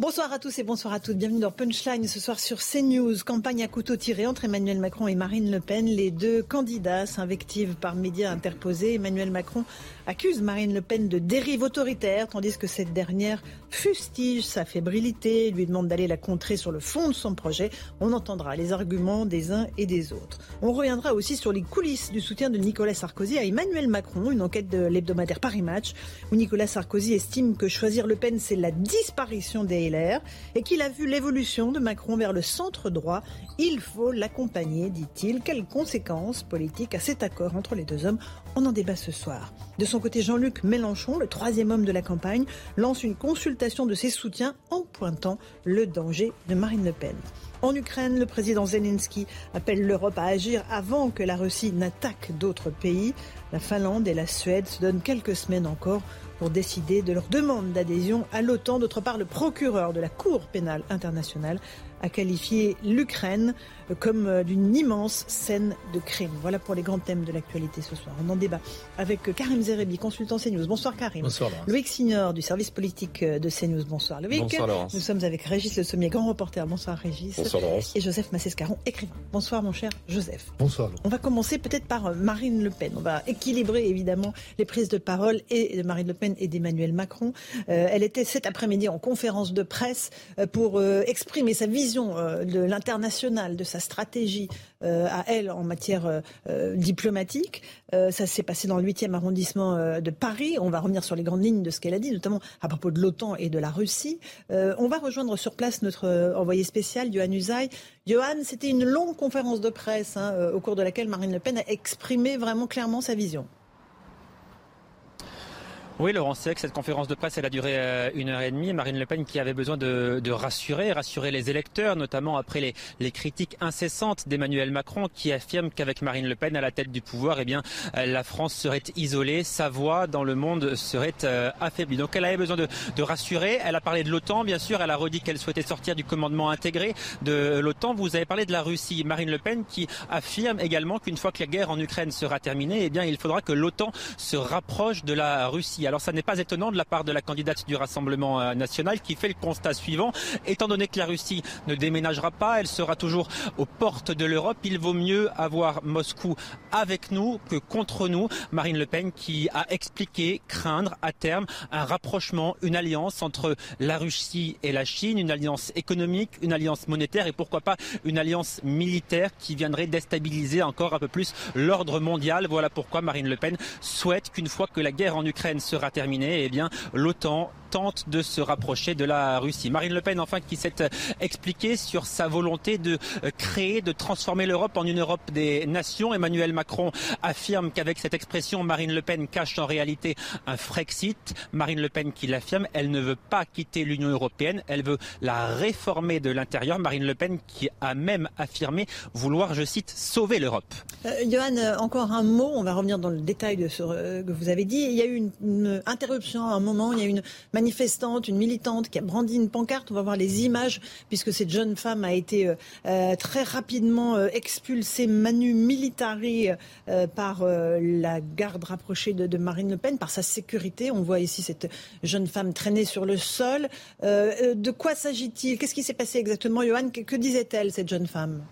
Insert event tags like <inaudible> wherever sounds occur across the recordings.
Bonsoir à tous et bonsoir à toutes. Bienvenue dans Punchline ce soir sur CNews. Campagne à couteau tiré entre Emmanuel Macron et Marine Le Pen. Les deux candidats s'invectivent par médias interposés. Emmanuel Macron accuse Marine Le Pen de dérive autoritaire, tandis que cette dernière fustige sa fébrilité, lui demande d'aller la contrer sur le fond de son projet. On entendra les arguments des uns et des autres. On reviendra aussi sur les coulisses du soutien de Nicolas Sarkozy à Emmanuel Macron, une enquête de l'hebdomadaire Paris Match, où Nicolas Sarkozy estime que choisir Le Pen, c'est la disparition des LR, et qu'il a vu l'évolution de Macron vers le centre droit. Il faut l'accompagner, dit-il. Quelles conséquences politiques à cet accord entre les deux hommes? On en débat ce soir. De son côté, Jean-Luc Mélenchon, le troisième homme de la campagne, lance une consultation de ses soutiens en pointant le danger de Marine Le Pen. En Ukraine, le président Zelensky appelle l'Europe à agir avant que la Russie n'attaque d'autres pays. La Finlande et la Suède se donnent quelques semaines encore pour décider de leur demande d'adhésion à l'OTAN. D'autre part, le procureur de la Cour pénale internationale a qualifié l'Ukraine comme euh, d'une immense scène de crime. Voilà pour les grands thèmes de l'actualité ce soir. On en débat avec Karim Zerebi, consultant CNews. Bonsoir Karim. Bonsoir Loïc Signor du service politique de CNews. Bonsoir Loïc. Bonsoir Laurence. Nous sommes avec Régis Le Sommier, grand reporter. Bonsoir Régis. Bonsoir Laurence. Et Joseph Massescaron, écrivain. Bonsoir mon cher Joseph. Bonsoir. On va commencer peut-être par Marine Le Pen. On va équilibrer évidemment les prises de parole et de Marine Le Pen et d'Emmanuel Macron. Euh, elle était cet après-midi en conférence de presse euh, pour euh, exprimer sa vision de l'international, de sa stratégie à elle en matière diplomatique. ça s'est passé dans le 8e arrondissement de Paris. On va revenir sur les grandes lignes de ce qu'elle a dit, notamment à propos de l'OTAN et de la Russie. on va rejoindre sur place notre envoyé spécial, Johan Usaï. Johan, c'était une longue conférence de presse hein, au cours de laquelle Marine Le Pen a exprimé vraiment clairement sa vision. Oui, Laurent, c'est que cette conférence de presse, elle a duré euh, une heure et demie. Marine Le Pen qui avait besoin de, rassurer, rassurer les électeurs, notamment après les, les critiques incessantes d'Emmanuel Macron, qui affirme qu'avec Marine Le Pen à la tête du pouvoir, eh bien, euh, la France serait isolée, sa voix dans le monde serait euh, affaiblie. Donc, elle avait besoin de, de rassurer. Elle a parlé de l'OTAN, bien sûr. Elle a redit qu'elle souhaitait sortir du commandement intégré de l'OTAN. Vous avez parlé de la Russie. Marine Le Pen qui affirme également qu'une fois que la guerre en Ukraine sera terminée, eh bien, il faudra que l'OTAN se rapproche de la Russie. Alors ça n'est pas étonnant de la part de la candidate du Rassemblement euh, national qui fait le constat suivant. Étant donné que la Russie ne déménagera pas, elle sera toujours aux portes de l'Europe. Il vaut mieux avoir Moscou avec nous que contre nous. Marine Le Pen qui a expliqué craindre à terme un rapprochement, une alliance entre la Russie et la Chine, une alliance économique, une alliance monétaire et pourquoi pas une alliance militaire qui viendrait déstabiliser encore un peu plus l'ordre mondial. Voilà pourquoi Marine Le Pen souhaite qu'une fois que la guerre en Ukraine sera terminée, eh bien, l'OTAN tente de se rapprocher de la Russie. Marine Le Pen, enfin, qui s'est euh, expliquée sur sa volonté de euh, créer, de transformer l'Europe en une Europe des nations. Emmanuel Macron affirme qu'avec cette expression, Marine Le Pen cache en réalité un Frexit. Marine Le Pen qui l'affirme, elle ne veut pas quitter l'Union européenne, elle veut la réformer de l'intérieur. Marine Le Pen qui a même affirmé vouloir, je cite, sauver l'Europe. Euh, Johan, encore un mot, on va revenir dans le détail de ce que vous avez dit. Il y a eu une, une interruption à un moment, il y a eu une manifestante, une militante qui a brandi une pancarte. On va voir les images puisque cette jeune femme a été euh, euh, très rapidement euh, expulsée manu militari par la garde rapprochée de, Marine Le Pen, par sa sécurité. On voit ici cette jeune femme traîner sur le sol. de quoi s'agit-il? Qu'est-ce qui s'est passé exactement, Johan que disait-elle, cette jeune femme?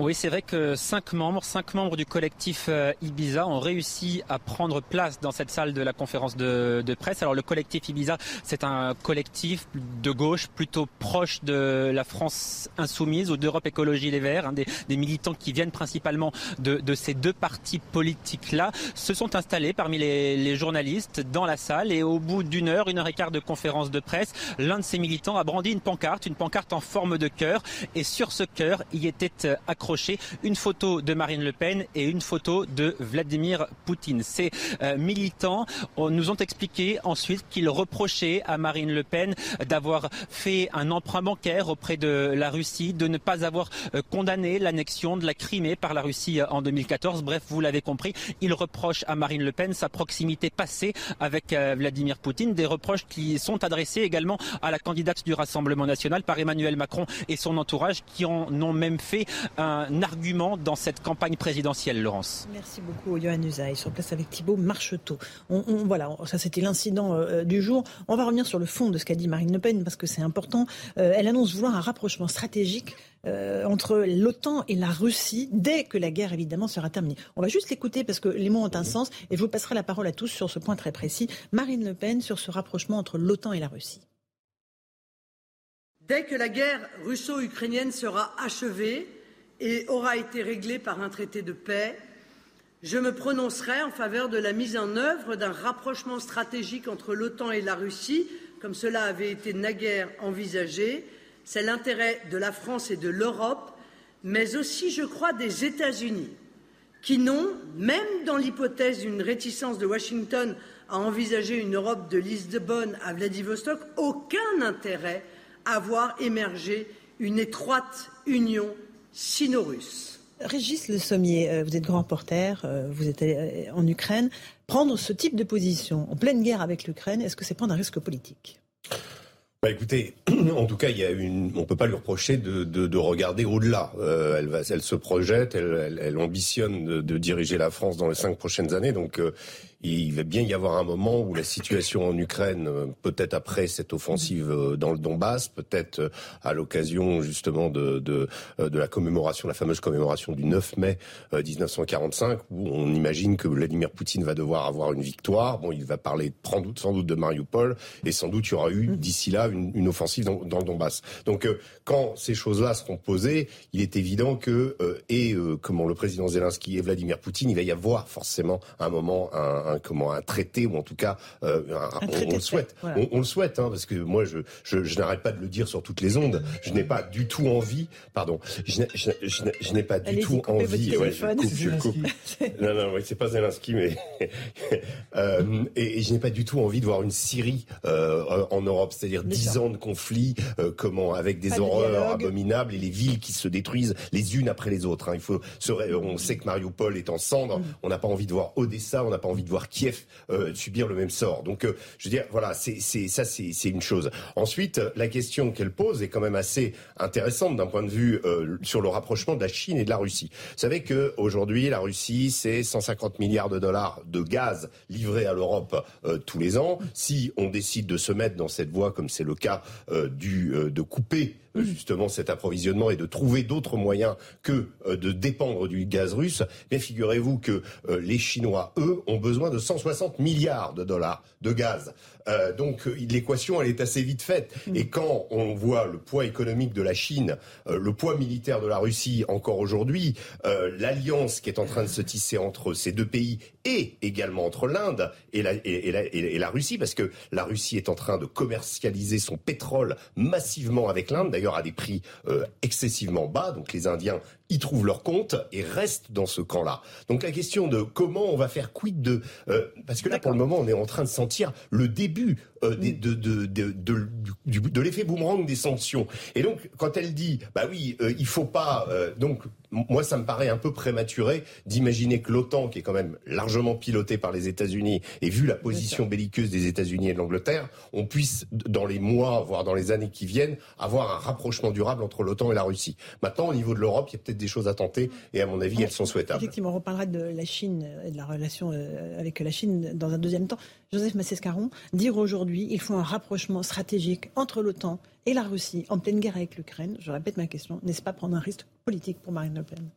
Oui, c'est vrai que cinq membres, cinq membres du collectif euh, Ibiza ont réussi à prendre place dans cette salle de la conférence de, presse. Alors le collectif Ibiza, c'est un collectif de gauche plutôt proche de la France insoumise ou d'Europe Écologie Les Verts, hein, des, militants qui viennent principalement de, ces deux partis politiques-là, se sont installés parmi les, les, journalistes dans la salle et au bout d'une heure, une heure et quart de conférence de presse, l'un de ces militants a brandi une pancarte, une pancarte en forme de cœur et sur ce cœur, il était accroché une photo de Marine Le Pen et une photo de Vladimir Poutine. Ces euh, militants nous ont expliqué ensuite qu'ils reprochaient à Marine Le Pen d'avoir fait un emprunt bancaire auprès de la Russie, de ne pas avoir euh, condamné l'annexion de la Crimée par la Russie en 2014. Bref, vous l'avez compris, ils reprochent à Marine Le Pen sa proximité passée avec Vladimir Poutine, des reproches qui sont adressés également à la candidate du Rassemblement national par Emmanuel Macron et son entourage qui en ont même fait un argument dans cette campagne présidentielle, Laurence. Merci beaucoup, Johan Usaï. Sur place avec Thibault Marcheteau. On, voilà, ça c'était l'incident euh, du jour. On va revenir sur le fond de ce qu'a dit Marine Le Pen parce que c'est important. Euh, elle annonce vouloir un rapprochement stratégique euh, entre l'OTAN et la Russie dès que la guerre évidemment sera terminée. On va juste l'écouter parce que les mots ont un sens et je vous passerai la parole à tous sur ce point très précis. Marine Le Pen sur ce rapprochement entre l'OTAN et la Russie. Dès que la guerre russo-ukrainienne sera achevée et aura été réglée par un traité de paix, je me prononcerai en faveur de la mise en œuvre d'un rapprochement stratégique entre l'OTAN et la Russie, comme cela avait été naguère envisagé. C'est l'intérêt de la France et de l'Europe, mais aussi, je crois, des États-Unis, qui n'ont, même dans l'hypothèse d'une réticence de Washington à envisager une Europe de Lisbonne à Vladivostok, aucun intérêt à voir émerger une étroite union sino-russe. Régis Le Sommier, euh, vous êtes grand reporter, euh, vous êtes euh, en Ukraine. Prendre ce type de position en pleine guerre avec l'Ukraine, est-ce que c'est prendre un risque politique? Bah écoutez, <clears throat> en tout cas, il y a une, on peut pas lui reprocher de, de, de regarder au-delà. elle, va, elle se projette, elle, elle, ambitionne de, de, diriger la France dans les cinq prochaines années. Donc, il va bien y avoir un moment où la situation en Ukraine, euh, peut-être après cette offensive euh, dans le Donbass, peut-être euh, à l'occasion justement de, de, de, la commémoration, la fameuse commémoration du 9 mai 1945, où on imagine que Vladimir Poutine va devoir avoir une victoire. Bon, il va parler sans doute, sans doute de Mariupol, et sans doute il y aura eu d'ici là une, offensive dans, le Donbass. Donc, quand ces choses-là seront posées, il est évident que et comment le président Zelensky et Vladimir Poutine, il va y avoir forcément un moment un, comment, un traité, ou en tout cas, euh, on, le souhaite. On, le souhaite, hein, parce que moi, je, je, je n'arrête pas de le dire sur toutes les ondes. Je n'ai pas du tout envie, pardon, je, je n'ai pas du tout envie. Ouais, je coupe, je coupe. <laughs> non, non, c'est pas Zelensky, mais <laughs> euh, et, et, je n'ai pas du tout envie de voir une Syrie euh, en Europe, c'est-à-dire dix ans de conflit, comment, avec des horreurs abominables et les villes qui se détruisent les unes après les autres. Hein. Il faut, on sait que Mariupol est en cendres. Mm. On n'a pas envie de voir Odessa, on n'a pas envie de voir Kiev euh, subir le même sort. Donc, euh, je veux dire, voilà, c'est ça, c'est une chose. Ensuite, la question qu'elle pose est quand même assez intéressante d'un point de vue euh, sur le rapprochement de la Chine et de la Russie. Vous savez que aujourd'hui, la Russie, c'est 150 milliards de dollars de gaz livrés à l'Europe tous les ans. Si on décide de se mettre dans cette voie, comme c'est le cas du de couper euh, justement cet approvisionnement et de trouver d'autres moyens que euh, de dépendre du gaz russe, mais figurez-vous que euh, les Chinois, eux, ont besoin de 160 milliards de dollars de gaz. Donc l'équation, elle est assez vite faite. Mm. Et quand on voit le poids économique de la Chine, le poids militaire de la Russie encore aujourd'hui, l'alliance qui est en train de se tisser entre ces deux pays et également entre l'Inde et la, et, la, et la Russie, parce que la Russie est en train de commercialiser son pétrole massivement avec l'Inde d'ailleurs à des prix euh, excessivement bas. Donc les Indiens y trouvent leur compte et restent dans ce camp-là. Donc la question de comment on va faire quid de... Euh, parce que là, pour le moment, on est en train de sentir le début euh, de, de, de, de, l'effet boomerang des sanctions. Et donc, quand elle dit, bah oui, il faut pas... donc, moi, ça me paraît un peu prématuré d'imaginer que l'OTAN, qui est quand même largement pilotée par les États-Unis, et vu la position belliqueuse des États-Unis et de l'Angleterre, on puisse, dans les mois, voire dans les années qui viennent, avoir un rapprochement durable entre l'OTAN et la Russie. Maintenant, au niveau de l'Europe, il y a peut-être des choses à tenter, et à mon avis, elles sont souhaitables. Effectivement, on reparlera de la Chine et de la relation euh, avec la Chine dans un deuxième temps. Joseph Massescaron, dire aujourd'hui, il faut un rapprochement stratégique entre l'OTAN et la Russie en pleine guerre avec l'Ukraine, je répète ma question, n'est-ce pas prendre un risque politique pour Marine Le Pen?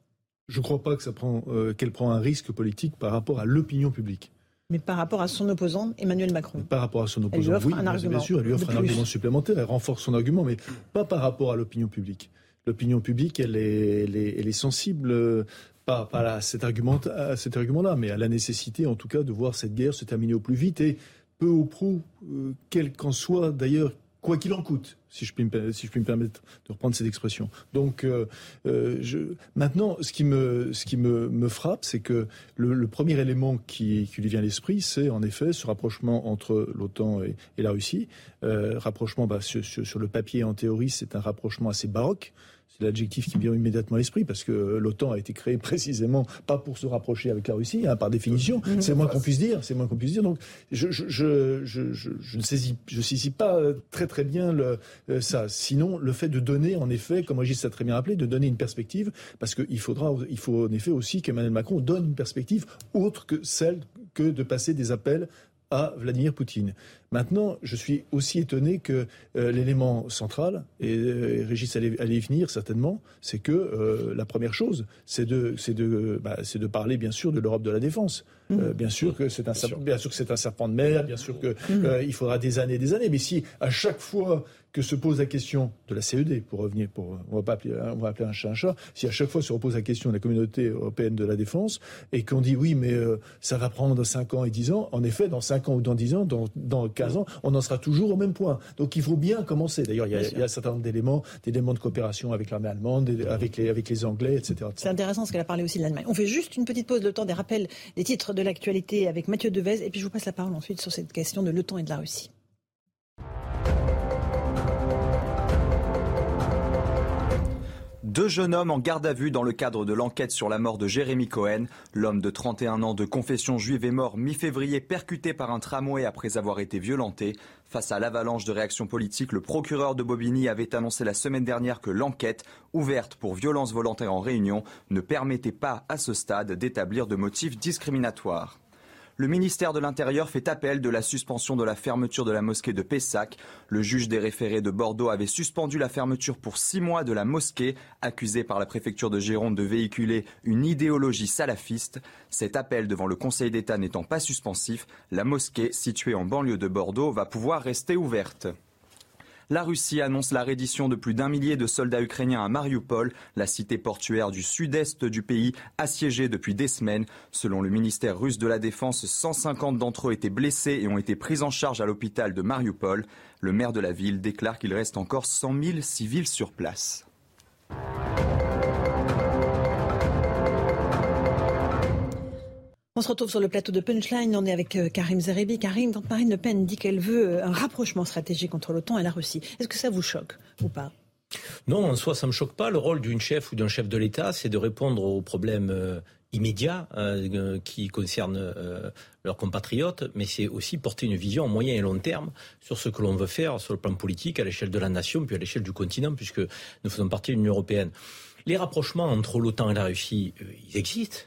Je ne crois pas que prend, euh, qu'elle prend un risque politique par rapport à l'opinion publique. Mais par rapport à son opposant, Emmanuel Macron. par rapport à son opposant, oui, bien sûr, elle lui offre un argument supplémentaire, elle renforce son argument, mais pas par rapport à l'opinion publique. L'opinion publique, elle est, elle est, sensible euh, pas, pas à cet argument-là, cet mais à la nécessité, en tout cas, de voir cette guerre se terminer au plus vite et peu ou prou, euh, quel qu'en soit d'ailleurs quoi qu'il en coûte, si je, puis me, si je puis me permettre de reprendre cette expression. Donc, euh, euh, je, maintenant, ce qui me, ce qui me, me frappe, c'est que le, premier élément qui, qui lui vient à l'esprit, c'est en effet ce rapprochement entre l'OTAN et, la Russie. Euh, rapprochement, bah, sur, sur, le papier, en théorie, c'est un rapprochement assez baroque. C'est l'adjectif qui me vient immédiatement à l'esprit parce que l'OTAN a été créé précisément pas pour se rapprocher avec la Russie, hein, par définition. Mm-hmm. C'est moins qu'on puisse dire. C'est moins qu'on puisse dire. Donc, je, je, je, je, ne saisis, je saisis pas très très bien le, euh, ça. Sinon, le fait de donner, en effet, comme Régis a très bien rappelé, de donner une perspective, parce qu'il faudra, il faut en effet aussi qu'Emmanuel Macron donne une perspective autre que celle que de passer des appels à Vladimir Poutine. Maintenant, je suis aussi étonné que euh, l'élément central, et, euh, Régis allait, y venir certainement, c'est que euh, la première chose, c'est de, de, bah, de parler bien sûr de l'Europe de la défense. Mmh. bien sûr que c'est un, bien sûr que c'est un serpent de mer, bien sûr qu'il mmh. il faudra des années et des années, mais si à chaque fois que se pose la question de la CED, pour revenir, pour, on va pas appeler, on va appeler un chat un chat, si à chaque fois se repose la question de la communauté européenne de la défense, et qu'on dit oui, mais ça va prendre 5 ans et 10 ans, en effet, dans 5 ans ou dans 10 ans, dans, dans 15 ans, on en sera toujours au même point. Donc il faut bien commencer. D'ailleurs, il, y a un certain nombre d'éléments, d'éléments de coopération avec l'armée allemande, avec les, avec les Anglais, etc. C'est intéressant parce qu'elle a parlé aussi de l'Allemagne. On fait juste une petite pause, le temps des rappels des titres de l'actualité avec Mathieu Devez, et puis je vous passe la parole ensuite sur cette question de l'OTAN et de la Russie. Deux jeunes hommes en garde à vue dans le cadre de l'enquête sur la mort de Jérémy Cohen. L'homme de 31 ans de confession juive est mort mi-février percuté par un tramway après avoir été violenté. Face à l'avalanche de réactions politiques, le procureur de Bobigny avait annoncé la semaine dernière que l'enquête, ouverte pour violence volontaire en réunion, ne permettait pas à ce stade d'établir de motifs discriminatoires. Le ministère de l'Intérieur fait appel de la suspension de la fermeture de la mosquée de Pessac. Le juge des référés de Bordeaux avait suspendu la fermeture pour six mois de la mosquée, accusée par la préfecture de Gironde de véhiculer une idéologie salafiste. Cet appel devant le Conseil d'État n'étant pas suspensif, la mosquée, située en banlieue de Bordeaux, va pouvoir rester ouverte. La Russie annonce la reddition de plus d'un millier de soldats ukrainiens à Mariupol, la cité portuaire du sud-est du pays, assiégée depuis des semaines. Selon le ministère russe de la Défense, 150 d'entre eux étaient blessés et ont été pris en charge à l'hôpital de Mariupol. Le maire de la ville déclare qu'il reste encore 100 000 civils sur place. On se retrouve sur le plateau de Punchline. On est avec euh, Karim Zerebi. Karim, quand Marine Le Pen dit qu'elle veut euh, un rapprochement stratégique entre l'OTAN et la Russie, est-ce que ça vous choque ou pas? Non, en soi, ça ne me choque pas. Le rôle d'une chef ou d'un chef de l'État, c'est de répondre aux problèmes euh, immédiats qui concernent leurs compatriotes, mais c'est aussi porter une vision à moyen et long terme sur ce que l'on veut faire sur le plan politique, à l'échelle de la nation, puis à l'échelle du continent, puisque nous faisons partie de l'Union européenne. Les rapprochements entre l'OTAN et la Russie, ils existent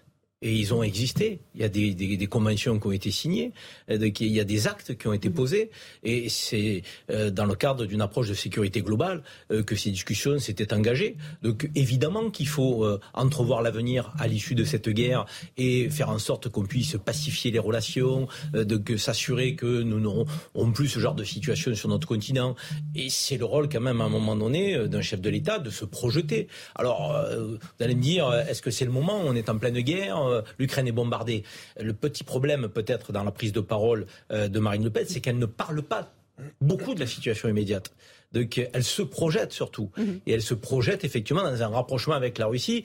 et ils ont existé. Il y a des, des, des, conventions qui ont été signées, euh, il y a des actes qui ont été posés, et c'est euh, dans le cadre d'une approche de sécurité globale euh, que ces discussions s'étaient engagées. Donc évidemment qu'il faut entrevoir l'avenir à l'issue de cette guerre et faire en sorte qu'on puisse pacifier les relations, de s'assurer que nous n'aurons plus ce genre de situation sur notre continent. Et c'est le rôle quand même à un moment donné d'un chef de l'État de se projeter. Alors vous allez me dire, est-ce que c'est le moment? On est en pleine guerre euh, l'Ukraine est bombardée. Le petit problème peut-être dans la prise de parole euh, de Marine Le Pen, c'est qu'elle ne parle pas beaucoup de la situation immédiate. Donc elle se projette surtout. Mhm. Et elle se projette effectivement dans un rapprochement avec la Russie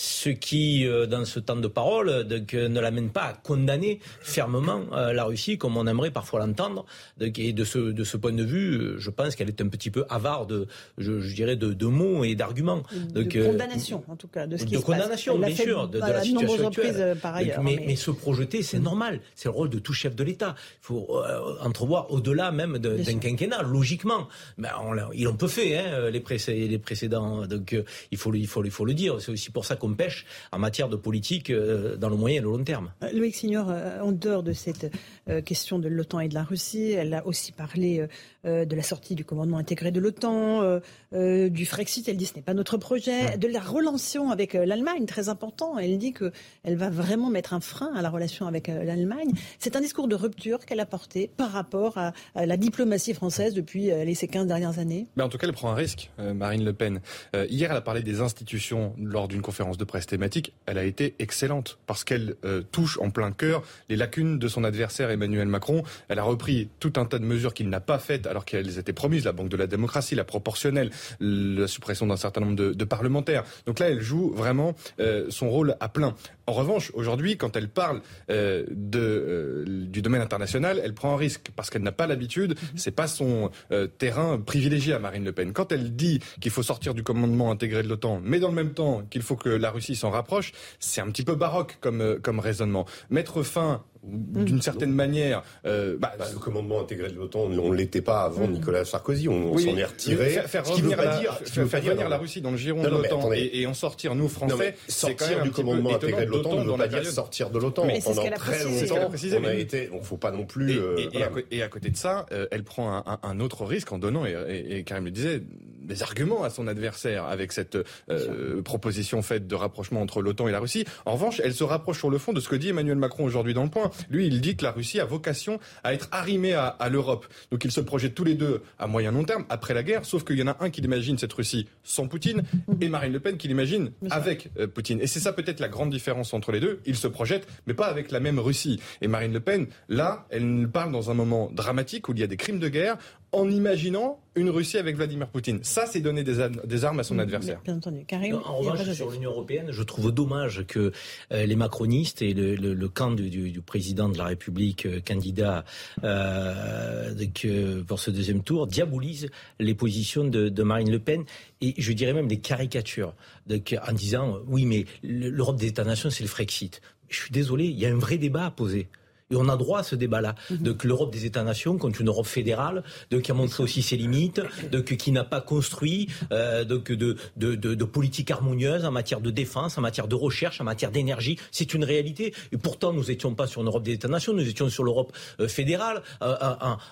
ce qui, euh, dans ce temps de parole, ne l'amène pas à condamner fermement euh, la Russie, comme on aimerait parfois l'entendre. Et de ce, de ce point de vue, euh, je pense qu'elle est un petit peu avare de, je, dirais, de, mots et d'arguments. De condamnation, en tout cas, de ce qui de condamnation, bien sûr, de, la situation actuelle. Par ailleurs, mais, mais... se projeter, c'est normal. C'est le rôle de tout chef de l'État. Il faut entrevoir au-delà même d'un quinquennat, logiquement. Mais on, ils l'ont peu fait, hein, les, les précédents. Donc il, faut, il, faut, il faut le dire. C'est aussi pour ça qu'on pêche en matière de politique euh, dans le moyen et le long terme. Euh, Loïc Signor, euh, en dehors de cette question de l'OTAN et de la Russie, elle a aussi parlé de la sortie du commandement intégré de l'OTAN, du Frexit. Elle dit ce n'est pas notre projet, de la relation avec l'Allemagne, très important. Elle dit qu'elle va vraiment mettre un frein à la relation avec l'Allemagne. C'est un discours de rupture qu'elle a porté par rapport à, la diplomatie française depuis les, ces 15 dernières dernières années Mais En tout cas, elle prend un risque, Marine Le Pen. hier, elle a parlé des institutions lors d'une conférence de presse thématique. Elle a été excellente parce qu'elle touche en plein cœur les lacunes de son adversaire Emmanuel Macron. Elle a repris tout un tas de mesures qu'il n'a pas faites alors qu'elles étaient promises, la Banque de la démocratie, la proportionnelle, la suppression d'un certain nombre de, parlementaires. Donc là, elle joue vraiment son rôle à plein. En revanche, aujourd'hui, quand elle parle euh, de, euh, du domaine international, elle prend un risque parce qu'elle n'a pas l'habitude. Mhm. C'est pas son euh, terrain privilégié à Marine Le Pen. Quand elle dit qu'il faut sortir du commandement intégré de l'OTAN, mais dans le même temps qu'il faut que la Russie s'en rapproche, c'est un petit peu baroque comme, comme raisonnement. Mettre fin Mm. d'une certaine manière. Euh, bah, bah, le commandement intégré de l'OTAN, on ne l'était pas avant mm. Nicolas Sarkozy, on, s'en est retiré. Faire, faire revenir, la, dire, faire, venir la Russie dans le giron de l'OTAN et, en sortir, nous, Français, sortir du commandement intégré de l'OTAN ne veut pas dire sortir de l'OTAN. Pendant très longtemps, on a été, on faut pas non plus... Et, à, côté de ça, euh, elle prend un, autre risque en donnant, et, Karim le disait, des arguments à son adversaire avec cette euh, proposition faite de rapprochement entre l'OTAN et la Russie. En revanche, elle se rapproche sur le fond de ce que dit Emmanuel Macron aujourd'hui dans le point. Lui, il dit que la Russie a vocation à être arrimée à, l'Europe. Donc ils se projettent tous les deux à moyen long terme, après la guerre, sauf qu'il y en a un qui imagine cette Russie sans Poutine et Marine Le Pen qui l'imagine avec euh, Poutine. Et c'est ça peut-être la grande différence entre les deux. Ils se projettent, mais pas avec la même Russie. Et Marine Le Pen, là, elle parle dans un moment dramatique où il y a des crimes de guerre en imaginant une Russie avec Vladimir Poutine. Ça, c'est donner des, armes à son adversaire. Bien entendu. en revanche, sur l'Union européenne, je trouve dommage que euh, les macronistes et le, camp du, président de la République euh, candidat euh, pour ce deuxième tour diabolisent les positions de, Marine Le Pen et je dirais même des caricatures en disant oui, mais l'Europe des États-nations, c'est le Frexit. Je suis désolé, il y a un vrai débat à poser. Et on a droit à ce débat-là. Mhm. Que l'Europe des États-nations contre une Europe fédérale, de qui a montré aussi ses limites, de qui n'a pas construit euh, de, de, de, de, politique harmonieuse en matière de défense, en matière de recherche, en matière d'énergie. C'est une réalité. Et pourtant, nous n'étions pas sur une Europe des États-nations, nous étions sur l'Europe euh, fédérale euh,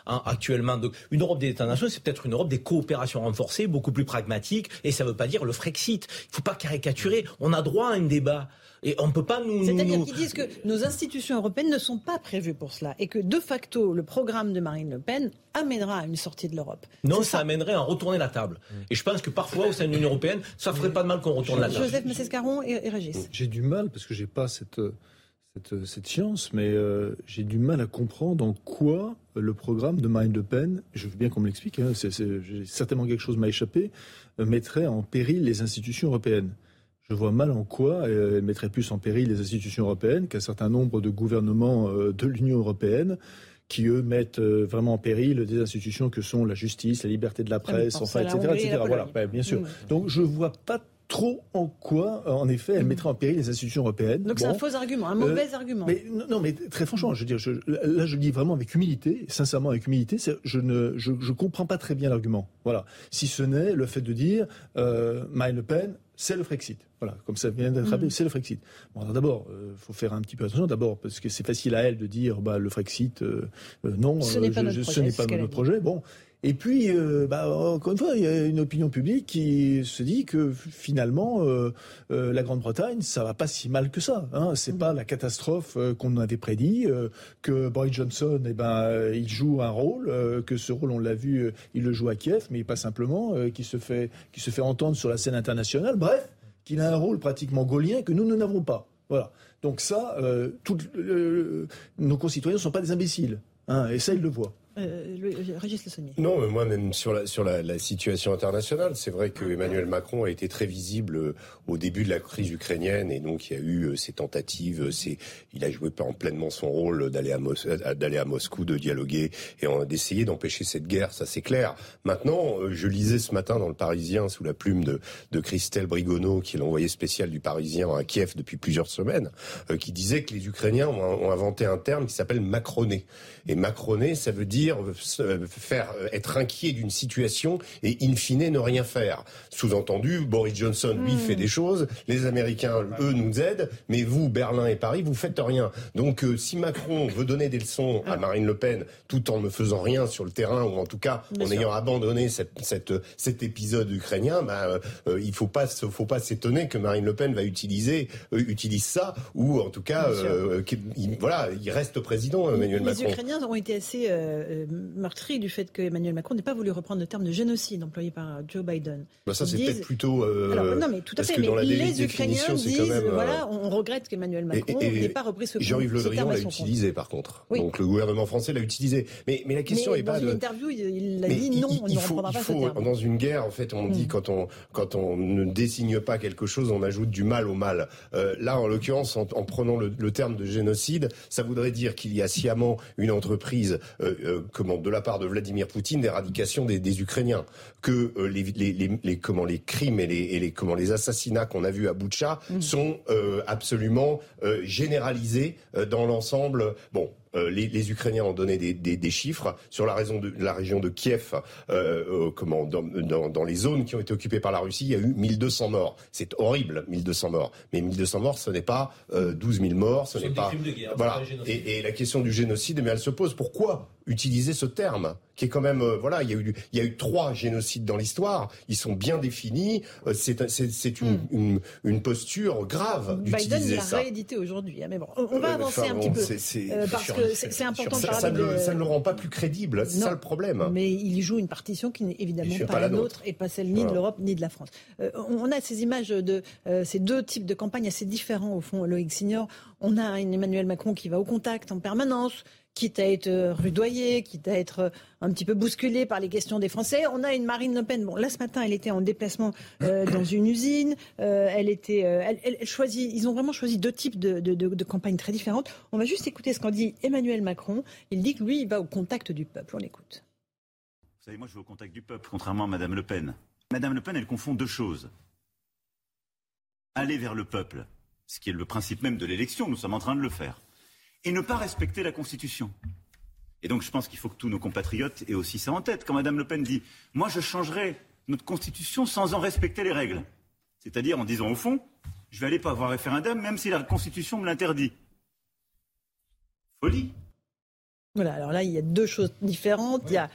actuellement. Donc, une Europe des États-nations, c'est peut-être une Europe des coopérations renforcées, beaucoup plus pragmatique. Et ça ne veut pas dire le Frexit. Il ne faut pas caricaturer. On a droit à un débat. Et on peut pas nous. C'est-à-dire qu'ils disent que nos institutions européennes ne sont pas prévues pour cela et que de facto, le programme de Marine Le Pen amènera à une sortie de l'Europe. Non, ça, amènerait à retourner la table. Et je pense que parfois, au sein de l'Union européenne, ça ferait pas de mal qu'on retourne la table. Joseph Messescaron et, Régis. J'ai du mal parce que j'ai pas cette. Cette, cette, science, mais euh, j'ai du mal à comprendre en quoi le programme de Marine Le Pen, je veux bien qu'on me l'explique, hein, certainement quelque chose m'a échappé, euh, mettrait en péril les institutions européennes je vois mal en quoi elle mettrait plus en péril les institutions européennes qu'un certain nombre de gouvernements euh, de l'Union européenne qui, eux, mettent euh, vraiment en péril des institutions que sont la justice, la liberté de la presse, enfin, etc. etc. Voilà, bien sûr. Donc je vois pas trop en quoi, euh, en effet, elle mm. mettrait en péril les institutions européennes. Donc c'est un faux argument, un mauvais argument. Mais non, mais très franchement, je veux dire, là, je le dis vraiment avec humilité, sincèrement avec humilité, je ne, je, je comprends pas très bien l'argument. Voilà, si ce n'est le fait de dire euh, Marine Le Pen c'est le Frexit. Voilà, comme ça vient d'être rappelé, mm. c'est le Frexit. Bon, d'abord, il euh, faut faire un petit peu attention. D'abord, parce que c'est facile à elle de dire, bah, le Frexit, euh, euh, non, ce n'est pas, notre, projet, pas notre projet. Bon, et puis, bah, encore une fois, il y a une opinion publique qui se dit que finalement, la Grande-Bretagne, ça va pas si mal que ça. Hein. C'est mm. pas la catastrophe qu'on avait prédit. que Boris Johnson, eh ben, il joue un rôle. que ce rôle, on l'a vu, il le joue à Kiev, mais pas simplement. qui se fait, qui se fait entendre sur la scène internationale. Bref, qu'il a un rôle pratiquement gaulien que nous, nous n'avons pas. Voilà. Donc ça, euh, euh, nos concitoyens ne sont pas des imbéciles. Hein, et ça, ils le voient. Euh, non, mais moi même sur la sur la, situation internationale, c'est vrai que Emmanuel Macron a été très visible euh, au début de la crise ukrainienne et donc il y a eu ces tentatives, c'est il a joué en pleinement son rôle d'aller à d'aller à Moscou, de dialoguer et d'essayer d'empêcher cette guerre, ça c'est clair. Maintenant, je lisais ce matin dans le Parisien sous la plume de de Christelle Brigonneau, qui est l'envoyé spécial du Parisien à Kiev depuis plusieurs semaines, qui disait que les Ukrainiens ont, ont inventé un terme qui s'appelle macroné. Et macroné, ça veut dire euh, faire euh, être inquiet d'une situation et in fine ne rien faire. Sous-entendu, Boris Johnson lui hmm. fait des choses, les Américains eux nous aident, mais vous Berlin et Paris vous faites rien. Donc euh, si Macron veut donner des leçons à ah. Marine Le Pen tout en ne faisant rien sur le terrain ou en tout cas en ayant abandonné cette, cette, cet épisode ukrainien, bah, il faut pas faut pas s'étonner que Marine Le Pen va utiliser utilise ça ou en tout cas il, voilà il reste président Emmanuel Macron. Les Ukrainiens ont été assez meurtri du fait que Emmanuel Macron n'ait pas voulu reprendre le terme de génocide employé par Joe Biden. Bah ça, c'est peut-être plutôt. non, mais tout à fait. Mais les Ukrainiens disent, voilà, on regrette qu'Emmanuel Macron n'ait pas repris ce, Jean-Yves Le Drian l'a utilisé, par contre. Donc le gouvernement français l'a utilisé. Mais, mais la question est pas. Dans une interview, il a dit non, on ne reprendra pas ce terme. Dans une guerre, en fait, on dit hmm. quand on quand on ne désigne pas quelque chose, on ajoute du mal au mal. là, en l'occurrence, en, prenant le, terme de génocide, ça voudrait dire qu'il y a sciemment une entreprise, comment, de la part de Vladimir Poutine, d'éradication des, des, Ukrainiens, que les, les, les, comment les crimes et les, et les comment les assassinats qu'on a vus à Boutcha hmm. sont absolument généralisés dans l'ensemble. Bon, euh, les, Ukrainiens ont donné des, chiffres sur la, raison de, la région de Kiev, euh, euh, comment, dans, les zones qui ont été occupées par la Russie, il y a eu 1200 morts. C'est horrible, 1200 morts. Mais 1200 morts, ce n'est pas 12 000 morts, ce, n'est pas. voilà. Et, la question du génocide, mais eh elle se pose. Pourquoi utiliser ce terme? Qui est quand même voilà il y a eu il y a eu trois génocides dans l'histoire ils sont bien définis c'est c'est une, hmm. une, une posture grave d'utiliser ça Biden l'a réédité aujourd'hui hein, mais bon on, va avancer un petit peu parce que c'est important ça, ça, ne, ça, ne, le rend pas plus crédible, c'est ça le problème. Mais il joue une partition qui n'est évidemment pas, la nôtre et pas celle ni de l'Europe ni de la France. Euh, on a ces images de euh, ces deux types de campagnes assez différents au fond, Loïc Signor. On a un Emmanuel Macron qui va au contact en permanence, quitte à être rudoyé, quitte à être un petit peu bousculé par les questions des Français. On a une Marine Le Pen. Bon, là ce matin, elle était en déplacement euh, <coughs> dans une usine. Euh, elle était, euh, elle, choisit. Ils ont vraiment choisi deux types de, de, campagnes très différentes. On va juste écouter ce qu'en dit Emmanuel Macron. Il dit que lui, il va au contact du peuple. On l'écoute. Vous savez, moi, je vais au contact du peuple, contrairement à Madame Le Pen. Madame Le Pen, elle confond deux choses. Aller vers le peuple, ce qui est le principe même de l'élection. Nous sommes en train de le faire et ne pas respecter la Constitution. Et donc je pense qu'il faut que tous nos compatriotes aient aussi ça en tête. Quand Mme Le Pen dit Moi je changerai notre Constitution sans en respecter les règles. C'est-à-dire en disant au fond, je vais aller pas avoir référendum même si la Constitution me l'interdit. Folie. Voilà, alors là il y a deux choses différentes. Il y a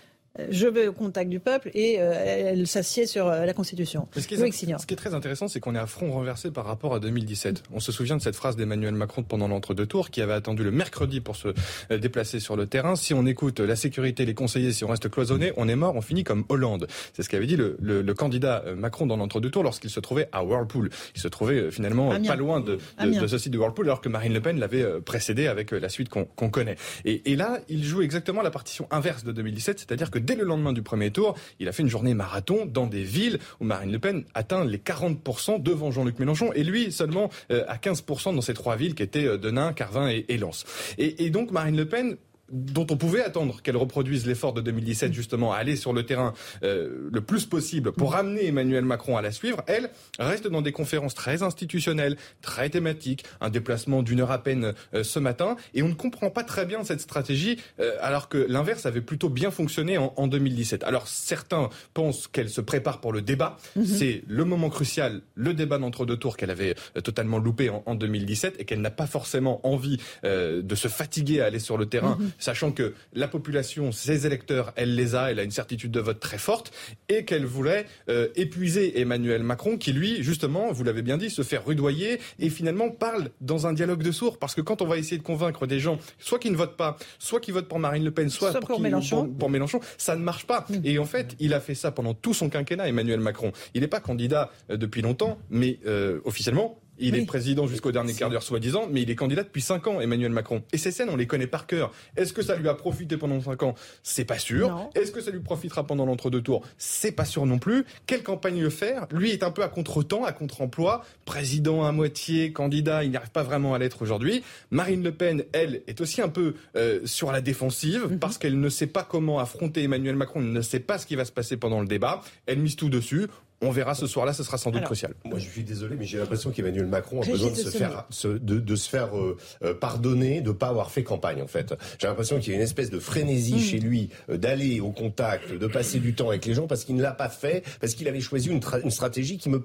je vais au contact du peuple et euh, elle s'assied sur euh, la Constitution. ce, qui est, ce qui est très intéressant, c'est qu'on est à front renversé par rapport à 2017. On se souvient de cette phrase d'Emmanuel Macron pendant l'entre-deux tours qui avait attendu le mercredi pour se déplacer sur le terrain. Si on écoute la sécurité, les conseillers, si on reste cloisonné, on est mort, on finit comme Hollande. C'est ce qu'avait dit le, le, candidat Macron dans l'entre-deux tours lorsqu'il se trouvait à Whirlpool. Il se trouvait finalement pas loin de, de, ce site de Whirlpool alors que Marine Le Pen l'avait précédé avec la suite qu'on connaît. Et, et là, il joue exactement la partition inverse de 2017, c'est-à-dire que dès le lendemain du premier tour, il a fait une journée marathon dans des villes où Marine Le Pen atteint les 40% devant Jean-Luc Mélenchon et lui seulement euh, à 15% dans ces trois villes qui étaient euh, Denain, Carvin et, Lens. Et donc Marine Le Pen dont on pouvait attendre qu'elle reproduise l'effort de 2017 justement à aller sur le terrain euh, le plus possible pour amener Emmanuel Macron à la suivre, elle reste dans des conférences très institutionnelles, très thématiques, un déplacement d'une heure à peine euh, ce matin, et on ne comprend pas très bien cette stratégie euh, alors que l'inverse avait plutôt bien fonctionné en, en 2017. Alors certains pensent qu'elle se prépare pour le débat, mhm. c'est le moment crucial, le débat d'entre-deux tours qu'elle avait totalement loupé en, en 2017 et qu'elle n'a pas forcément envie de se fatiguer à aller sur le terrain. Mhm sachant que la population, ses électeurs, elle les a, elle a une certitude de vote très forte, et qu'elle voulait euh, épuiser Emmanuel Macron, qui lui, justement, vous l'avez bien dit, se fait rudoyer et finalement parle dans un dialogue de sourds, parce que quand on va essayer de convaincre des gens, soit qui ne votent pas, soit qui votent pour Marine Le Pen, soit, pour, Mélenchon. Pour, Mélenchon, ça ne marche pas. Mm. Et en fait, il a fait ça pendant tout son quinquennat, Emmanuel Macron. Il n'est pas candidat euh, depuis longtemps, mais euh, officiellement, il est président jusqu'au dernier quart d'heure, soi-disant, mais il est candidat depuis 5 ans, Emmanuel Macron. Et ces scènes, on les connaît par cœur. Est-ce que ça lui a profité pendant 5 ans? C'est pas sûr. Est-ce que ça lui profitera pendant l'entre-deux tours? C'est pas sûr non plus. Quelle campagne le faire? Lui est un peu à contre-temps, à contre-emploi. Président à moitié, candidat, il n'y arrive pas vraiment à l'être aujourd'hui. Marine Le Pen, elle, est aussi un peu euh, sur la défensive mhm. parce qu'elle ne sait pas comment affronter Emmanuel Macron, elle ne sait pas ce qui va se passer pendant le débat. Elle mise tout dessus. On verra ce soir-là, ce sera sans doute crucial. Moi, je suis désolé, mais j'ai l'impression qu'Emmanuel Macron a besoin de se faire, de, se faire euh, euh, pardonner de ne pas avoir fait campagne, en fait. J'ai l'impression qu'il y a une espèce de frénésie mm. chez lui euh, d'aller au contact, de passer du temps avec les gens parce qu'il ne l'a pas fait, parce qu'il avait choisi une, une, stratégie qui me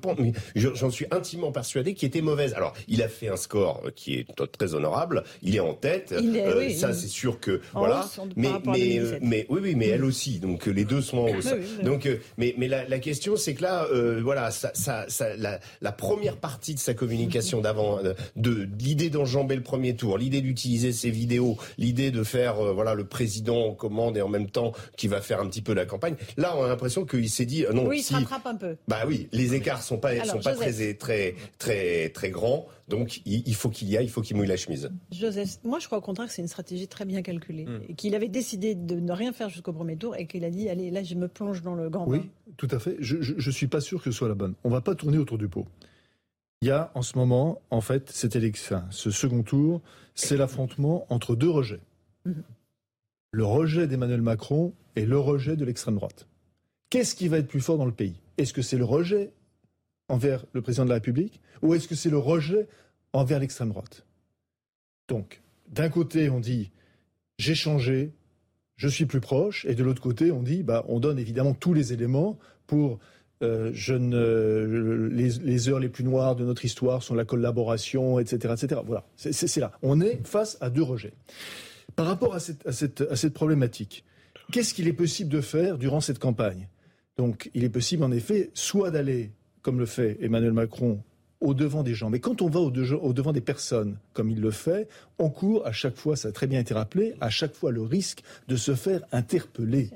j'en suis intimement persuadé, qui était mauvaise. Alors, il a fait un score qui est très honorable, il est en tête, ça c'est sûr que voilà. mais mais, mais oui oui, mais elle aussi. Donc les deux sont en <laughs> hausse. donc mais mais la, la question c'est que là euh, voilà, ça, ça, ça, la, la, première partie de sa communication d'avant, euh, de, l'idée d'enjamber le premier tour, l'idée d'utiliser ses vidéos, l'idée de faire euh, voilà le président en commande et en même temps qui va faire un petit peu la campagne. Là, on a l'impression qu'il s'est dit non. Oui, il se rattrape un peu. Bah oui, les écarts sont pas sont pas très très très très grands. Donc il, faut qu'il y aille, il faut qu'il mouille la chemise. Joseph, moi je crois au contraire que c'est une stratégie très bien calculée. Hmm. Et qu'il avait décidé de ne rien faire jusqu'au premier tour et qu'il a dit allez, là je me plonge dans le grand bain. Oui, tout à fait. Je ne suis pas sûr que ce soit la bonne. On va pas tourner autour du pot. Il y a en ce moment, en fait, cette élection, ce second tour, c'est l'affrontement entre deux rejets. Hmm. Le rejet d'Emmanuel Macron et le rejet de l'extrême droite. Qu'est-ce qui va être plus fort dans le pays? Est-ce que c'est le rejet envers le président de la République ou est-ce que c'est le rejet envers l'extrême droite? Donc, d'un côté, on dit j'ai changé, je suis plus proche, et de l'autre côté, on dit bah, on donne évidemment tous les éléments pour euh, les, heures les plus noires de notre histoire sont la collaboration, etc. etc. Voilà, c'est là. On est face à deux rejets. Par rapport à cette problématique, qu'est-ce qu'il est possible de faire durant cette campagne? Donc, il est possible en effet soit d'aller comme le fait Emmanuel Macron, au devant des gens. Mais quand on va au, devant des personnes, comme il le fait, on court à chaque fois, ça a très bien été rappelé, à chaque fois le risque de se faire interpeller.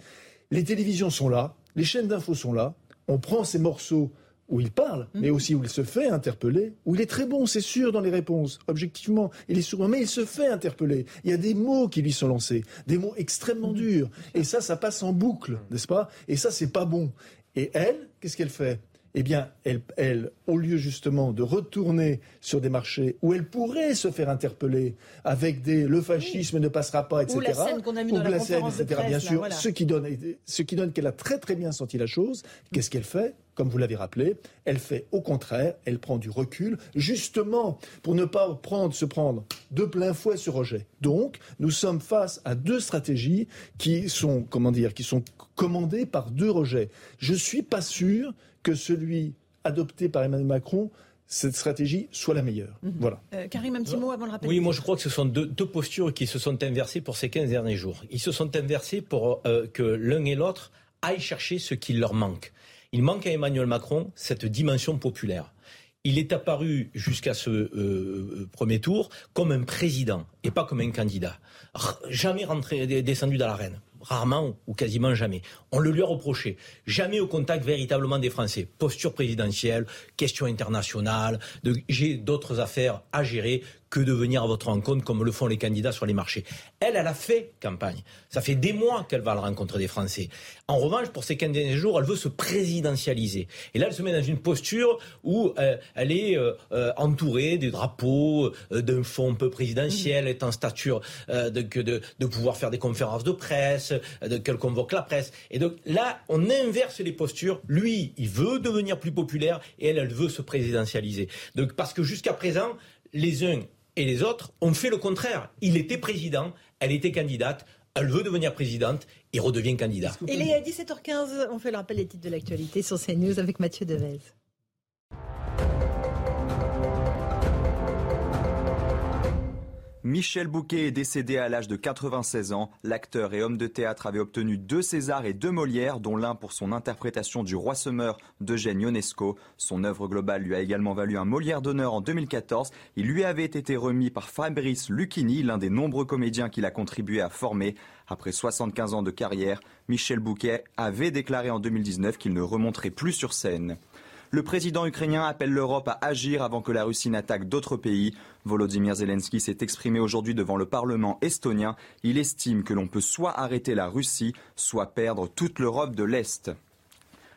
Les télévisions sont là, les chaînes d'infos sont là, on prend ces morceaux où il parle, mais mhm. aussi où il se fait interpeller, où il est très bon, c'est sûr, dans les réponses, objectivement. Il est souvent, mais il se fait interpeller. Il y a des mots qui lui sont lancés, des mots extrêmement mhm. durs. Et ça, ça passe en boucle, n'est-ce pas? Et ça, c'est pas bon. Et elle, qu'est-ce qu'elle fait? Eh bien, elle, au lieu justement de retourner sur des marchés où elle pourrait se faire interpeller avec des le fascisme ne passera pas, etc. Ou la scène qu'on a mis dans la, scène, etc. bien sûr, ce qui donne, ce qui donne qu'elle a très très bien senti la chose. Qu'est-ce qu'elle fait? Comme vous l'avez rappelé, elle fait au contraire, elle prend du recul, justement pour ne pas prendre, se prendre de plein fouet ce rejet. Donc, nous sommes face à deux stratégies qui sont, comment dire, qui sont commandées par deux rejets. Je suis pas sûr que celui adopté par Emmanuel Macron cette stratégie soit la meilleure. Mhm. Voilà. Euh, Karim, un petit mot avant le rappel. Oui, moi je crois que ce sont deux, postures qui se sont inversées pour ces 15 derniers jours. Ils se sont inversés pour euh, que l'un et l'autre aillent chercher ce qui leur manque. Il manque à Emmanuel Macron cette dimension populaire. Il est apparu jusqu'à ce euh, premier tour comme un président et pas comme un candidat. Jamais rentré, descendu dans l'arène rarement ou quasiment jamais. On le lui a reproché. Jamais au contact véritablement des Français. Posture présidentielle, questions internationales, j'ai d'autres affaires à gérer que de venir à votre rencontre comme le font les candidats sur les marchés. Elle, elle a fait campagne. Ça fait des mois qu'elle va à la rencontre des Français. En revanche, pour ces 15 derniers jours, elle veut se présidentialiser. Et là, elle se met dans une posture où euh, elle est euh, euh, entourée des drapeaux, d'un fond un peu présidentiel, est en stature de, de, de, pouvoir faire des conférences de presse, qu'elle convoque la presse. Et donc là, on inverse les postures. Lui, il veut devenir plus populaire et elle, elle veut se présidentialiser. Donc, parce que jusqu'à présent, les uns et les autres ont fait le contraire. Il était président, elle était candidate, elle veut devenir présidente et redevient candidat. Et il est à 17h15, on fait le rappel des titres de l'actualité sur CNews avec Mathieu Devez. Michel Bouquet est décédé à l'âge de 96 ans. L'acteur et homme de théâtre avait obtenu deux Césars et deux Molières, dont l'un pour son interprétation du Roi Semeur d'Eugène Ionesco. Son œuvre globale lui a également valu un Molière d'honneur en 2014. Il lui avait été remis par Fabrice Lucchini, l'un des nombreux comédiens qu'il a contribué à former. Après 75 ans de carrière, Michel Bouquet avait déclaré en 2019 qu'il ne remonterait plus sur scène. Le président ukrainien appelle l'Europe à agir avant que la Russie n'attaque d'autres pays. Volodymyr Zelensky s'est exprimé aujourd'hui devant le Parlement estonien. Il estime que l'on peut soit arrêter la Russie, soit perdre toute l'Europe de l'Est.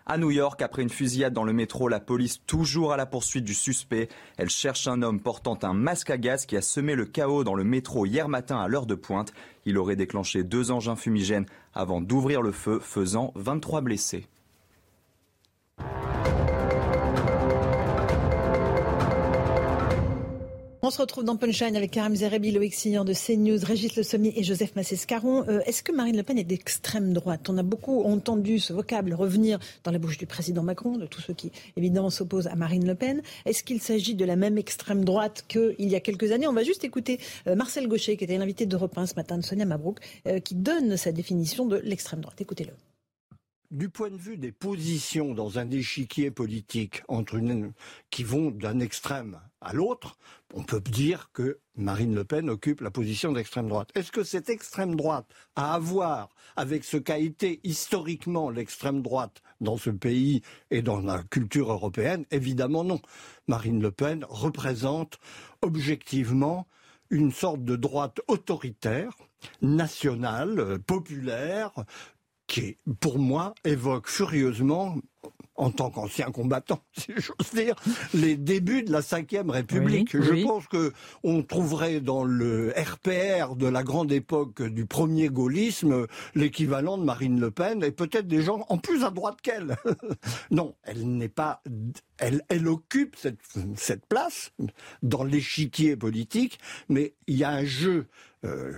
À New York, après une fusillade dans le métro, la police toujours à la poursuite du suspect. Elle cherche un homme portant un masque à gaz qui a semé le chaos dans le métro hier matin à l'heure de pointe. Il aurait déclenché deux engins fumigènes avant d'ouvrir le feu, faisant 23 blessés. On se retrouve dans Punchline avec Karim Zerebi, Loïc Signan de CNews, Régis Le Sommier et Joseph Massescaron. Euh, est-ce que Marine Le Pen est d'extrême droite? On a beaucoup entendu ce vocable revenir dans la bouche du président Macron, de tous ceux qui évidemment s'opposent à Marine Le Pen. Est-ce qu'il s'agit de la même extrême droite qu'il y a quelques années? On va juste écouter euh, Marcel Gaucher, qui était l'invité de 1 ce matin de Sonia Mabrouk, euh, qui donne sa définition de l'extrême droite. Écoutez-le. du point de vue des positions dans un échiquier politique entre qui vont d'un extrême à l'autre, on peut dire que Marine Le Pen occupe la position d'extrême droite. Est-ce que cette extrême droite a à voir avec ce qu'a été historiquement l'extrême droite dans ce pays et dans la culture européenne? Évidemment non. Marine Le Pen représente objectivement une sorte de droite autoritaire, nationale, populaire, qui, pour moi, évoque furieusement en tant qu'ancien combattant, <laughs> si j'ose dire, les débuts de la Ve République. je pense que on trouverait dans le RPR de la grande époque du premier gaullisme l'équivalent de Marine Le Pen et peut-être des gens en plus à droite qu'elle. <laughs> non, elle n'est pas, elle, elle occupe cette, cette place dans l'échiquier politique, mais il y a un jeu euh,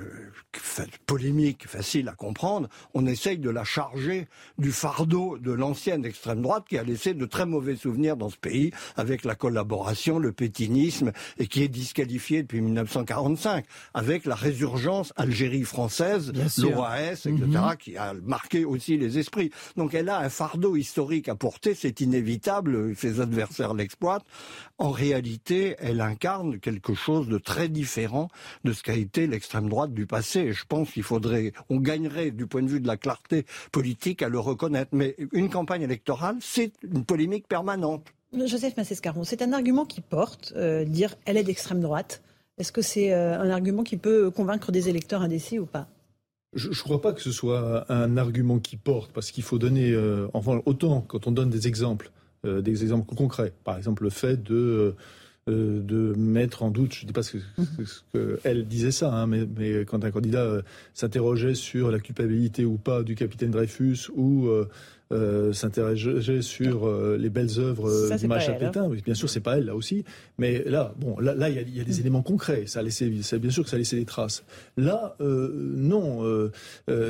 polémique, facile à comprendre, on essaye de la charger du fardeau de l'ancienne extrême droite qui a laissé de très mauvais souvenirs dans ce pays avec la collaboration, le pétinisme et qui est disqualifié depuis 1945 avec la résurgence Algérie française, l'OAS, etc., mhm. qui a marqué aussi les esprits. Donc elle a un fardeau historique à porter, c'est inévitable, ses adversaires l'exploitent. En réalité, elle incarne quelque chose de très différent de ce qu'a été l'extrême droite du passé. Je pense qu'il faudrait, on gagnerait du point de vue de la clarté politique à le reconnaître. Mais une campagne électorale, c'est une polémique permanente. Joseph Massescaron, c'est un argument qui porte, euh, dire elle est d'extrême droite. Est-ce que c'est euh, un argument qui peut convaincre des électeurs indécis ou pas? Je ne crois pas que ce soit un argument qui porte, parce qu'il faut donner, euh, enfin, autant quand on donne des exemples, des exemples concrets, par exemple le fait de de mettre en doute, je ne dis pas ce qu'elle disait ça, hein, mais, mais, quand un candidat s'interrogeait sur la culpabilité ou pas du capitaine Dreyfus ou euh, s'interroger sur euh, les belles œuvres euh, du maréchal hein. Pétain. bien sûr, c'est pas elle là aussi, mais là, bon, là, là, il y, a, des éléments concrets. Ça a laissé, bien sûr que ça a laissé des traces. Là, non.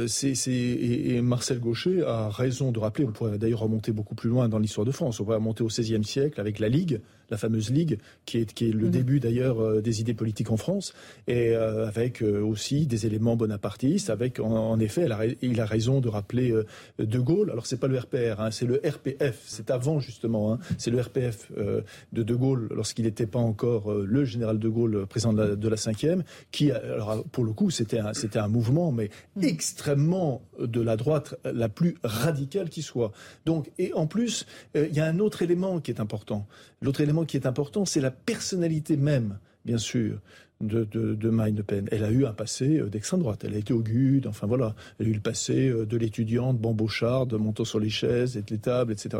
c'est, et, Marcel Gaucher a raison de rappeler. On pourrait d'ailleurs remonter beaucoup plus loin dans l'histoire de France. On pourrait remonter au XVIe siècle avec la Ligue, la fameuse Ligue, qui est, qui est le mm. début d'ailleurs des idées politiques en France, et avec aussi des éléments bonapartistes. Avec, en, effet, il a raison de rappeler De Gaulle. Alors c'est pas le RPR, hein, c'est le RPF. C'est avant justement. Hein, c'est le RPF euh, de De Gaulle lorsqu'il n'était pas encore euh, le général De Gaulle, président de la, de la 5e, qui, alors pour le coup, c'était un, c'était un mouvement, mais extrêmement de la droite la plus radicale qui soit. Donc, et en plus, euh, il y a un autre élément qui est important. L'autre élément qui est important, c'est la personnalité même, bien sûr, de, de, Marine Le Pen. Elle a eu un passé euh, d'extrême droite. Elle a été au GUD, enfin voilà. Elle a eu le passé euh, de l'étudiante bambocharde, montant sur les chaises et les tables, etc.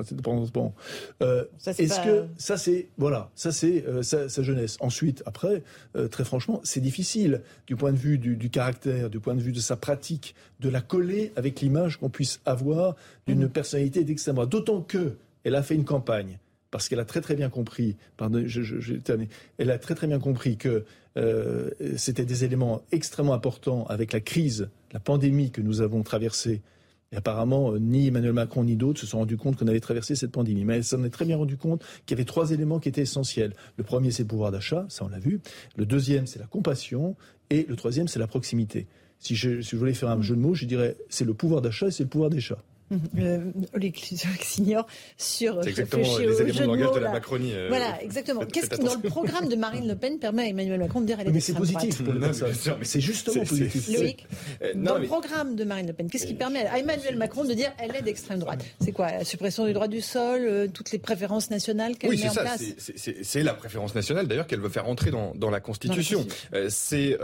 Bon. Euh, Est-ce que ça c'est voilà, ça c'est sa, jeunesse. Ensuite, après, très franchement, c'est difficile du point de vue du, caractère, du point de vue de sa pratique, de la coller avec l'image qu'on puisse avoir d'une mmh. personnalité d'extrême droite. D'autant que elle a fait une campagne parce qu'elle a très très bien compris, pardon, elle a très très bien compris que euh, c'était des éléments extrêmement importants avec la crise, la pandémie que nous avons traversée. Et apparemment, euh, ni Emmanuel Macron ni d'autres se sont rendus compte qu'on avait traversé cette pandémie. Mais elle s'en est très bien rendu compte qu'il y avait trois éléments qui étaient essentiels. Le premier, c'est le pouvoir d'achat, ça on l'a vu. Le deuxième, c'est la compassion. Et le troisième, c'est la proximité. Si je, voulais faire un jeu de mots, je dirais c'est le pouvoir d'achat et c'est le pouvoir des chats. Euh, <laughs> Signor sur C'est exactement les éléments de langage de la Macronie. Euh, voilà, exactement. Qu'est-ce qui, dans le programme de Marine Le Pen, permet à Emmanuel Macron de dire elle est Mais c'est positif. C'est justement positif. Loïc, euh, dans le programme de Marine Le Pen, qu'est-ce qui permet à Emmanuel Macron de dire elle est d'extrême droite? C'est quoi La suppression du droit du sol, euh, toutes les préférences nationales qu'elle met en place? C'est la préférence nationale, d'ailleurs, qu'elle veut faire entrer dans, dans la Constitution. c'est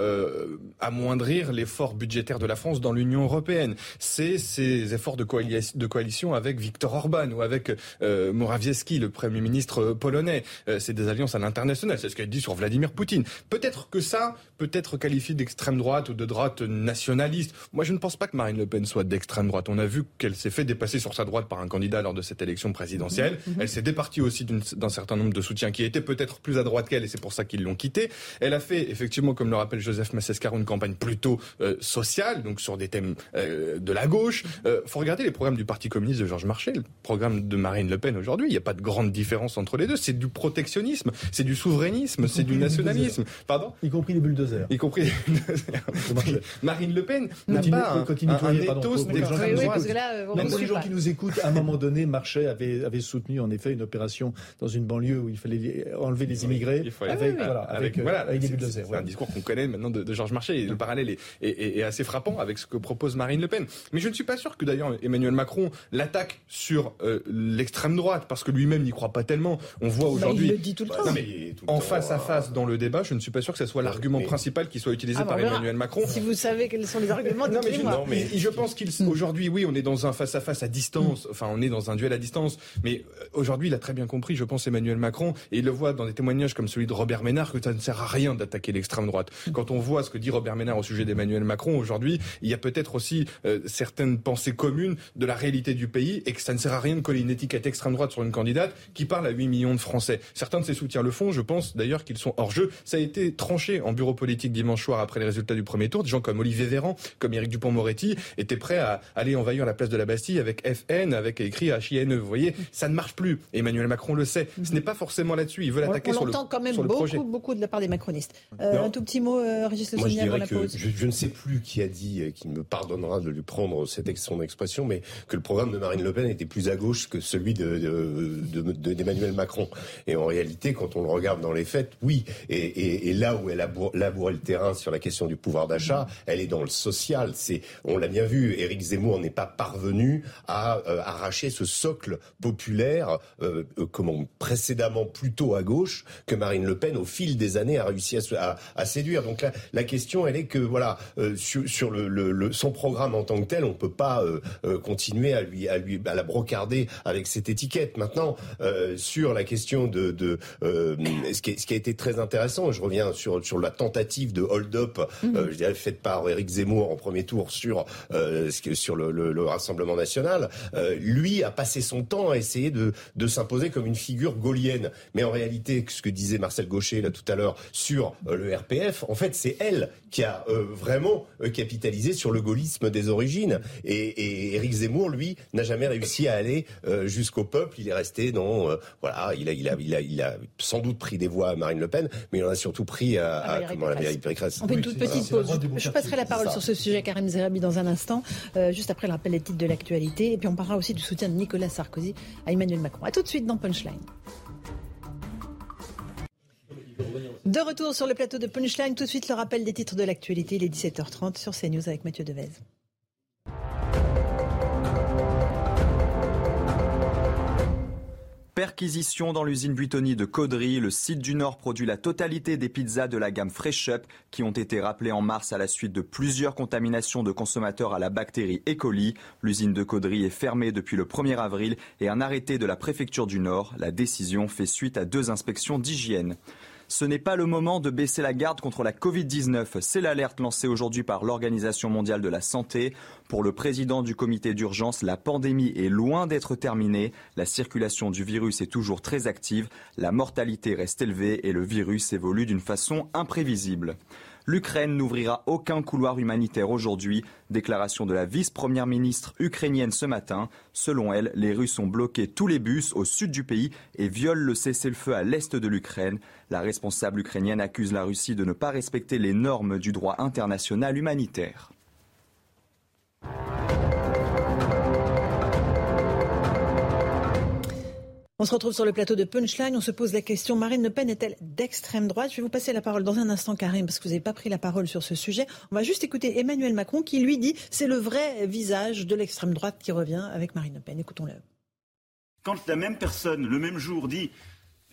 amoindrir l'effort budgétaire de la France dans l'Union européenne. C'est ces efforts de coalition de coalition avec Viktor Orban ou avec euh, Morawiecki, le Premier ministre polonais. Euh, c'est des alliances à l'international. C'est ce qu'elle dit sur Vladimir Poutine. Peut-être que ça peut être qualifié d'extrême droite ou de droite nationaliste. Moi, je ne pense pas que Marine Le Pen soit d'extrême droite. On a vu qu'elle s'est fait dépasser sur sa droite par un candidat lors de cette élection présidentielle. Mhm. Elle s'est départie aussi d'un certain nombre de soutiens qui étaient peut-être plus à droite qu'elle et c'est pour ça qu'ils l'ont quittée. Elle a fait effectivement, comme le rappelle Joseph Massescaron, une campagne plutôt euh, sociale, donc sur des thèmes de la gauche. faut regarder les programme du Parti communiste de Georges Marchais, le programme de Marine Le Pen aujourd'hui. Il n'y a pas de grande différence entre les deux. C'est du protectionnisme, c'est du souverainisme, c'est du nationalisme. Pardon Y compris les bulldozers. Y compris les bulldozers. <laughs> Marine Le Pen n'a pas un, un, un ethos d'extrême droite. Euh, Même les gens qui nous écoutent, à un moment donné, Marchais avait, avait soutenu en effet une opération dans une banlieue où il fallait enlever les immigrés avec, voilà, avec, des bulldozers. C'est un discours qu'on connaît maintenant de, de Georges Marchais et le parallèle est, est, est, assez frappant avec ce que propose Marine Le Pen. Mais je ne suis pas sûr que d'ailleurs Emmanuel Macron l'attaque sur euh, l'extrême droite parce que lui-même n'y croit pas tellement. On voit aujourd'hui. Bah, il le dit tout le temps. Non, mais en face à face dans le débat, je ne suis pas sûr que ce soit l'argument principal qui soit utilisé ah, par Emmanuel Macron. Si vous savez quels sont les arguments, <laughs> non, mais je, non, mais je pense qu'aujourd'hui, oui, on est dans un face à face à distance. Enfin, on est dans un duel à distance. Mais euh, aujourd'hui, il a très bien compris, je pense, Emmanuel Macron, et il le voit dans des témoignages comme celui de Robert Ménard, que ça ne sert à rien d'attaquer l'extrême droite. Quand on voit ce que dit Robert Ménard au sujet d'Emmanuel Macron aujourd'hui, il y a peut-être aussi euh, certaines pensées communes de la réalité du pays et que ça ne sert à rien de coller une étiquette extrême droite sur une candidate qui parle à 8 millions de Français. Certains de ses soutiens le font, je pense d'ailleurs qu'ils sont hors jeu. Ça a été tranché en bureau politique dimanche soir après les résultats du premier tour. Des gens comme Olivier Véran, comme Éric Dupont-Moretti étaient prêts à aller envahir la place de la Bastille avec FN, avec écrit H-I-N-E. Vous voyez, ça ne marche plus. Emmanuel Macron le sait. Ce n'est pas forcément là-dessus. Il veut l'attaquer sur le quand même beaucoup, projet. beaucoup de la part des macronistes. Euh, un tout petit mot, euh, Régis Le Moi, je la que pause. je, je, ne sais plus qui a dit, euh, qui me pardonnera de lui prendre cette son expression, mais que le programme de Marine Le Pen était plus à gauche que celui de, de, de, d'Emmanuel Macron. Et en réalité, quand on le regarde dans les faits, oui. Et, là où elle a labouré le terrain sur la question du pouvoir d'achat, elle est dans le social. C'est, on l'a bien vu, Éric Zemmour n'est pas parvenu à euh, arracher ce socle populaire, euh, euh, précédemment plutôt à gauche que Marine Le Pen au fil des années a réussi à, séduire. Donc la, question, elle est que voilà, euh, sur, son programme en tant que tel, on peut pas euh, continuer à lui, à lui, à la brocarder avec cette étiquette. Maintenant, sur la question de, de ce qui, ce, qui, a été très intéressant, je reviens sur sur la tentative de hold-up, mmh. je dirais faite par Éric Zemmour en premier tour sur sur le, le, le Rassemblement national. lui a passé son temps à essayer de, de s'imposer comme une figure gaulienne. Mais en réalité, ce que disait Marcel Gaucher là tout à l'heure sur euh, le RPF, en fait, c'est elle qui a euh, vraiment euh, capitalisé sur le gaullisme des origines. Et, et Éric Zemmour, lui, n'a jamais réussi à aller jusqu'au peuple. Il est resté dans, voilà, il a, il a, il a, il a sans doute pris des voix à Marine Le Pen, mais il en a surtout pris à, à, à comment, Pécresse. On fait une toute petite pause. Je passerai la parole sur ce sujet, Karim Zerabi, dans un instant, juste après le rappel des titres de l'actualité. Et puis on parlera aussi du soutien de Nicolas Sarkozy à Emmanuel Macron. A tout de suite dans Punchline. De retour sur le plateau de Punchline, tout de suite le rappel des titres de l'actualité. Il est 17h30 sur CNews avec Mathieu Devez. Perquisition dans l'usine Buitoni de Caudry. Le site du Nord produit la totalité des pizzas de la gamme Fresh Up qui ont été rappelées en mars à la suite de plusieurs contaminations de consommateurs à la bactérie E. coli. L'usine de Caudry est fermée depuis le 1er avril et un arrêté de la préfecture du Nord. La décision fait suite à deux inspections d'hygiène. Ce n'est pas le moment de baisser la garde contre la Covid-19. C'est l'alerte lancée aujourd'hui par l'Organisation mondiale de la santé. Pour le président du comité d'urgence, la pandémie est loin d'être terminée. La circulation du virus est toujours très active. La mortalité reste élevée et le virus évolue d'une façon imprévisible. L'Ukraine n'ouvrira aucun couloir humanitaire aujourd'hui. Déclaration de la vice-première ministre ukrainienne ce matin. Selon elle, les Russes ont bloqué tous les bus au sud du pays et violent le cessez-le-feu à l'est de l'Ukraine. La responsable ukrainienne accuse la Russie de ne pas respecter les normes du droit international humanitaire. On se retrouve sur le plateau de Punchline. On se pose la question Marine Le Pen est-elle d'extrême droite? Je vais vous passer la parole dans un instant, Karim, parce que vous n'avez pas pris la parole sur ce sujet. On va juste écouter Emmanuel Macron qui lui dit c'est le vrai visage de l'extrême droite qui revient avec Marine Le Pen. Écoutons-le. Quand la même personne, le même jour, dit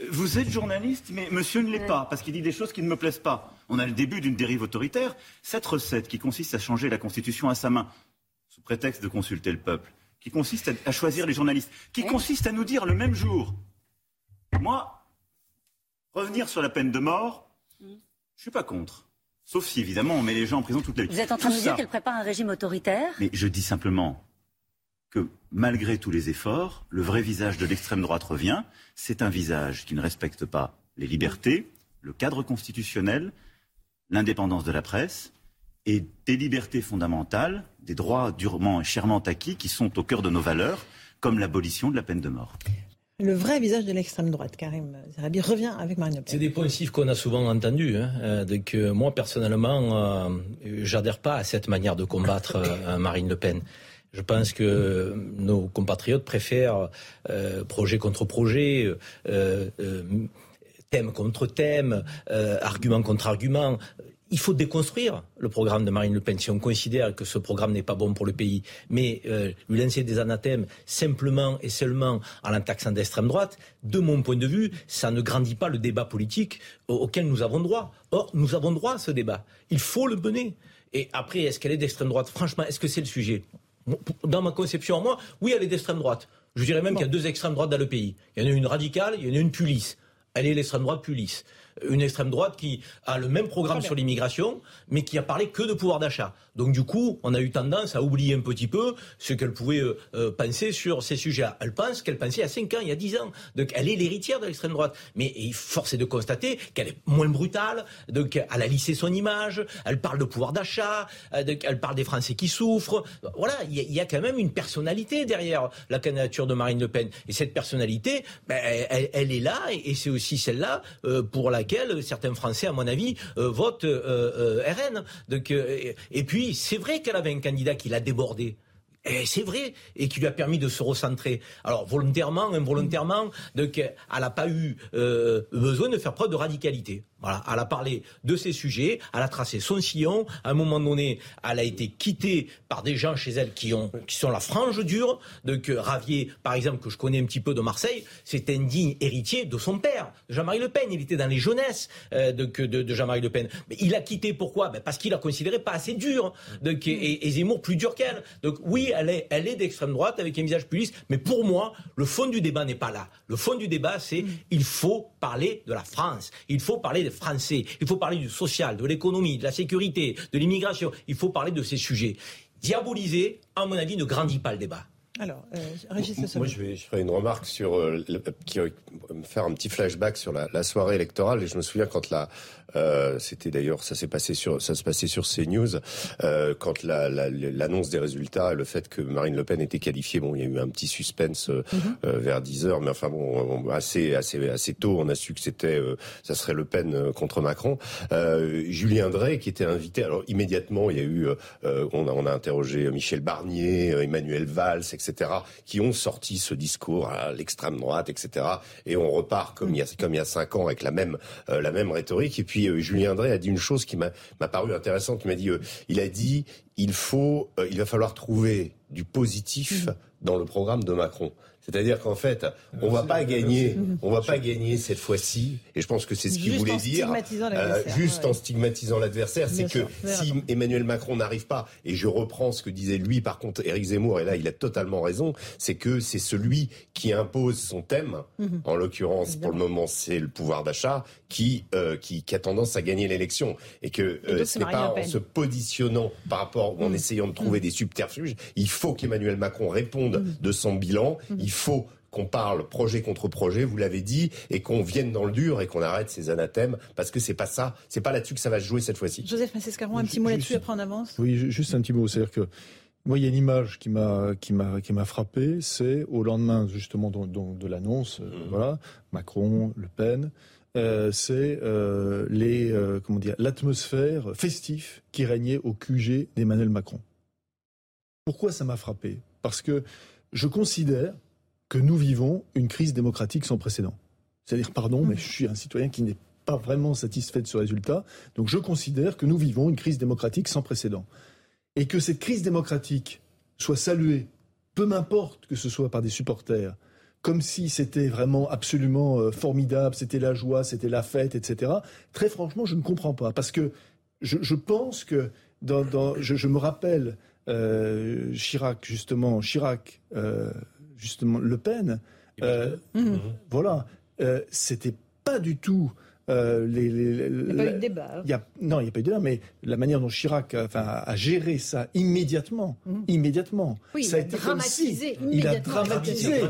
vous êtes journaliste, mais monsieur ne l'est pas, parce qu'il dit des choses qui ne me plaisent pas. On a le début d'une dérive autoritaire. Cette recette qui consiste à changer la Constitution à sa main, sous prétexte de consulter le peuple, qui consiste à, choisir les journalistes, qui consiste à nous dire le même jour, moi, revenir sur la peine de mort, je ne suis pas contre. Sauf si, évidemment, on met les gens en prison toute la vie. Vous êtes en train de me dire qu'elle prépare un régime autoritaire? Mais je dis simplement que malgré tous les efforts, le vrai visage de l'extrême droite revient. C'est un visage qui ne respecte pas les libertés, le cadre constitutionnel, l'indépendance de la presse, et des libertés fondamentales, des droits durement et chèrement acquis qui sont au cœur de nos valeurs, comme l'abolition de la peine de mort. Le vrai visage de l'extrême droite, Karim Zerabi, revient avec Marine Le Pen. C'est des poncifs qu'on a souvent entendus. Hein. Euh, donc, moi, personnellement, euh, j'adhère pas à cette manière de combattre euh, Marine Le Pen. Je pense que nos compatriotes préfèrent euh, projet contre projet, euh, euh, thème contre thème, argument contre argument. Il faut déconstruire le programme de Marine Le Pen si on considère que ce programme n'est pas bon pour le pays. Mais lui lancer des anathèmes simplement et seulement en la taxant d'extrême droite, de mon point de vue, ça ne grandit pas le débat politique auquel nous avons droit. Or, nous avons droit à ce débat. Il faut le mener. Et après, est-ce qu'elle est d'extrême droite? Franchement, est-ce que c'est le sujet? Dans ma conception moi, oui, elle est d'extrême droite. Je dirais même qu'il y a deux extrêmes droites dans le pays. Il y en a une radicale, il y en a une plus lisse. Elle est l'extrême droite plus lisse. Une extrême droite qui a le même programme sur l'immigration, mais qui a parlé que de pouvoir d'achat. Donc du coup, on a eu tendance à oublier un petit peu ce qu'elle pouvait euh, euh, penser sur ces sujets-là. Elle pense qu'elle pensait à 5 ans, il y a 10 ans. Donc elle est l'héritière de l'extrême droite. Mais force est de constater qu'elle est moins brutale, donc elle a lissé son image, elle parle de pouvoir d'achat, euh, elle parle des Français qui souffrent. Voilà, il y, a quand même une personnalité derrière la candidature de Marine Le Pen. Et cette personnalité, ben, elle, est là, et, c'est aussi celle-là pour laquelle certains Français, à mon avis, votent RN. Donc, et puis, c'est vrai qu'elle avait un candidat qui l'a débordé. Et c'est vrai, et qui lui a permis de se recentrer. Alors volontairement, involontairement, donc elle n'a pas eu euh, besoin de faire preuve de radicalité. Voilà, elle a parlé de ces sujets, elle a tracé son sillon. À un moment donné, elle a été quittée par des gens chez elle qui ont, qui sont la frange dure. Donc euh, Ravier, par exemple, que je connais un petit peu de Marseille, c'est un digne héritier de son père, Jean-Marie Le Pen. Il était dans les jeunesses euh, de, de, Jean-Marie Le Pen. Mais il a quitté pourquoi? Ben Parce qu'il a considéré pas assez dur. Donc, et, et Zemmour plus dur qu'elle. Donc oui, elle est, elle est d'extrême droite avec un visage plus lisse. Mais pour moi, le fond du débat n'est pas là. Le fond du débat, c'est mm. il faut parler de la France. Il faut parler Français. Il faut parler du social, de l'économie, de la sécurité, de l'immigration. Il faut parler de ces sujets. Diaboliser, à mon avis, ne grandit pas le débat. Alors, euh, Régis Moi, je, vais, je ferai une remarque sur, euh, qui va me faire un petit flashback sur la, la, soirée électorale. Et je me souviens quand la, euh, c'était d'ailleurs, ça s'est passé sur, ça se passait sur CNews, euh, quand l'annonce la, des résultats, le fait que Marine Le Pen était qualifiée, bon, il y a eu un petit suspense euh, mhm. euh vers 10 heures, mais enfin bon, assez, assez, assez tôt, on a su que c'était, ça serait Le Pen contre Macron. Julien Drey, qui était invité, alors immédiatement, il y a eu, on a, on a interrogé Michel Barnier, Emmanuel Valls, etc qui ont sorti ce discours à l'extrême droite, etc. Et on repart comme il y a comme il y a cinq ans avec la même euh, la même rhétorique. Et puis euh, Julien André a dit une chose qui m'a paru intéressante. Il m'a dit, euh, il a dit, il faut, il va falloir trouver du positif mmh. dans le programme de Macron. C'est-à-dire qu'en fait, on va pas gagner, on va pas gagner cette fois-ci. Et je pense que c'est ce qu'il voulait dire, euh, juste en stigmatisant l'adversaire, c'est que si Emmanuel Macron n'arrive pas, et je reprends ce que disait lui, par contre, Éric Zemmour, et là il a totalement raison, c'est que c'est celui qui impose son thème, mhm. en l'occurrence pour le moment c'est le pouvoir d'achat, qui, euh, qui, qui a tendance à gagner l'élection, et que euh, ce n'est pas en se positionnant par rapport ou en mhm. essayant de trouver mhm. des subterfuges, il faut qu'Emmanuel Macron réponde de son bilan il faut qu'on parle projet contre projet, vous l'avez dit, et qu'on vienne dans le dur et qu'on arrête ces anathèmes, parce que c'est pas ça, c'est pas là-dessus que ça va se jouer cette fois-ci. Joseph Massescaron, un petit mot là-dessus, après on avance. Oui, juste un petit mot, c'est-à-dire que moi, il y a une image qui m'a qui m'a qui m'a frappé, c'est au lendemain justement de l'annonce, euh, mmh. voilà, Macron, Le Pen, euh, c'est euh, les comment dire l'atmosphère festive qui régnait au QG d'Emmanuel Macron. Pourquoi ça m'a frappé? Parce que je considère que nous vivons une crise démocratique sans précédent. C'est-à-dire, pardon, mais je suis un citoyen qui n'est pas vraiment satisfait de ce résultat. Donc je considère que nous vivons une crise démocratique sans précédent. Et que cette crise démocratique soit saluée, peu m'importe que ce soit par des supporters, comme si c'était vraiment absolument euh, formidable, c'était la joie, c'était la fête, etc. Très franchement, je ne comprends pas. Parce que je, pense que dans, je, me rappelle euh, Chirac, justement, Chirac, euh, justement, Le Pen, euh, mhm. voilà, c'était pas du tout. les, il n'y a pas eu de débat. Hein. non, il n'y a pas eu de débat, mais la manière dont Chirac enfin, a géré ça immédiatement, mhm. immédiatement, oui, ça a, été dramatisé il a dramatisé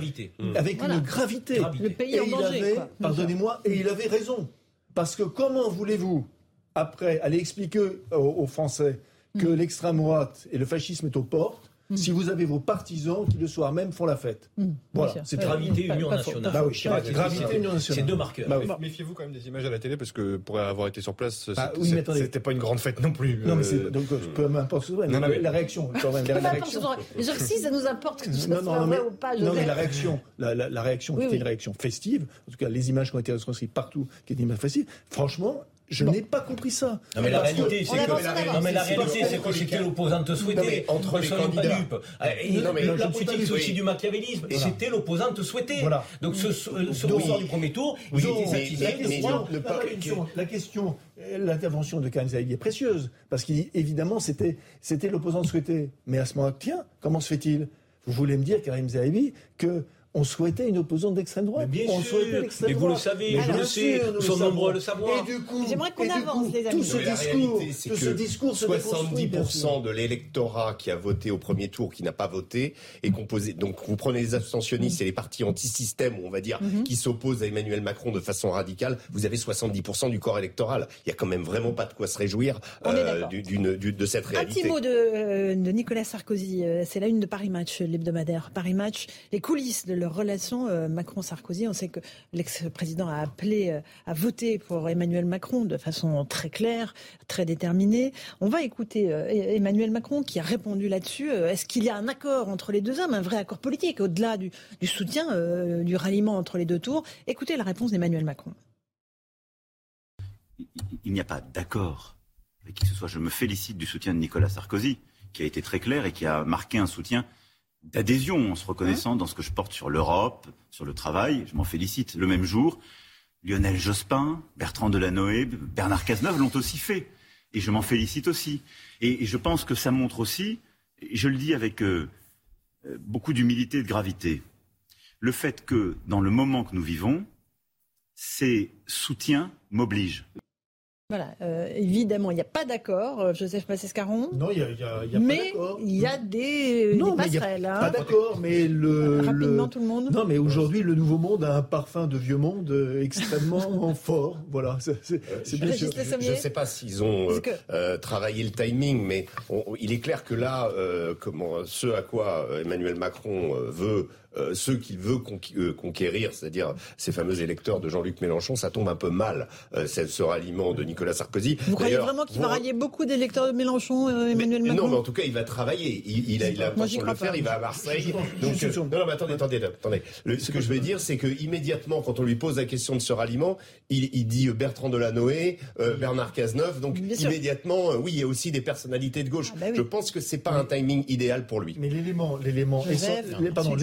avec une gravité. Le pays et en danger. Pardonnez-moi, et il avait raison. Parce que comment voulez-vous, après, aller expliquer aux Français que l'extrême droite et le fascisme est aux portes, Si vous avez vos partisans qui le soir même font la fête. Mm. Voilà, c'est gravité, union nationale. Bah gravité, union nationale. C'est deux marqueurs. Bah Méfiez-vous quand même des images à la télé parce que pour avoir été sur place, bah c'était pas une grande fête non plus. Non, mais euh, donc peu m'importe non, la réaction quand même. La réaction. si ça nous importe que ce soit vrai ou pas. Non, mais la réaction, la réaction, qui était une réaction festive. En tout cas, les images qui ont été retranscrites partout, qui étaient une image festive. Franchement, je n'ai pas compris ça. Non mais la réalité, c'est que, non, mais la réalité, c'est que c'était l'opposante souhaitée. Entre les candidats. Non, mais la politique, c'est aussi du machiavélisme. Et c'était l'opposante souhaitée. Voilà. Donc ce, ressort du premier tour, il était satisfait. La question, l'intervention de Karim est précieuse. Parce qu'évidemment, c'était l'opposante souhaitée. Mais à ce moment-là, tiens, comment se fait-il? Vous voulez me dire, Karim Zaïbi, que on souhaitait une opposante d'extrême droite. Mais bien on sûr. Mais vous le savez, je le sais, nous sommes nombreux à le savoir. Et du coup, j'aimerais qu'on avance, les amis. Tout ce discours, tout ce discours 70% de l'électorat qui a voté au premier tour, qui n'a pas voté, est composé. Donc vous prenez les abstentionnistes et les partis anti-système, on va dire, mhm. qui s'opposent à Emmanuel Macron de façon radicale. Vous avez 70% du corps électoral. Il y a quand même vraiment pas de quoi se réjouir euh, de cette réalité. Un petit mot de, euh, de Nicolas Sarkozy. Euh, c'est la une de Paris Match, l'hebdomadaire Paris Match. Les coulisses de leur relation euh, Macron-Sarkozy. On sait que l'ex-président a appelé euh, à voter pour Emmanuel Macron de façon très claire, très déterminée. On va écouter euh, Emmanuel Macron qui a répondu là-dessus. Est-ce qu'il y a un accord entre les deux hommes, un vrai accord politique, au-delà du, soutien, du ralliement entre les deux tours? Écoutez la réponse d'Emmanuel Macron. Il n'y a pas d'accord avec qui que ce soit. Je me félicite du soutien de Nicolas Sarkozy, qui a été très clair et qui a marqué un soutien d'adhésion en se reconnaissant dans ce que je porte sur l'Europe, sur le travail. Je m'en félicite. Le même jour, Lionel Jospin, Bertrand Delanoë, Bernard Cazeneuve l'ont aussi fait. Et je m'en félicite aussi. Et, je pense que ça montre aussi, et je le dis avec euh, euh, beaucoup d'humilité et de gravité, le fait que dans le moment que nous vivons, ces soutiens m'obligent. Voilà, euh, évidemment, il n'y a pas d'accord, euh, Joseph Massescaron. Non, il n'y a, y a, y a mais pas d'accord. Mais il y a des, non, des passerelles. Hein. Pas d'accord, mais le. Rapidement, tout le monde. Non, mais aujourd'hui, le nouveau monde a un parfum de vieux monde euh, extrêmement <laughs> fort. Voilà, c'est bien sûr. Je ne sais pas s'ils ont travaillé le timing, mais il est clair que là, comment, ce à quoi Emmanuel Macron veut euh, ceux qu'il veut euh, conquérir, c'est-à-dire ces fameux électeurs de Jean-Luc Mélenchon, ça tombe un peu mal, euh, ce ralliement de Nicolas Sarkozy. Vous croyez vraiment qu'il va rallier beaucoup d'électeurs de Mélenchon, Emmanuel Macron Non, mais en tout cas, il va travailler. Il, il a, l'intention de le faire, il va à Marseille. Donc, non, non, mais attendez, attendez, attendez. ce que je veux dire, c'est que immédiatement, quand on lui pose la question de ce ralliement, il, il dit Bertrand Delanoë, Bernard Cazeneuve, donc immédiatement, oui, il y a aussi des personnalités de gauche. Ah, bah je pense que c'est pas un timing idéal pour lui. Mais l'élément, l'élément, pardon,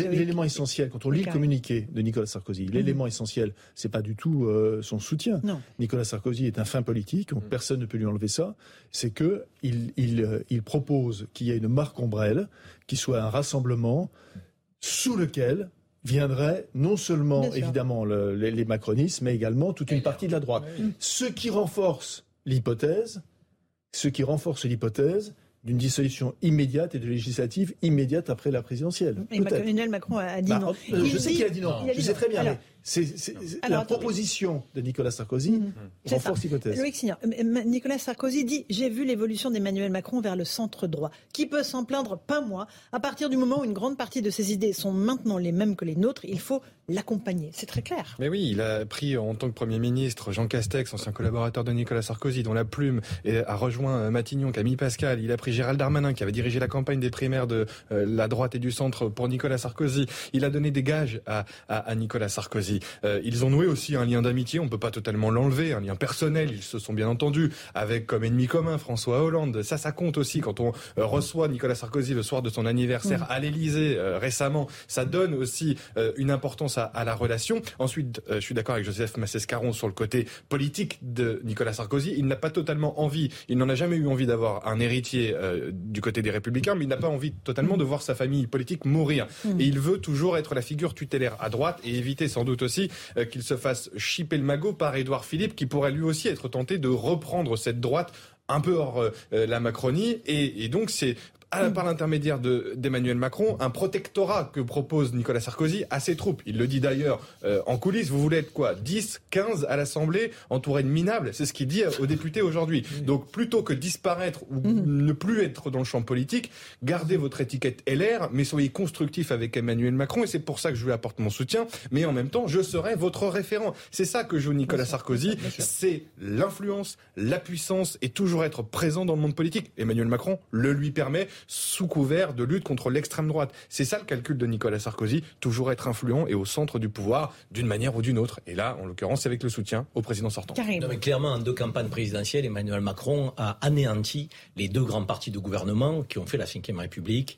l'élément essentiel, quand on lit le communiqué de Nicolas Sarkozy, mhm. l'élément essentiel, c'est pas du tout euh, son soutien. Nicolas Sarkozy est un fin politique, mhm. personne ne peut lui enlever ça. C'est que il, il, euh, il propose qu'il y ait une marque ombrelle, qui soit un rassemblement sous lequel viendrait non seulement évidemment les, les, macronistes, mais également toute une partie de la droite. Ce qui renforce l'hypothèse, ce qui renforce l'hypothèse, d'une dissolution immédiate et de législative immédiate après la présidentielle. Emmanuel Macron a dit bah, non. Euh, je sais qu'il a dit non. je sais très bien. C'est la proposition de Nicolas Sarkozy mmh. renforce l'hypothèse. Nicolas Sarkozy dit J'ai vu l'évolution d'Emmanuel Macron vers le centre droit. Qui peut s'en plaindre? Pas moi. À partir du moment où une grande partie de ses idées sont maintenant les mêmes que les nôtres, il faut l'accompagner. C'est très clair. Mais oui, il a pris en tant que Premier ministre Jean Castex, ancien collaborateur de Nicolas Sarkozy, dont la plume a rejoint Matignon, Camille Pascal. Il a pris Gérald Darmanin, qui avait dirigé la campagne des primaires de euh, la droite et du centre pour Nicolas Sarkozy. Il a donné des gages à, à Nicolas Sarkozy. Euh, ils ont noué aussi un lien d'amitié, on ne peut pas totalement l'enlever, un lien personnel, ils se sont bien entendus, avec comme ennemi commun François Hollande. Ça, ça compte aussi quand on euh, reçoit Nicolas Sarkozy le soir de son anniversaire mm. à l'Élysée euh, récemment. Ça donne aussi une importance à, la relation. Ensuite, je suis d'accord avec Joseph Massescaron sur le côté politique de Nicolas Sarkozy. Il n'a pas totalement envie, il n'en a jamais eu envie d'avoir un héritier du côté des Républicains, mais il n'a pas envie totalement de voir sa famille politique mourir. Mm. Et il veut toujours être la figure tutélaire à droite et éviter sans doute aussi euh, qu'il se fasse chipper le magot par Édouard Philippe, qui pourrait lui aussi être tenté de reprendre cette droite un peu hors euh, la Macronie. Et, donc, c'est par l'intermédiaire d'Emmanuel Macron, un protectorat que propose Nicolas Sarkozy à ses troupes. Il le dit d'ailleurs euh, en coulisses. Vous voulez être quoi? 10, 15 à l'Assemblée, entouré de minables? C'est ce qu'il dit aux députés aujourd'hui. Donc plutôt que disparaître ou mm. ne plus être dans le champ politique, gardez votre étiquette LR, mais soyez constructif avec Emmanuel Macron. Et c'est pour ça que je lui apporte mon soutien. Mais en même temps, je serai votre référent. C'est ça que joue Nicolas Sarkozy. C'est l'influence, la puissance et toujours être présent dans le monde politique. Emmanuel Macron le lui permet sous couvert de lutte contre l'extrême droite. C'est ça le calcul de Nicolas Sarkozy, toujours être influent et au centre du pouvoir d'une manière ou d'une autre. Et là, en l'occurrence, c'est avec le soutien au président sortant. mais clairement, en deux campagnes présidentielles, Emmanuel Macron a anéanti les deux grands partis de gouvernement qui ont fait la Ve République.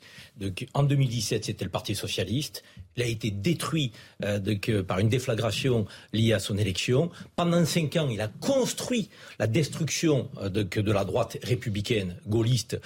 en 2017, c'était le Parti socialiste. Il a été détruit euh, par une déflagration liée à son élection. Pendant cinq ans, il a construit la destruction euh, de, la droite républicaine, gaulliste,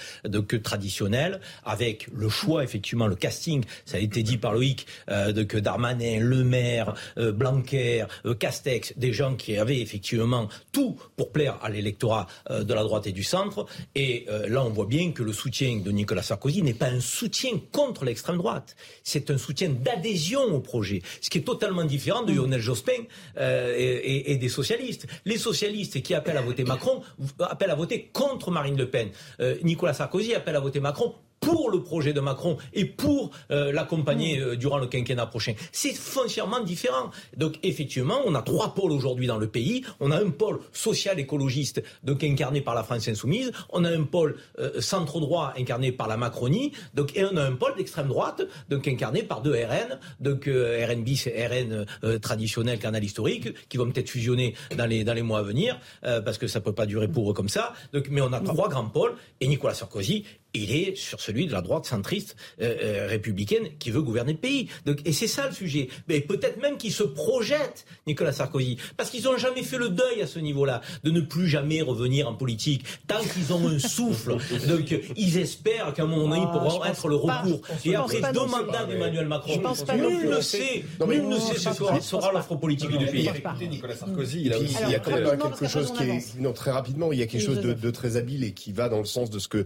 traditionnelle, avec le choix, effectivement, le casting, ça a été dit par Loïc, euh, de que Darmanin, Le Maire, Blanquer, Castex, des gens qui avaient effectivement tout pour plaire à l'électorat de la droite et du centre. Et là, on voit bien que le soutien de Nicolas Sarkozy n'est pas un soutien contre l'extrême droite, c'est un soutien adhésion au projet, ce qui est totalement différent de Lionel Jospin euh, et, des socialistes. Les socialistes qui appellent à voter Macron appellent à voter contre Marine Le Pen. Euh, Nicolas Sarkozy appelle à voter Macron pour le projet de Macron et pour euh, l'accompagner euh, durant le quinquennat prochain. C'est foncièrement différent. Donc effectivement, on a trois pôles aujourd'hui dans le pays. On a un pôle social écologiste donc incarné par la France insoumise. On a un pôle euh, centre droit incarné par la Macronie. Donc et on a un pôle d'extrême droite donc incarné par deux RN, donc RN bis et RN traditionnel canal historique qui vont peut-être fusionner dans les dans les mois à venir parce que ça peut pas durer pour eux comme ça. Donc mais on a trois grands pôles et Nicolas Sarkozy il est sur celui de la droite centriste euh, euh, républicaine qui veut gouverner le pays. Donc, et c'est ça le sujet. Mais peut-être même qu'il se projette, Nicolas Sarkozy, parce qu'ils n'ont jamais fait le deuil à ce niveau-là, de ne plus jamais revenir en politique, tant qu'ils ont un souffle. <laughs> Donc, ils espèrent qu'à un moment donné, ils ah, pourront être le recours. et après deux mandats d'Emmanuel Macron, nul ne sait, nul ne sait ce que sera l'offre politique du pays. Nicolas Sarkozy, il, il y a quand même quelque chose qui est, non, très rapidement, il y a quelque chose de, très habile et qui va dans le sens de ce que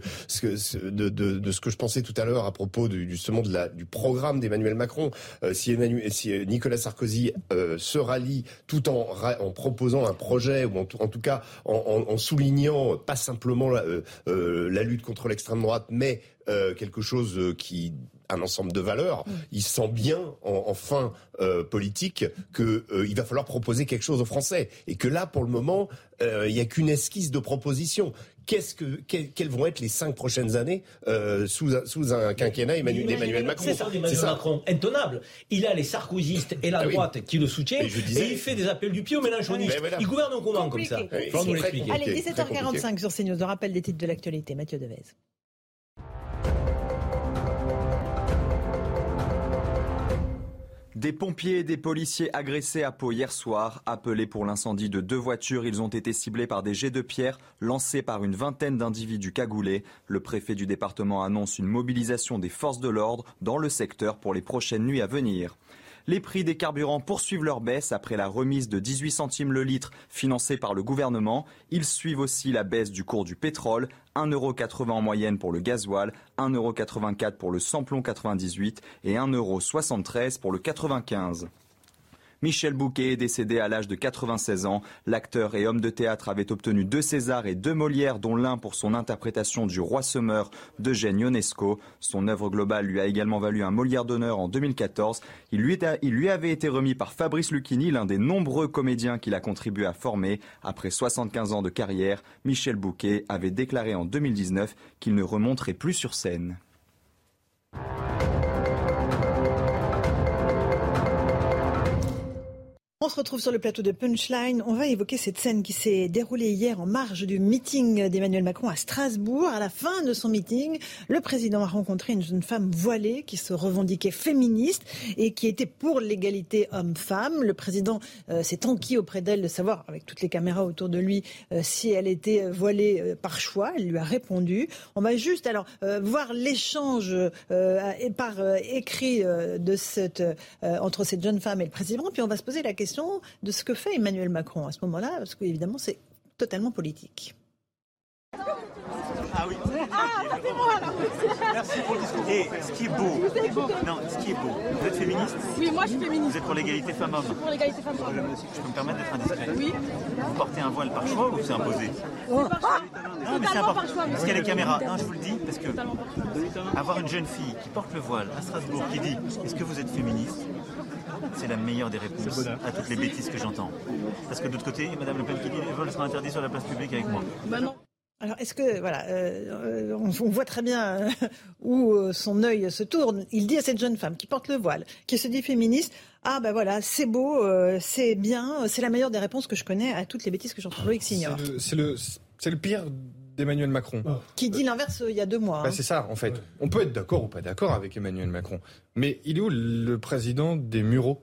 de, de, de, ce que je pensais tout à l'heure à propos du, justement de la, du programme d'Emmanuel Macron. Euh, si, Emmanuel, si euh, Nicolas Sarkozy euh, se rallie tout en, en proposant un projet, ou en, en tout cas en, en, soulignant pas simplement la, la lutte contre l'extrême droite, mais quelque chose qui un ensemble de valeurs, il sent bien en, fin politique qu'il il va falloir proposer quelque chose aux Français et que là, pour le moment, il n'y a qu'une esquisse de proposition qu'est-ce que, quelles vont être les cinq prochaines années euh, sous, un, sous un quinquennat Emmanuel, d'Emmanuel Macron. C'est ça, Emmanuel Macron, intenable. Il a les sarkozystes et la ah droite qui le soutiennent, et, il fait des appels du pied aux mélanchonistes. Il gouverne comment comme ça. Allez, 17h45 sur CNews, le rappel des titres de l'actualité. Mathieu Devez. Des pompiers et des policiers agressés à Pau hier soir. Appelés pour l'incendie de deux voitures, ils ont été ciblés par des jets de pierre lancés par une vingtaine d'individus cagoulés. Le préfet du département annonce une mobilisation des forces de l'ordre dans le secteur pour les prochaines nuits à venir. Les prix des carburants poursuivent leur baisse après la remise de 18 centimes le litre financée par le gouvernement. Ils suivent aussi la baisse du cours du pétrole, 1,80€ en moyenne pour le gasoil, 1,84€ pour le samplon 98 et 1,73€ pour le 95. Michel Bouquet est décédé à l'âge de 96 ans. L'acteur et homme de théâtre avait obtenu deux Césars et deux Molières, dont l'un pour son interprétation du Roi Semeur d'Eugène Ionesco. Son œuvre globale lui a également valu un Molière d'honneur en 2014. Il lui, avait été remis par Fabrice Lucchini, l'un des nombreux comédiens qu'il a contribué à former. Après 75 ans de carrière, Michel Bouquet avait déclaré en 2019 qu'il ne remonterait plus sur scène. On se retrouve sur le plateau de Punchline. On va évoquer cette scène qui s'est déroulée hier en marge du meeting d'Emmanuel Macron à Strasbourg. À la fin de son meeting, le président a rencontré une jeune femme voilée qui se revendiquait féministe et qui était pour l'égalité homme-femme. Le président euh, s'est enquis auprès d'elle de savoir, avec toutes les caméras autour de lui, euh, si elle était voilée euh, par choix. Elle lui a répondu. On va juste alors voir l'échange par écrit entre cette jeune femme et le président. Puis on va se poser la question de ce que fait Emmanuel Macron à ce moment-là, parce qu'évidemment, c'est totalement politique. Ah oui. Ah, c'est moi alors. Merci pour le discours. Et ce qui est beau, non, ce qui est beau, vous êtes féministe Oui, moi je suis féministe. Vous êtes pour l'égalité femmes-hommes Pour l'égalité femmes-hommes. Je peux me permettre d'être indiscret Oui. Vous portez un voile par choix ou c'est imposé Non, mais c'est important. Parce qu'il y a les caméras. Non, je vous le dis, parce que avoir une jeune fille qui porte le voile à Strasbourg qui dit Est-ce que vous êtes féministe? C'est la meilleure des réponses à toutes les bêtises que j'entends. Parce que de l'autre côté, Madame Le Pen qui dit les vols seront interdits sur la place publique avec moi. Bah non. Alors, est-ce que, voilà, euh, on, voit très bien euh, où euh, son œil se tourne. Il dit à cette jeune femme qui porte le voile, qui se dit féministe, ah ben voilà, c'est beau, c'est bien, c'est la meilleure des réponses que je connais à toutes les bêtises que j'entends. Loïc Signor. C'est le, le, pire d'Emmanuel Macron. Oh. Qui dit l'inverse il y a deux mois. Bah, hein. C'est ça, en fait. On peut être d'accord ou pas d'accord avec Emmanuel Macron. Mais il est où le président des Mureaux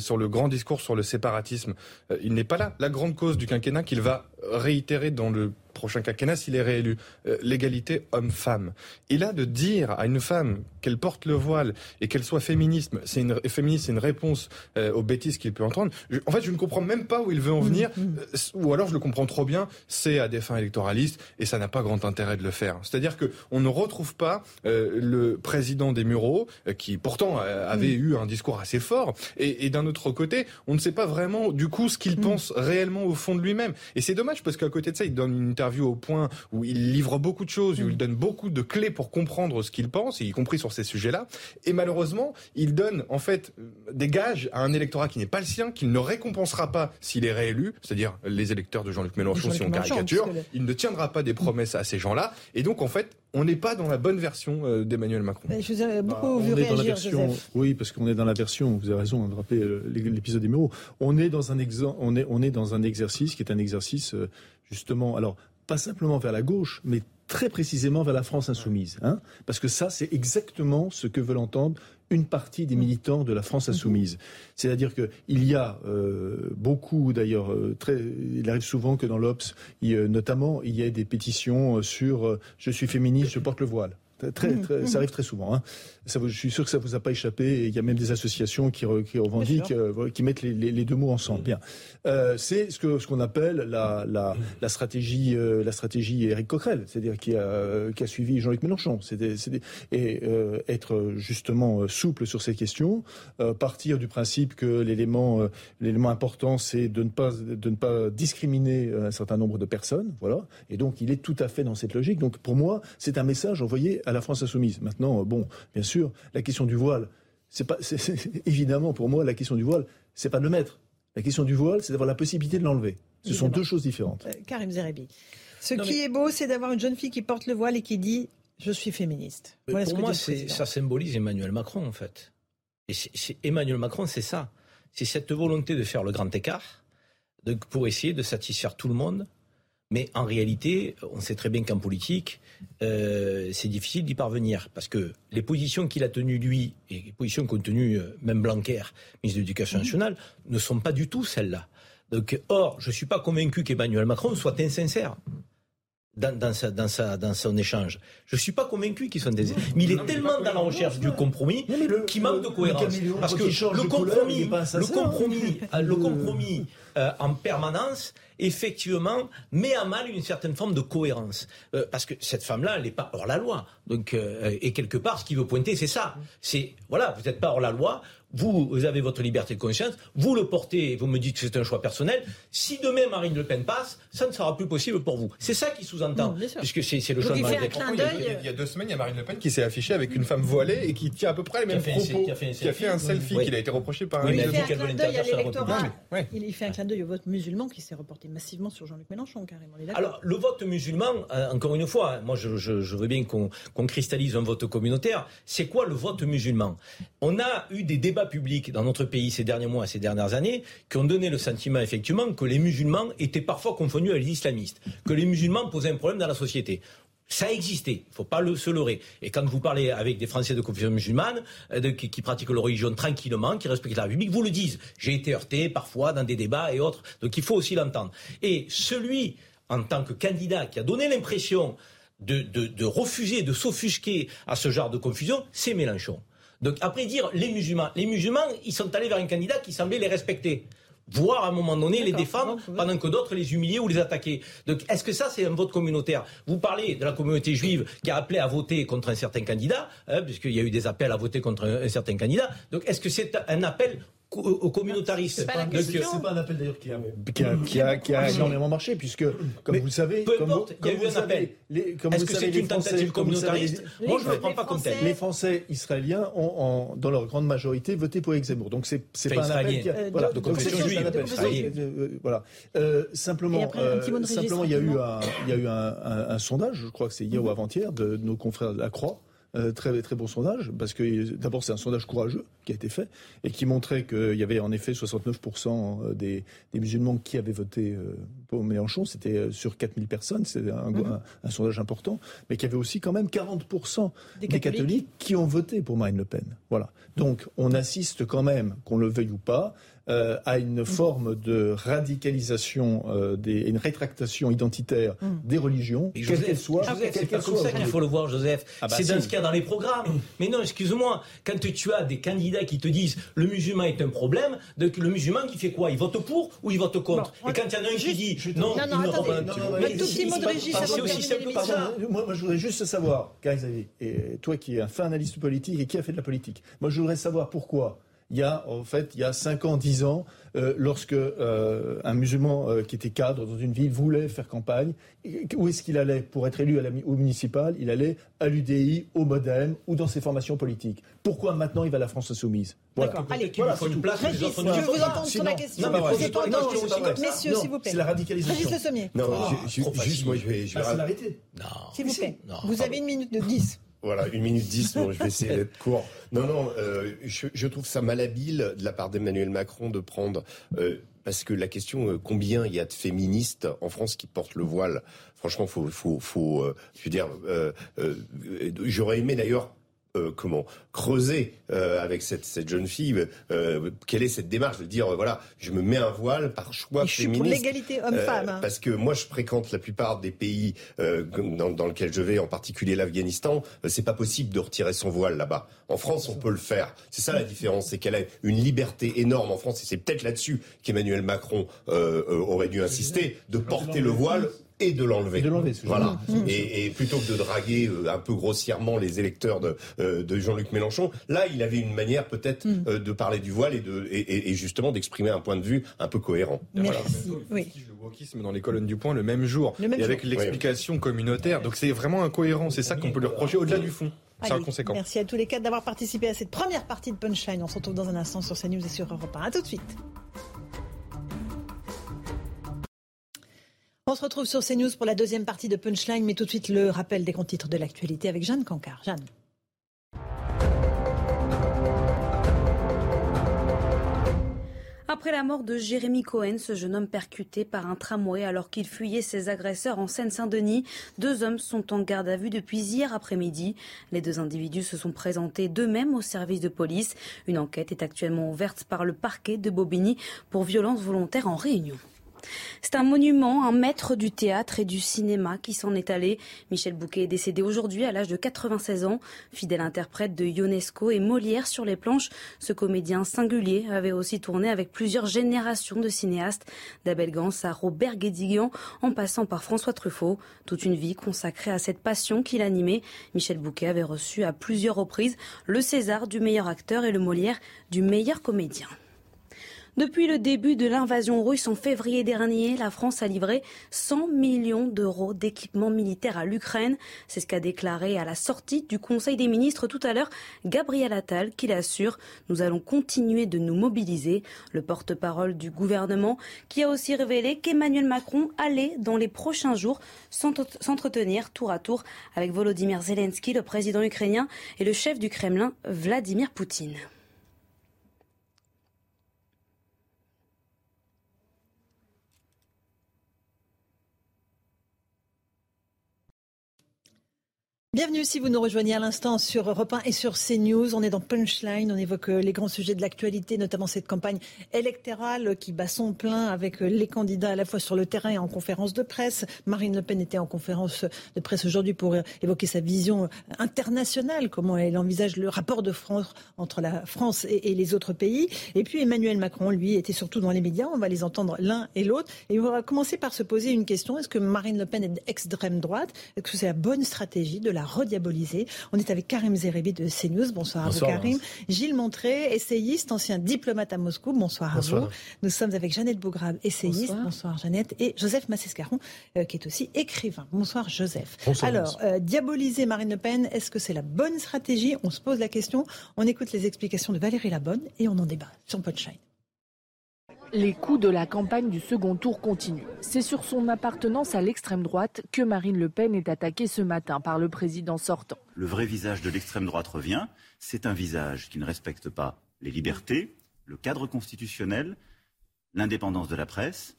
sur le grand discours sur le séparatisme? il n'est pas là. La grande cause du quinquennat qu'il va réitérer dans le prochain quinquennat s'il est réélu. Euh, l'égalité homme-femme. Et là, de dire à une femme qu'elle porte le voile et qu'elle soit féministe, c'est une, féministe, c'est une réponse euh, aux bêtises qu'il peut entendre. en fait, je ne comprends même pas où il veut en mmh, venir, mmh. Euh, ou alors je le comprends trop bien, c'est à des fins électoralistes et ça n'a pas grand intérêt de le faire. C'est-à-dire que on ne retrouve pas le président des Mureaux, qui pourtant avait mmh. eu un discours assez fort, et, et d'un autre côté, on ne sait pas vraiment du coup ce qu'il pense réellement au fond de lui-même. Et c'est dommage parce qu'à côté de ça, il donne une interview au point où il livre beaucoup de choses, où il mm. donne beaucoup de clés pour comprendre ce qu'il pense, y compris sur ces sujets-là. Et malheureusement, il donne en fait des gages à un électorat qui n'est pas le sien, qu'il ne récompensera pas s'il est réélu, c'est-à-dire les électeurs de Jean-Luc Mélenchon si on caricature. Il ne tiendra pas des promesses à ces gens-là. Et donc en fait, on n'est pas dans la bonne version euh, d'Emmanuel Macron. Je vous ai beaucoup bah, vu réagir, dans la version, Oui, parce qu'on est dans la version, vous avez raison de rappeler euh, l'épisode des Mureaux. On est dans un on est, on est dans un exercice qui est un exercice euh, justement, alors pas simplement vers la gauche, mais très précisément vers la France insoumise. Hein Parce que ça, c'est exactement ce que veulent entendre une partie des militants de la France insoumise. C'est-à-dire qu'il y a euh, beaucoup, d'ailleurs, euh, très, il arrive souvent que dans l'Obs, notamment, il y ait des pétitions sur euh, je suis féministe, je porte le voile. Très, mmh, très, ça arrive très souvent. Hein. Ça, je suis sûr que ça vous a pas échappé. Et il y a même des associations qui, qui revendiquent, euh, qui mettent les, les, les, deux mots ensemble. Bien. Euh, c'est ce que ce qu'on appelle la, la, la stratégie, euh, la stratégie Éric Coquerel, c'est-à-dire qui a, qui a suivi Jean-Luc Mélenchon. C'est et euh, être justement souple sur ces questions, partir du principe que l'élément, l'élément important, c'est de ne pas de ne pas discriminer un certain nombre de personnes. Voilà. Et donc il est tout à fait dans cette logique. Donc pour moi, c'est un message envoyé à la France insoumise. Maintenant, bon, bien sûr, la question du voile, c'est pas, évidemment pour moi, la question du voile, c'est pas de le mettre. La question du voile, c'est d'avoir la possibilité de l'enlever. Ce sont deux choses différentes. Euh, Karim Zerebi. Ce qui est beau, c'est d'avoir une jeune fille qui porte le voile et qui dit je suis féministe. pour moi, ça symbolise Emmanuel Macron, en fait. Et Emmanuel Macron, c'est ça. C'est cette volonté de faire le grand écart pour essayer de satisfaire tout le monde mais en réalité, on sait très bien qu'en politique, euh, c'est difficile d'y parvenir. Parce que les positions qu'il a tenues, lui, et les positions qu'ont tenues euh, même Blanquer, ministre de l'Éducation nationale, ne sont pas du tout celles-là. Donc, or, je ne suis pas convaincu qu'Emmanuel Macron soit insincère. Dans, dans, sa, dans, sa, dans son échange. Je ne suis pas convaincu qu'il soit insincère. Mais il est tellement dans la recherche du compromis qu'il manque de cohérence. Parce que le compromis, le compromis, <laughs> le compromis euh, en permanence, effectivement, met à mal une certaine forme de cohérence. Euh, parce que cette femme-là, elle n'est pas hors la loi. Donc, euh, et quelque part, ce qu'il veut pointer, c'est ça. C'est, voilà, vous n'êtes pas hors la loi, vous, avez votre liberté de conscience, vous le portez, vous me dites que c'est un choix personnel. Si demain Marine Le Pen passe, ça ne sera plus possible pour vous. C'est ça qui sous-entend, puisque c'est le choix de Marine Le Pen. Il, y a deux semaines, il y a Marine Le Pen qui s'est affichée avec une femme voilée et qui tient à peu près les mêmes propos, qui a fait un selfie, qui a été reproché par un il, fait un clin d'œil à l'électorat. Il fait un clin d'œil au vote musulman qui s'est reporté massivement sur Jean-Luc Mélenchon, carrément. Alors, le vote musulman, euh, encore une fois, moi je, veux bien qu'on cristallise un vote communautaire. C'est quoi le vote musulman? On a eu des débats publics dans notre pays ces derniers mois, ces dernières années, qui ont donné le sentiment effectivement que les musulmans étaient parfois confondus avec les islamistes, que les musulmans posaient un problème dans la société. Ça a existé, il ne faut pas le, se leurrer. Et quand vous parlez avec des Français de confession musulmane, euh, qui, pratiquent leur religion tranquillement, qui respectent la République, vous le disent. J'ai été heurté parfois dans des débats et autres, donc il faut aussi l'entendre. Et celui, en tant que candidat, qui a donné l'impression de, de refuser, de s'offusquer à ce genre de confusion, c'est Mélenchon. Donc après dire les musulmans, les musulmans, ils sont allés vers un candidat qui semblait les respecter. voire à un moment donné les défendre pendant que d'autres les humiliaient ou les attaquaient. Donc est-ce que ça c'est un vote communautaire? Vous parlez de la communauté juive qui a appelé à voter contre un certain candidat, hein, puisqu'il y a eu des appels à voter contre un certain candidat. Donc est-ce que c'est un appel aux communautaristes. C'est pas, pas, un appel d'ailleurs qui a, qui a, qui a, qui a énormément marché, puisque, comme vous le savez. Peu importe, il y a eu un appel. Est-ce que c'est une tentative communautariste? Moi, je ne le prends pas comme tel. Les Français israéliens ont, en, dans leur grande majorité, voté pour Zemmour. Donc, c'est pas un appel. Qui a, euh, voilà, de confession juive. Voilà. Euh, simplement, euh, simplement, il y a eu un, il y a eu un, un, sondage, je crois que c'est hier ou avant-hier, de nos confrères de la Croix euh, très, très bon sondage, parce que d'abord c'est un sondage courageux qui a été fait, et qui montrait qu'il y avait en effet 69% euh, des, des, musulmans qui avaient voté euh, pour Mélenchon, c'était sur 4000 personnes, c'est mhm. un, sondage important, mais qu'il y avait aussi quand même 40% des, des catholiques. qui ont voté pour Marine Le Pen. Voilà. Donc on assiste quand même, qu'on le veuille ou pas, euh, à une forme de radicalisation, euh, des, une rétractation identitaire mm. des religions, quelles qu'elles soient. c'est pas comme ça qu'il faut le voir, Joseph. Ah bah c'est dans ce qu'il y a dans les programmes. Mais non, excuse-moi, quand tu as des candidats qui te disent le musulman est un problème, donc le musulman qui fait quoi? Il vote pour ou il vote contre? Et quand il y en a un qui dit non, non, non, attendez, non, non, mais tout petit mot de Régis C'est aussi simple que ça. Moi, je voudrais juste savoir, Xavier, et toi qui es un fin analyste politique et qui a fait de la politique, moi je voudrais savoir pourquoi il y a en fait il y a 5 ans, 10 ans, euh, lorsque euh, un musulman euh, qui était cadre dans une ville voulait faire campagne, où est-ce qu'il allait pour être élu à la, au municipal? Il allait à l'UDI, au MoDem ou dans ses formations politiques. Pourquoi maintenant il va à la France insoumise? Voilà. D'accord, allez, voilà, faut une place. Régis, je veux vous entendre sur la question. Non, Posez pas Messieurs, s'il vous plaît. C'est la radicalisation. Régis Le Sommier. Non, juste moi je vais... Je vais... Ah, l'arrêter. S'il vous plaît. Vous avez une minute de 10. Voilà, une minute dix, bon, je vais essayer d'être <laughs> court. Non, non, euh, je, je, trouve ça malhabile de la part d'Emmanuel Macron de prendre... Euh, parce que la question, euh, combien il y a de féministes en France qui portent le voile? Franchement, faut, faut, faut je veux dire, j'aurais aimé d'ailleurs euh, comment creuser euh, avec cette, cette, jeune fille euh, quelle est cette démarche de dire voilà je me mets un voile par choix je féministe suis pour l'égalité homme-femme hein. parce que moi je fréquente la plupart des pays dans, dans lesquels je vais en particulier l'Afghanistan c'est pas possible de retirer son voile là-bas en France on peut le faire c'est ça la différence c'est qu'elle a une liberté énorme en France et c'est peut-être là-dessus qu'Emmanuel Macron aurait dû insister de porter le voile et de l'enlever. Voilà. Mmh. Et, et, plutôt que de draguer euh, un peu grossièrement les électeurs de, euh, de Jean-Luc Mélenchon, là, il avait une manière peut-être mmh. euh, de parler du voile et, de, et, et justement d'exprimer un point de vue un peu cohérent. Merci. Voilà. Oui. Le wokisme dans les colonnes du point le même jour, le même et avec l'explication communautaire. Donc c'est vraiment incohérent. C'est ça qu'on peut lui reprocher au-delà du fond. C'est inconséquent. Merci à tous les quatre d'avoir participé à cette première partie de Punchline. On se retrouve dans un instant sur CNews et sur Europe 1. A tout de suite. On se retrouve sur CNews pour la deuxième partie de Punchline, mais tout de suite le rappel des grands titres de l'actualité avec Jeanne Cancard. Jeanne. Après la mort de Jérémy Cohen, ce jeune homme percuté par un tramway alors qu'il fuyait ses agresseurs en Seine-Saint-Denis, deux hommes sont en garde à vue depuis hier après-midi. Les deux individus se sont présentés d'eux-mêmes au service de police. Une enquête est actuellement ouverte par le parquet de Bobigny pour violence volontaire en réunion. C'est un monument, un maître du théâtre et du cinéma qui s'en est allé. Michel Bouquet est décédé aujourd'hui à l'âge de 96 ans. Fidèle interprète de Ionesco et Molière sur les planches, ce comédien singulier avait aussi tourné avec plusieurs générations de cinéastes, d'Abel Gans à Robert Guédiguian, en passant par François Truffaut. Toute une vie consacrée à cette passion qui l'animait. Michel Bouquet avait reçu à plusieurs reprises le César du meilleur acteur et le Molière du meilleur comédien. Depuis le début de l'invasion russe en février dernier, la France a livré 100 millions d'euros d'équipements militaires à l'Ukraine. C'est ce qu'a déclaré à la sortie du Conseil des ministres tout à l'heure Gabriel Attal, qui l'assure. Nous allons continuer de nous mobiliser. Le porte-parole du gouvernement qui a aussi révélé qu'Emmanuel Macron allait dans les prochains jours s'entretenir tour à tour avec Volodymyr Zelensky, le président ukrainien, et le chef du Kremlin, Vladimir Poutine. Bienvenue si vous nous rejoignez à l'instant sur Europe 1 et sur CNews. On est dans Punchline, on évoque euh, les grands sujets de l'actualité, notamment cette campagne électorale qui bat son plein avec euh, les candidats à la fois sur le terrain et en conférence de presse. Marine Le Pen était en conférence de presse aujourd'hui pour euh, évoquer sa vision internationale, comment elle envisage le rapport de France entre la France et, les autres pays. Et puis Emmanuel Macron, lui, était surtout dans les médias. On va les entendre l'un et l'autre. Et on va commencer par se poser une question. Est-ce que Marine Le Pen est d'extrême droite? Est-ce que c'est la bonne stratégie de la rediaboliser. On est avec Karim Zerebi de CNews. Bonsoir, à vous, Karim. Gilles Montré, essayiste, ancien diplomate à Moscou. Bonsoir, à vous. Nous sommes avec Jeannette Bougrave, essayiste. Bonsoir, Jeannette. Et Joseph Massescaron, euh, qui est aussi écrivain. Bonsoir, Joseph. Alors, euh, diaboliser Marine Le Pen, est-ce que c'est la bonne stratégie? On se pose la question. On écoute les explications de Valérie Labonne et on en débat sur Podshine. Les coups de la campagne du second tour continuent. C'est sur son appartenance à l'extrême droite que Marine Le Pen est attaquée ce matin par le président sortant. Le vrai visage de l'extrême droite revient. C'est un visage qui ne respecte pas les libertés, le cadre constitutionnel, l'indépendance de la presse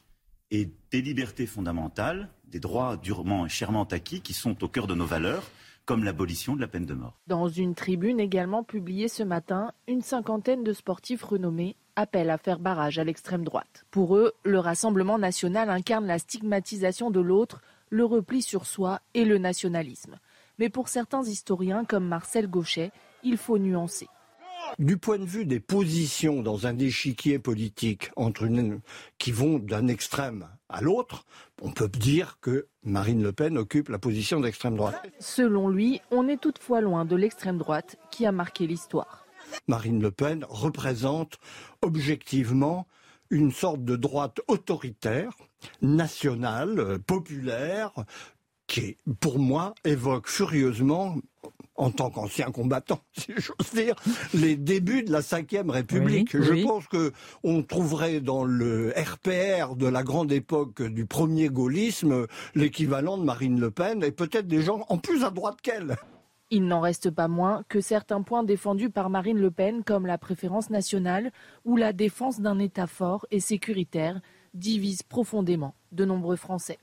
et des libertés fondamentales, des droits durement et chèrement acquis qui sont au cœur de nos valeurs comme l'abolition de la peine de mort. Dans une tribune également publiée ce matin, une cinquantaine de sportifs renommés appellent à faire barrage à l'extrême droite. Pour eux, le Rassemblement national incarne la stigmatisation de l'autre, le repli sur soi et le nationalisme. Mais pour certains historiens comme Marcel Gauchet, il faut nuancer. Du point de vue des positions dans un échiquier politique entre une, qui vont d'un extrême à l'autre, on peut dire que Marine Le Pen occupe la position d'extrême droite. Selon lui, on est toutefois loin de l'extrême droite qui a marqué l'histoire. Marine Le Pen représente objectivement une sorte de droite autoritaire, nationale, populaire, qui, pour moi, évoque furieusement en tant qu'ancien combattant, <laughs> si j'ose dire, les débuts de la Ve République. Je pense que on trouverait dans le RPR de la grande époque du premier gaullisme l'équivalent de Marine Le Pen et peut-être des gens en plus à droite qu'elle. Il n'en reste pas moins que certains points défendus par Marine Le Pen, comme la préférence nationale ou la défense d'un État fort et sécuritaire, divisent profondément de nombreux Français.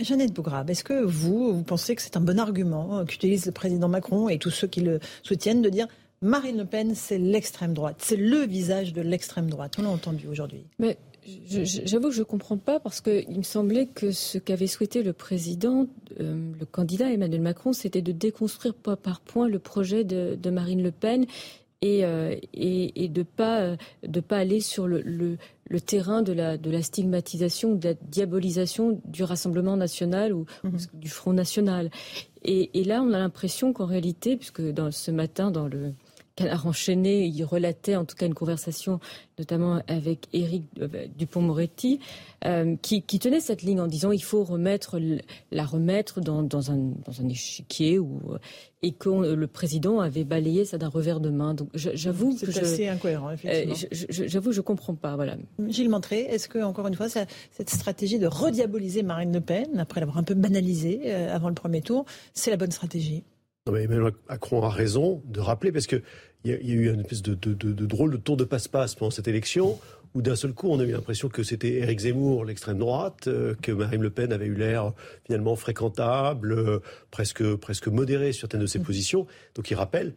Jeannette Bougrabe, est-ce que vous, vous pensez que c'est un bon argument qu'utilise le président Macron et tous ceux qui le soutiennent de dire Marine Le Pen, c'est l'extrême droite, c'est le visage de l'extrême droite? On l'a entendu aujourd'hui. Mais j'avoue que je ne comprends pas parce qu'il me semblait que ce qu'avait souhaité le président, euh, le candidat Emmanuel Macron, c'était de déconstruire point par point le projet de, de Marine Le Pen euh, et, et, de pas euh, de pas aller sur le, le, terrain de la de la stigmatisation, de la diabolisation du Rassemblement national ou, mhm. du Front national. Et, et là, on a l'impression qu'en réalité, puisque dans ce matin dans le Canard enchaîné, il relatait en tout cas une conversation, notamment avec Éric euh, Dupont-Moretti, euh, qui, tenait cette ligne en disant il faut remettre la remettre dans, dans, un, dans un échiquier ou et que le président avait balayé ça d'un revers de main. Donc j'avoue que c'est assez incohérent effectivement. Euh, j'avoue je comprends pas. Voilà. Gilles Montré, est-ce que encore une fois cette stratégie de rediaboliser Marine Le Pen après l'avoir un peu banalisée avant le premier tour, c'est la bonne stratégie? Non mais Emmanuel Macron a raison de rappeler parce que il y, a eu une espèce de, drôle de tour de passe-passe pendant cette élection où d'un seul coup on a eu l'impression que c'était Éric Zemmour, l'extrême droite, euh, que Marine Le Pen avait eu l'air finalement fréquentable, euh, presque presque modéré sur certaines de ses mmh. positions. Donc il rappelle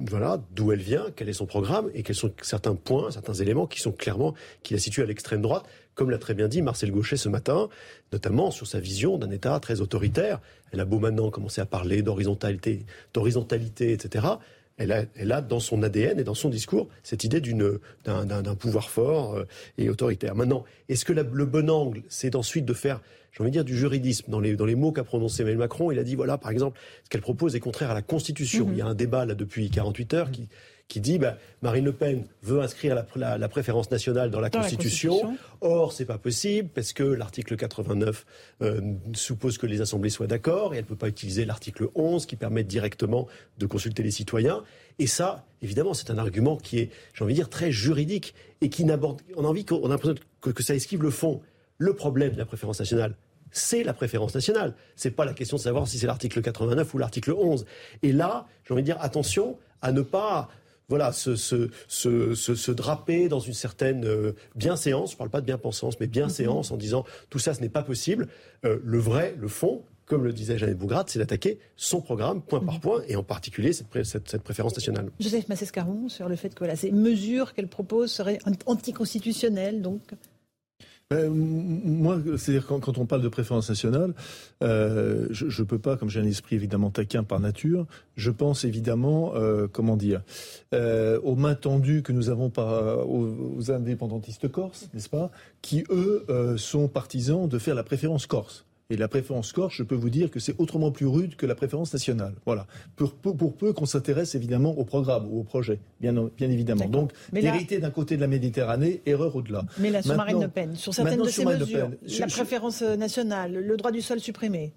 voilà d'où elle vient, quel est son programme et quels sont certains points, certains éléments qui sont clairement qui la situent à l'extrême droite, comme l'a très bien dit Marcel Gauchet ce matin, notamment sur sa vision d'un État très autoritaire. Elle a beau maintenant commencer à parler d'horizontalité, d'horizontalité, etc. Elle a, elle a, dans son ADN et dans son discours cette idée d'un pouvoir fort euh, et autoritaire. Maintenant, est-ce que le bon angle, c'est ensuite de faire j'ai envie de dire, du juridisme. Dans les, dans les mots qu'a prononcé Emmanuel Macron, il a dit, voilà, par exemple, ce qu'elle propose est contraire à la Constitution. Mhm. Il y a un débat là depuis 48 heures qui, qui dit bah, Marine Le Pen veut inscrire la, la, préférence nationale dans la, Constitution. Or, c'est pas possible parce que l'article 89 euh, suppose que les assemblées soient d'accord et elle ne peut pas utiliser l'article 11 qui permet directement de consulter les citoyens. Et ça, évidemment, c'est un argument qui est, j'ai envie de dire, très juridique et qui n'aborde. On a envie qu'on a l'impression que, que ça esquive le fond. Le problème de la préférence nationale, c'est la préférence nationale. C'est pas la question de savoir si c'est l'article 89 ou l'article 11. Et là, j'ai envie de dire attention à ne pas voilà, se, se, draper dans une certaine euh, bienséance, je ne parle pas de bien-pensance, mais bienséance mm-hmm. en disant tout ça, ce n'est pas possible. Euh, le vrai, le fond, comme le disait Jeannette Bougrade, c'est d'attaquer son programme point par point, et en particulier cette, cette, préférence nationale. Joseph Massescaron, sur le fait que ces mesures qu'elle propose seraient anticonstitutionnelles, donc ben, moi, c'est-à-dire quand, on parle de préférence nationale, euh, je ne peux pas, comme j'ai un esprit évidemment taquin par nature, je pense évidemment, euh, comment dire, euh, aux mains tendues que nous avons par, aux indépendantistes corses, n'est-ce pas, qui eux sont partisans de faire la préférence corse. Et la préférence corse, je peux vous dire que c'est autrement plus rude que la préférence nationale. Voilà. Pour, peu qu'on s'intéresse évidemment au programme ou au projet, bien, bien évidemment. Donc, vérité d'un côté de la Méditerranée, erreur au-delà. Mais là, sur Marine Le Pen, sur certaines de ces mesures, la préférence nationale, le droit du sol supprimé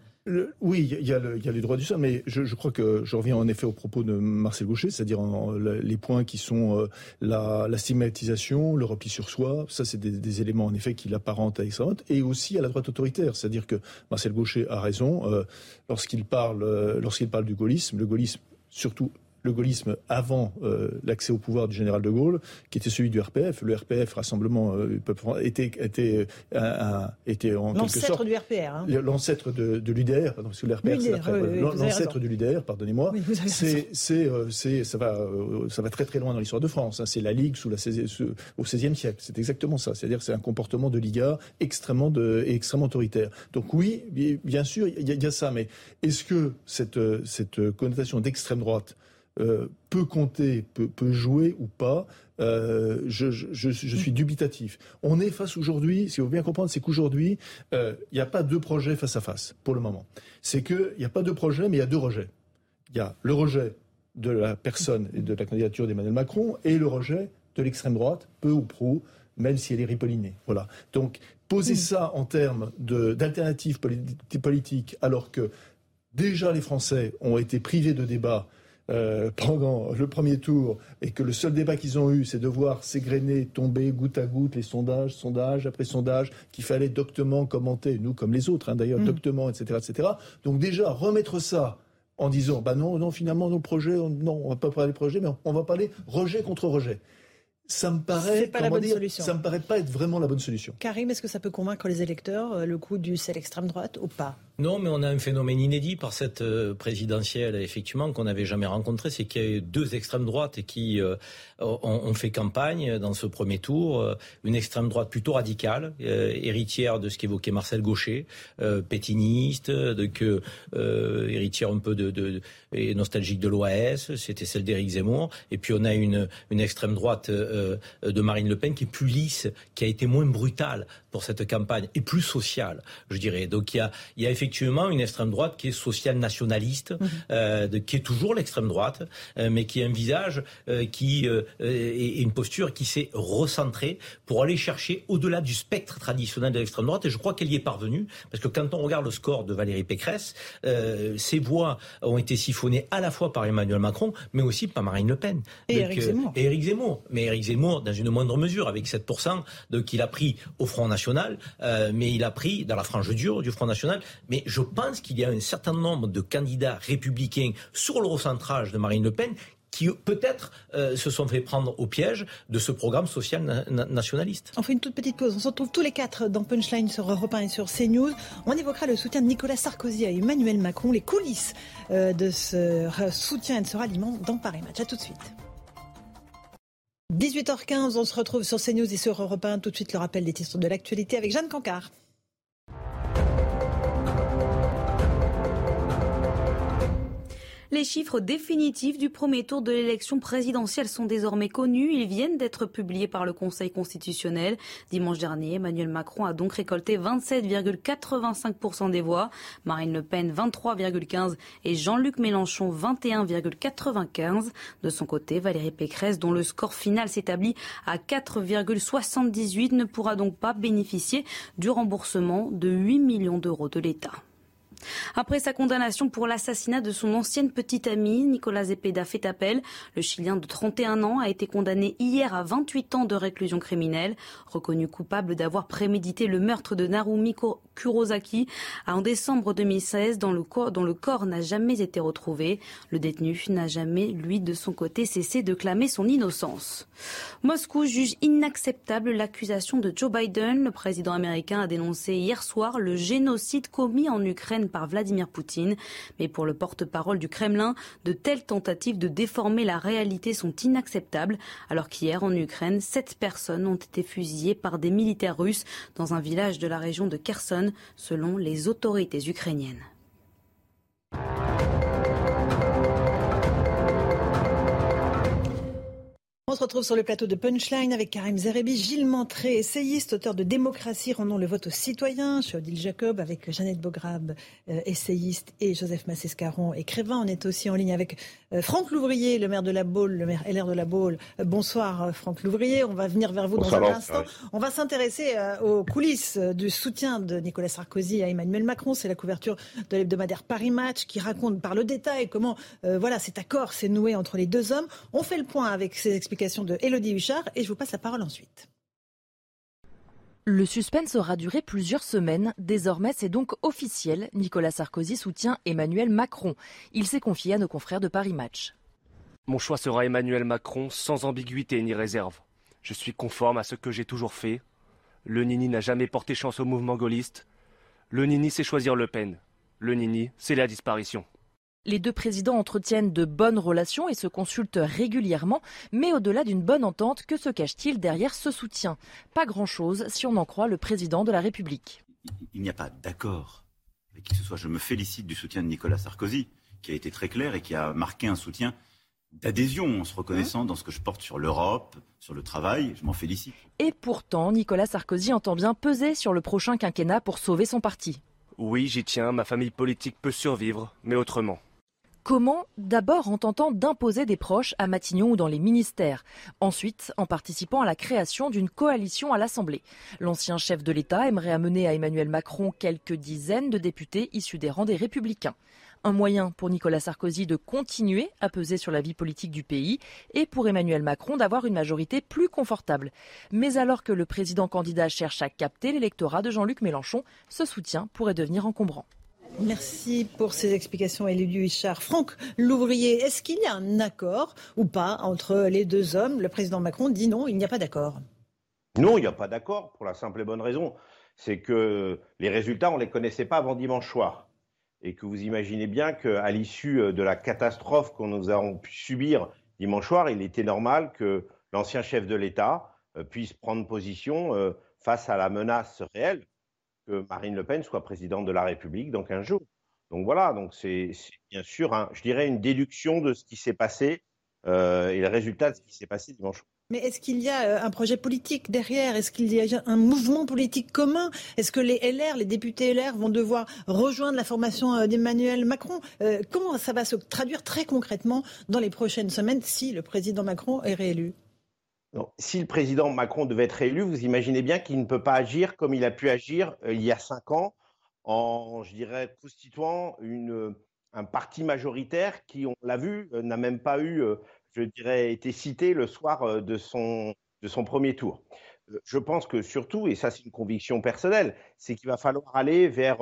oui, il y, a le, les droits du sol, mais je, crois que je reviens en effet au propos de Marcel Gaucher, c'est-à-dire les points qui sont euh, la, stigmatisation, le repli sur soi, ça c'est des, éléments en effet qui l'apparentent à l'extrême et aussi à la droite autoritaire, c'est-à-dire que Marcel Gaucher a raison euh, lorsqu'il parle, euh, lorsqu'il parle du gaullisme, le gaullisme surtout le gaullisme avant euh, l'accès au pouvoir du général de Gaulle, qui était celui du RPF. Le RPF, Rassemblement euh, était, était, euh, était en quelque sorte... du RPR. Hein. L'ancêtre de, de l'UDR, parce que le RPR, c'est l'ancêtre de l'UDR, pardonnez-moi. c'est, c'est, ça, va, ça va très très loin dans l'histoire de France. Hein. C'est la Ligue sous la, au XVIe siècle. C'est exactement ça. C'est-à-dire c'est un comportement de Liga extrêmement, de, extrêmement autoritaire. Donc oui, bien sûr, il y, y, a ça. Mais est-ce que cette, cette connotation d'extrême droite euh, peut compter, peut, jouer ou pas, euh, je, suis dubitatif. On est face aujourd'hui, si vous bien comprendre, c'est qu'aujourd'hui, euh, il n'y a pas deux projets face à face, pour le moment. C'est qu'il n'y a pas deux projets, mais il y a deux rejets. Il y a le rejet de la personne et de la candidature d'Emmanuel Macron et le rejet de l'extrême droite, peu ou prou, même si elle est ripollinée. Voilà. Donc, poser ça en termes d'alternatives politiques, alors que déjà les Français ont été privés de débat euh, pendant le premier tour et que le seul débat qu'ils ont eu, c'est de voir s'égrener, tomber goutte à goutte les sondages, sondage après sondage, qu'il fallait doctement commenter, nous comme les autres hein, d'ailleurs, mm. doctement, etc., etc. Donc déjà, remettre ça en disant, bah non, non, finalement, nos projets, non, on va pas parler de projet, mais on va parler rejet contre rejet ça me paraît pas la bonne solution. ça me paraît pas être vraiment la bonne solution. Karim, est-ce que ça peut convaincre les électeurs euh, le coup du sel extrême droite ou pas? Non, mais on a un phénomène inédit par cette euh, présidentielle effectivement qu'on n'avait jamais rencontré, c'est qu'il y a eu deux extrêmes droites qui euh, ont, fait campagne dans ce premier tour, une extrême droite plutôt radicale, héritière de ce qu'évoquait Marcel Gaucher, pétiniste, de que héritière un peu de, et nostalgique de l'OAS, c'était celle d'Éric Zemmour, et puis on a une une extrême droite euh, de Marine Le Pen qui est plus lisse, qui a été moins brutale pour cette campagne et plus sociale, je dirais. Donc il y a, il y a effectivement une extrême droite qui est sociale nationaliste, mhm. euh, de, qui est toujours l'extrême droite, euh, mais qui a un visage qui et, une posture qui s'est recentrée pour aller chercher au-delà du spectre traditionnel de l'extrême droite. Et je crois qu'elle y est parvenue, parce que quand on regarde le score de Valérie Pécresse, ses voix ont été siphonnées à la fois par Emmanuel Macron, mais aussi par Marine Le Pen. Et Éric Zemmour. Et Éric Zemmour. Mais Éric Zemmour, dans une moindre mesure, avec 7%, qu'il a pris au Front National, euh, mais il a pris dans la frange dure du Front National. Mais je pense qu'il y a un certain nombre de candidats républicains sur le recentrage de Marine Le Pen qui peut-être euh, se sont fait prendre au piège de ce programme social nationaliste. On fait une toute petite pause. On se retrouve tous les quatre dans Punchline sur Europe 1 et sur CNews. On évoquera le soutien de Nicolas Sarkozy à Emmanuel Macron, les coulisses euh, de ce soutien et de ce ralliement dans Paris. À tout de suite. 18h15, on se retrouve sur CNews et sur Europe 1. Tout de suite, le rappel des titres de l'actualité avec Jeanne Cancard. Les chiffres définitifs du premier tour de l'élection présidentielle sont désormais connus. Ils viennent d'être publiés par le Conseil constitutionnel. Dimanche dernier, Emmanuel Macron a donc récolté 27,85% des voix, Marine Le Pen 23,15% et Jean-Luc Mélenchon 21,95%. De son côté, Valérie Pécresse, dont le score final s'établit à 4,78, ne pourra donc pas bénéficier du remboursement de 8 millions d'euros de l'État. Après sa condamnation pour l'assassinat de son ancienne petite amie, Nicolas Zepeda fait appel. Le Chilien de 31 ans a été condamné hier à 28 ans de réclusion criminelle, reconnu coupable d'avoir prémédité le meurtre de Narumi Kurosaki en décembre 2016 dont le corps, dont le corps n'a jamais été retrouvé. Le détenu n'a jamais, lui, de son côté, cessé de clamer son innocence. Moscou juge inacceptable l'accusation de Joe Biden. Le président américain a dénoncé hier soir le génocide commis en Ukraine par Vladimir Poutine. Mais pour le porte-parole du Kremlin, de telles tentatives de déformer la réalité sont inacceptables, alors qu'hier en Ukraine, sept personnes ont été fusillées par des militaires russes dans un village de la région de Kherson, selon les autorités ukrainiennes. On se retrouve sur le plateau de Punchline avec Karim Zerebi, Gilles Montré, essayiste, auteur de Démocratie, rendons le vote aux citoyens, chez Odile Jacob, avec Jeannette Bograb, euh, essayiste, et Joseph Massescaron, écrivain. On est aussi en ligne avec Franck Louvrier, le maire de la Baule, le maire LR de la Baule. Euh, bonsoir Franck Louvrier, on va venir vers vous dans un instant. On va s'intéresser aux coulisses du soutien de Nicolas Sarkozy à Emmanuel Macron. C'est la couverture de l'hebdomadaire Paris Match qui raconte par le détail comment voilà cet accord s'est noué entre les deux hommes. On fait le point avec ces explications de Elodie Huchard et je vous passe la parole ensuite. Le suspense aura duré plusieurs semaines. Désormais, c'est donc officiel. Nicolas Sarkozy soutient Emmanuel Macron. Il s'est confié à nos confrères de Paris Match. Mon choix sera Emmanuel Macron sans ambiguïté ni réserve. Je suis conforme à ce que j'ai toujours fait. Le Nini n'a jamais porté chance au mouvement gaulliste. Le Nini, c'est choisir Le Pen. Le Nini, c'est la disparition. Les deux présidents entretiennent de bonnes relations et se consultent régulièrement, mais au-delà d'une bonne entente, que se cache-t-il derrière ce soutien? Pas grand-chose si on en croit le président de la République. Il n'y a pas d'accord avec qui que ce soit. Je me félicite du soutien de Nicolas Sarkozy, qui a été très clair et qui a marqué un soutien d'adhésion en se reconnaissant dans ce que je porte sur l'Europe, sur le travail. Je m'en félicite. Et pourtant, Nicolas Sarkozy entend bien peser sur le prochain quinquennat pour sauver son parti. Oui, j'y tiens, ma famille politique peut survivre, mais autrement. Comment D'abord en tentant d'imposer des proches à Matignon ou dans les ministères? Ensuite, en participant à la création d'une coalition à l'Assemblée. L'ancien chef de l'État aimerait amener à Emmanuel Macron quelques dizaines de députés issus des rangs des Républicains. Un moyen pour Nicolas Sarkozy de continuer à peser sur la vie politique du pays et pour Emmanuel Macron d'avoir une majorité plus confortable. Mais alors que le président candidat cherche à capter l'électorat de Jean-Luc Mélenchon, ce soutien pourrait devenir encombrant. Merci pour ces explications, Élie Huichard. Franck Louvrier, est-ce qu'il y a un accord ou pas entre les deux hommes? Le président Macron dit non, il n'y a pas d'accord. Non, il n'y a pas d'accord pour la simple et bonne raison. C'est que les résultats, on ne les connaissait pas avant dimanche soir. Et que vous imaginez bien qu'à l'issue de la catastrophe que nous avons pu subir dimanche soir, il était normal que l'ancien chef de l'État euh, puisse prendre position euh, face à la menace réelle que Marine Le Pen soit présidente de la République dans 15 jours. Donc voilà, donc c'est bien sûr, je dirais, une déduction de ce qui s'est passé euh, et le résultat de ce qui s'est passé dimanche. Mais est-ce qu'il y a euh, un projet politique derrière? Est-ce qu'il y a un mouvement politique commun? Est-ce que les LR, les députés LR vont devoir rejoindre la formation euh, d'Emmanuel Macron? Comment ça va se traduire très concrètement dans les prochaines semaines si le président Macron est réélu? Si le président Macron devait être élu, vous imaginez bien qu'il ne peut pas agir comme il a pu agir euh, il y a cinq ans en, je dirais, constituant euh, un parti majoritaire qui, on l'a vu, euh, n'a même pas eu, je dirais, été cité le soir de son, de son premier tour. Je pense que surtout, et ça c'est une conviction personnelle, c'est qu'il va falloir aller vers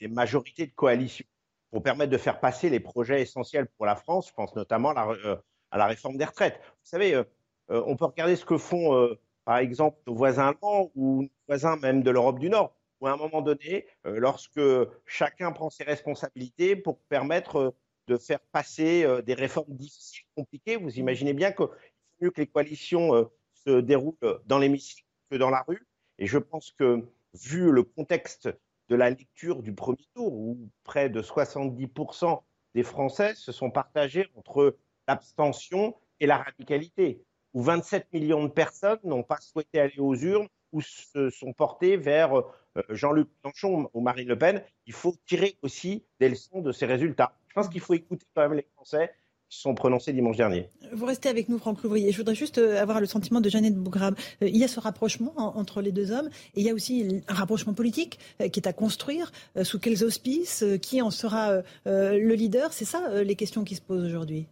des majorités de coalition pour permettre de faire passer les projets essentiels pour la France. Je pense notamment à la, à la réforme des retraites. Vous savez, euh, on peut regarder ce que font, euh, par exemple, nos voisins allemands ou nos voisins même de l'Europe du Nord, où à un moment donné, euh, lorsque chacun prend ses responsabilités pour permettre de faire passer des réformes difficiles, compliquées, vous imaginez bien qu'il faut mieux que les coalitions se déroulent dans l'hémicycle que dans la rue. Et je pense que, vu le contexte de la lecture du premier tour, où près de 70% des Français se sont partagés entre l'abstention et la radicalité où 27 millions de personnes n'ont pas souhaité aller aux urnes ou se sont portées vers euh, Jean-Luc Mélenchon ou Marine Le Pen. Il faut tirer aussi des leçons de ces résultats. Je pense qu'il faut écouter quand même les Français qui sont prononcés dimanche dernier. Vous restez avec nous, Franck Louvrier. Je voudrais juste euh, avoir le sentiment de Jeannette Bougrab. Euh, il y a ce rapprochement entre les deux hommes et il y a aussi un rapprochement politique qui est à construire. Sous quels auspices Qui en sera le leader? C'est ça les questions qui se posent aujourd'hui?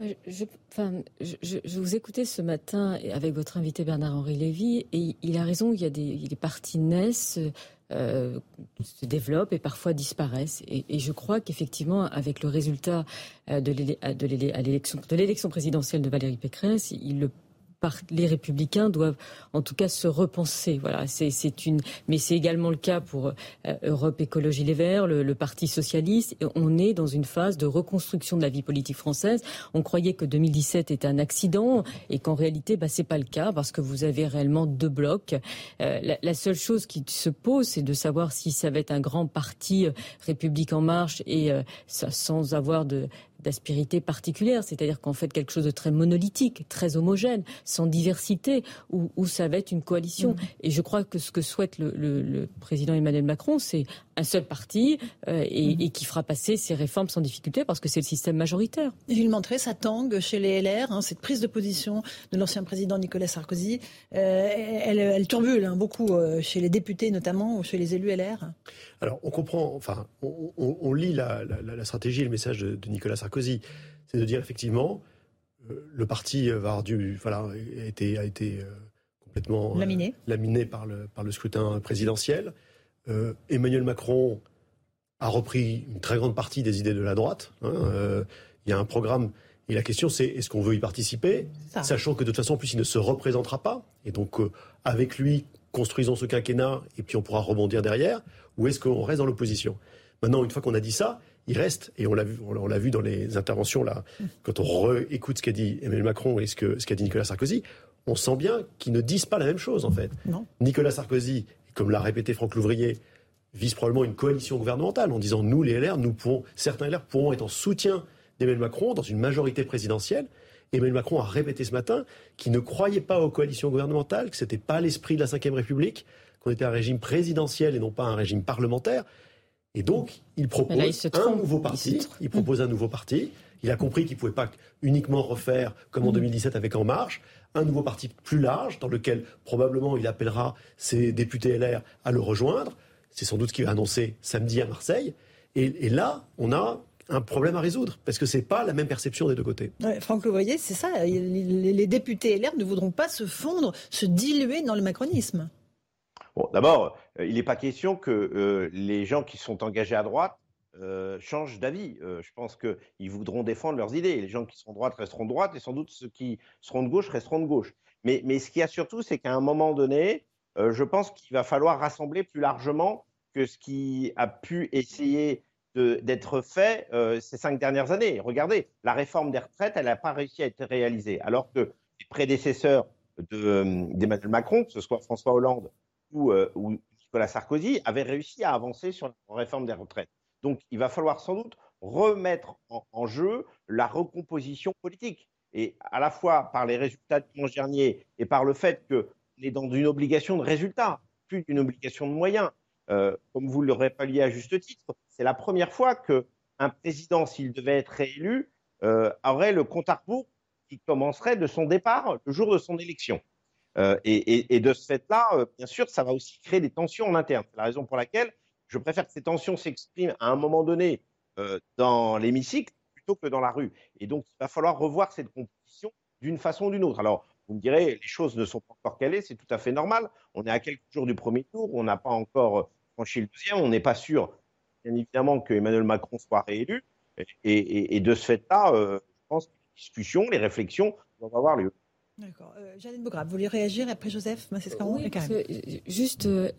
Je, vous écoutais ce matin avec votre invité Bernard-Henri Lévy et il a raison, il y a des, les partis naissent, euh, se développent et parfois disparaissent. Et, je crois qu'effectivement, avec le résultat euh, de l'élection présidentielle de Valérie Pécresse, il le les républicains doivent en tout cas se repenser. Voilà, c'est une, mais c'est également le cas pour euh, Europe Écologie Les Verts, le, Parti socialiste. On est dans une phase de reconstruction de la vie politique française. On croyait que 2017 était un accident et qu'en réalité, bah, c'est pas le cas parce que vous avez réellement deux blocs. Euh, la, seule chose qui se pose, c'est de savoir si ça va être un grand parti euh, République en marche et sans avoir de d'aspérité particulière, c'est-à-dire qu'en fait quelque chose de très monolithique, très homogène, sans diversité, où, ça va être une coalition. Mm. Et je crois que ce que souhaite le, président Emmanuel Macron, c'est un seul parti euh, mm. et, qui fera passer ses réformes sans difficulté parce que c'est le système majoritaire. Gilles Montré, ça tangue chez les LR, hein, cette prise de position de l'ancien président Nicolas Sarkozy, euh, elle, elle, turbule hein, beaucoup euh, chez les députés notamment ou chez les élus LR. Alors on comprend, enfin on, lit la, stratégie et le message de Nicolas Sarkozy Sarkozy, c'est de dire effectivement, euh, le parti va avoir dû, voilà, a été, a été euh, complètement euh, laminé, laminé par, le, par le scrutin présidentiel. Emmanuel Macron a repris une très grande partie des idées de la droite. Hein, il y a un programme. Et la question, c'est est-ce qu'on veut y participer, sachant que de toute façon, en plus, il ne se représentera pas. Et donc, avec lui, construisons ce quinquennat, et puis on pourra rebondir derrière. Ou est-ce qu'on reste dans l'opposition? Maintenant, une fois qu'on a dit ça, il reste, et on l'a vu, on l'a vu dans les interventions là, quand on réécoute ce qu'a dit Emmanuel Macron et ce qu'a ce qu'a dit Nicolas Sarkozy, on sent bien qu'ils ne disent pas la même chose en fait. Nicolas Sarkozy, comme l'a répété Franck Louvrier, vise probablement une coalition gouvernementale en disant nous les LR, nous pouvons, certains LR pourront être en soutien d'Emmanuel Macron dans une majorité présidentielle. Emmanuel Macron a répété ce matin qu'il ne croyait pas aux coalitions gouvernementales, que ce n'était pas l'esprit de la Ve République, qu'on était un régime présidentiel et non pas un régime parlementaire. Et donc, il propose un nouveau parti. Il, propose un nouveau parti. Il a compris qu'il ne pouvait pas uniquement refaire, comme en 2017 mm. avec En Marche, un nouveau parti plus large, dans lequel probablement il appellera ses députés LR à le rejoindre. C'est sans doute ce qu'il va annoncer samedi à Marseille. Et, là, on a un problème à résoudre, parce que ce n'est pas la même perception des deux côtés. Franck voyez, c'est ça. Les, les députés LR ne voudront pas se fondre, se diluer dans le macronisme. D'abord, euh, il n'est pas question que euh, les gens qui sont engagés à droite euh, changent d'avis. je pense qu'ils voudront défendre leurs idées. Les gens qui seront de droite resteront de droite et sans doute ceux qui seront de gauche resteront de gauche. Mais, ce qu'il y a surtout, c'est qu'à un moment donné, je pense qu'il va falloir rassembler plus largement que ce qui a pu essayer d'être fait ces cinq dernières années. Regardez, la réforme des retraites, elle n'a pas réussi à être réalisée, alors que les prédécesseurs d'Emmanuel Macron, que ce soit François Hollande euh, où, Nicolas Sarkozy avait réussi à avancer sur la réforme des retraites. Donc il va falloir sans doute remettre en, jeu la recomposition politique. Et à la fois par les résultats de dimanche dernier et par le fait qu'on est dans une obligation de résultats, plus d'une obligation de moyens. Euh, comme vous l'aurez pas lié à juste titre, c'est la première fois qu'un président, s'il devait être réélu, euh, aurait le compte à rebours qui commencerait de son départ le jour de son élection. Euh, et, de ce fait-là, euh, bien sûr, ça va aussi créer des tensions en interne. C'est la raison pour laquelle je préfère que ces tensions s'expriment à un moment donné euh, dans l'hémicycle plutôt que dans la rue. Et donc, il va falloir revoir cette composition d'une façon ou d'une autre. Alors, vous me direz, les choses ne sont pas encore calées, c'est tout à fait normal. On est à quelques jours du premier tour, on n'a pas encore franchi le deuxième, on n'est pas sûr, bien évidemment, que Emmanuel Macron soit réélu. Et, de ce fait-là, je pense que les discussions, les réflexions doivent avoir lieu. D'accord. Euh, Janine Bograb, vous voulez réagir après Joseph? Oui, euh, Juste, euh,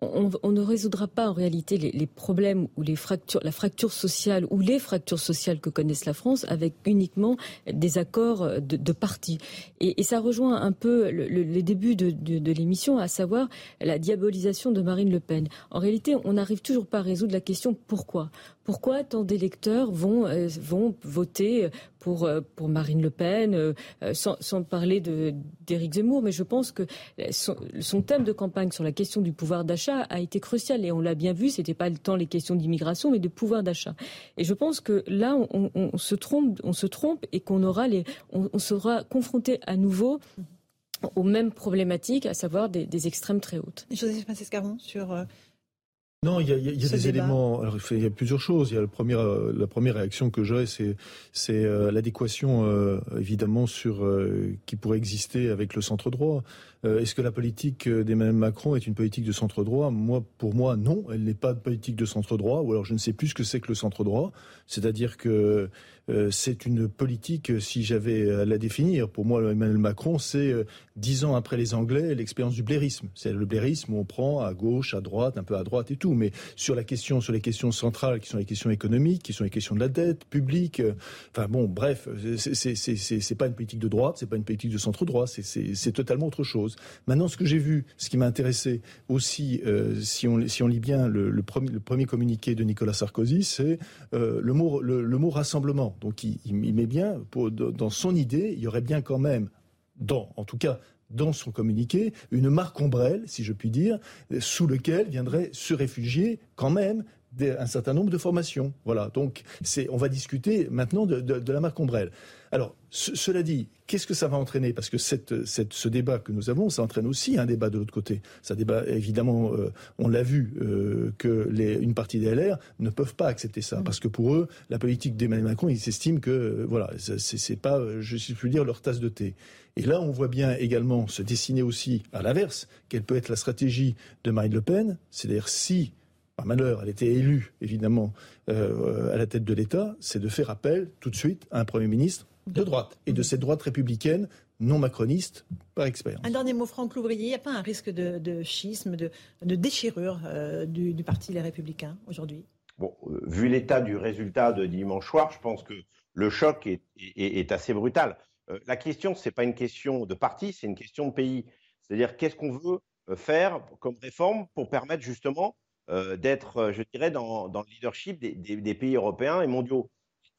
on, ne résoudra pas en réalité les, problèmes ou les fractures, la fracture sociale ou les fractures sociales que connaissent la France avec uniquement des accords de, de partis. Et, ça rejoint un peu les débuts de, de l'émission, à savoir la diabolisation de Marine Le Pen. En réalité, on n'arrive toujours pas à résoudre la question pourquoi. Pourquoi tant d'électeurs vont, euh, vont voter pour, euh, pour Marine Le Pen, euh, sans, sans, parler d'Éric Zemmour? Mais je pense que son, thème de campagne sur la question du pouvoir d'achat a été crucial. Et on l'a bien vu, ce n'était pas tant les questions d'immigration, mais de pouvoir d'achat. Et je pense que là, on, se, trompe, on se trompe et qu'on on, sera confronté à nouveau aux mêmes problématiques, à savoir des, extrêmes très hautes. Joseph sur non, il y a, il y a des éléments. Alors, il y a plusieurs choses. Il y a la première, euh, la première réaction que j'ai, c'est, c'est euh, l'adéquation, euh, évidemment, sur qui pourrait exister avec le centre droit. Est-ce que la politique d'Emmanuel Macron est une politique de centre droit Moi, pour moi, non. Elle n'est pas de politique de centre droit. Ou alors, je ne sais plus ce que c'est que le centre droit. C'est-à-dire que c'est une politique, si j'avais à la définir, pour moi, Emmanuel Macron, c'est dix ans après les Anglais, l'expérience du blairisme. C'est le blairisme où on prend à gauche, à droite, un peu à droite et tout mais sur la question, sur les questions centrales, qui sont les questions économiques, qui sont les questions de la dette publique. Euh, enfin bon, bref, c'est pas une politique de droite, c'est pas une politique de centre droit, c'est totalement autre chose. Maintenant, ce que j'ai vu, ce qui m'a intéressé aussi, euh, si on lit bien le, premier, communiqué de Nicolas Sarkozy, c'est euh, le mot le, mot rassemblement. Donc il, met bien dans son idée, il y aurait bien quand même en tout cas, dans son communiqué une marque ombrelle, si je puis dire, sous lequel viendraient se réfugier quand même un certain nombre de formations. Voilà. Donc, on va discuter maintenant de, la marque ombrelle. Alors, cela dit, qu'est-ce que ça va entraîner? Parce que ce débat que nous avons, ça entraîne aussi un débat de l'autre côté. Ça débat, évidemment, euh, on l'a vu, euh, que une partie des LR ne peuvent pas accepter ça. Mm. Parce que pour eux, la politique d'Emmanuel Macron, ils s'estiment que, euh, voilà, c'est pas, je suis plus dire, leur tasse de thé. Et là, on voit bien également se dessiner aussi, à l'inverse, quelle peut être la stratégie de Marine Le Pen. C'est-à-dire si par malheur, elle était élue, évidemment, à la tête de l'État, c'est de faire appel tout de suite à un Premier ministre de droite et de cette droite républicaine non macroniste par expérience. Un dernier mot, Franck Louvrier, il n'y a pas un risque de, schisme, de, déchirure euh, du, parti Les Républicains aujourd'hui? Bon, euh, vu l'état du résultat de dimanche soir, je pense que le choc est, assez brutal. Euh, la question, ce n'est pas une question de parti, c'est une question de pays. C'est-à-dire, qu'est-ce qu'on veut faire comme réforme pour permettre justement d'être, je dirais, dans, le leadership des pays européens et mondiaux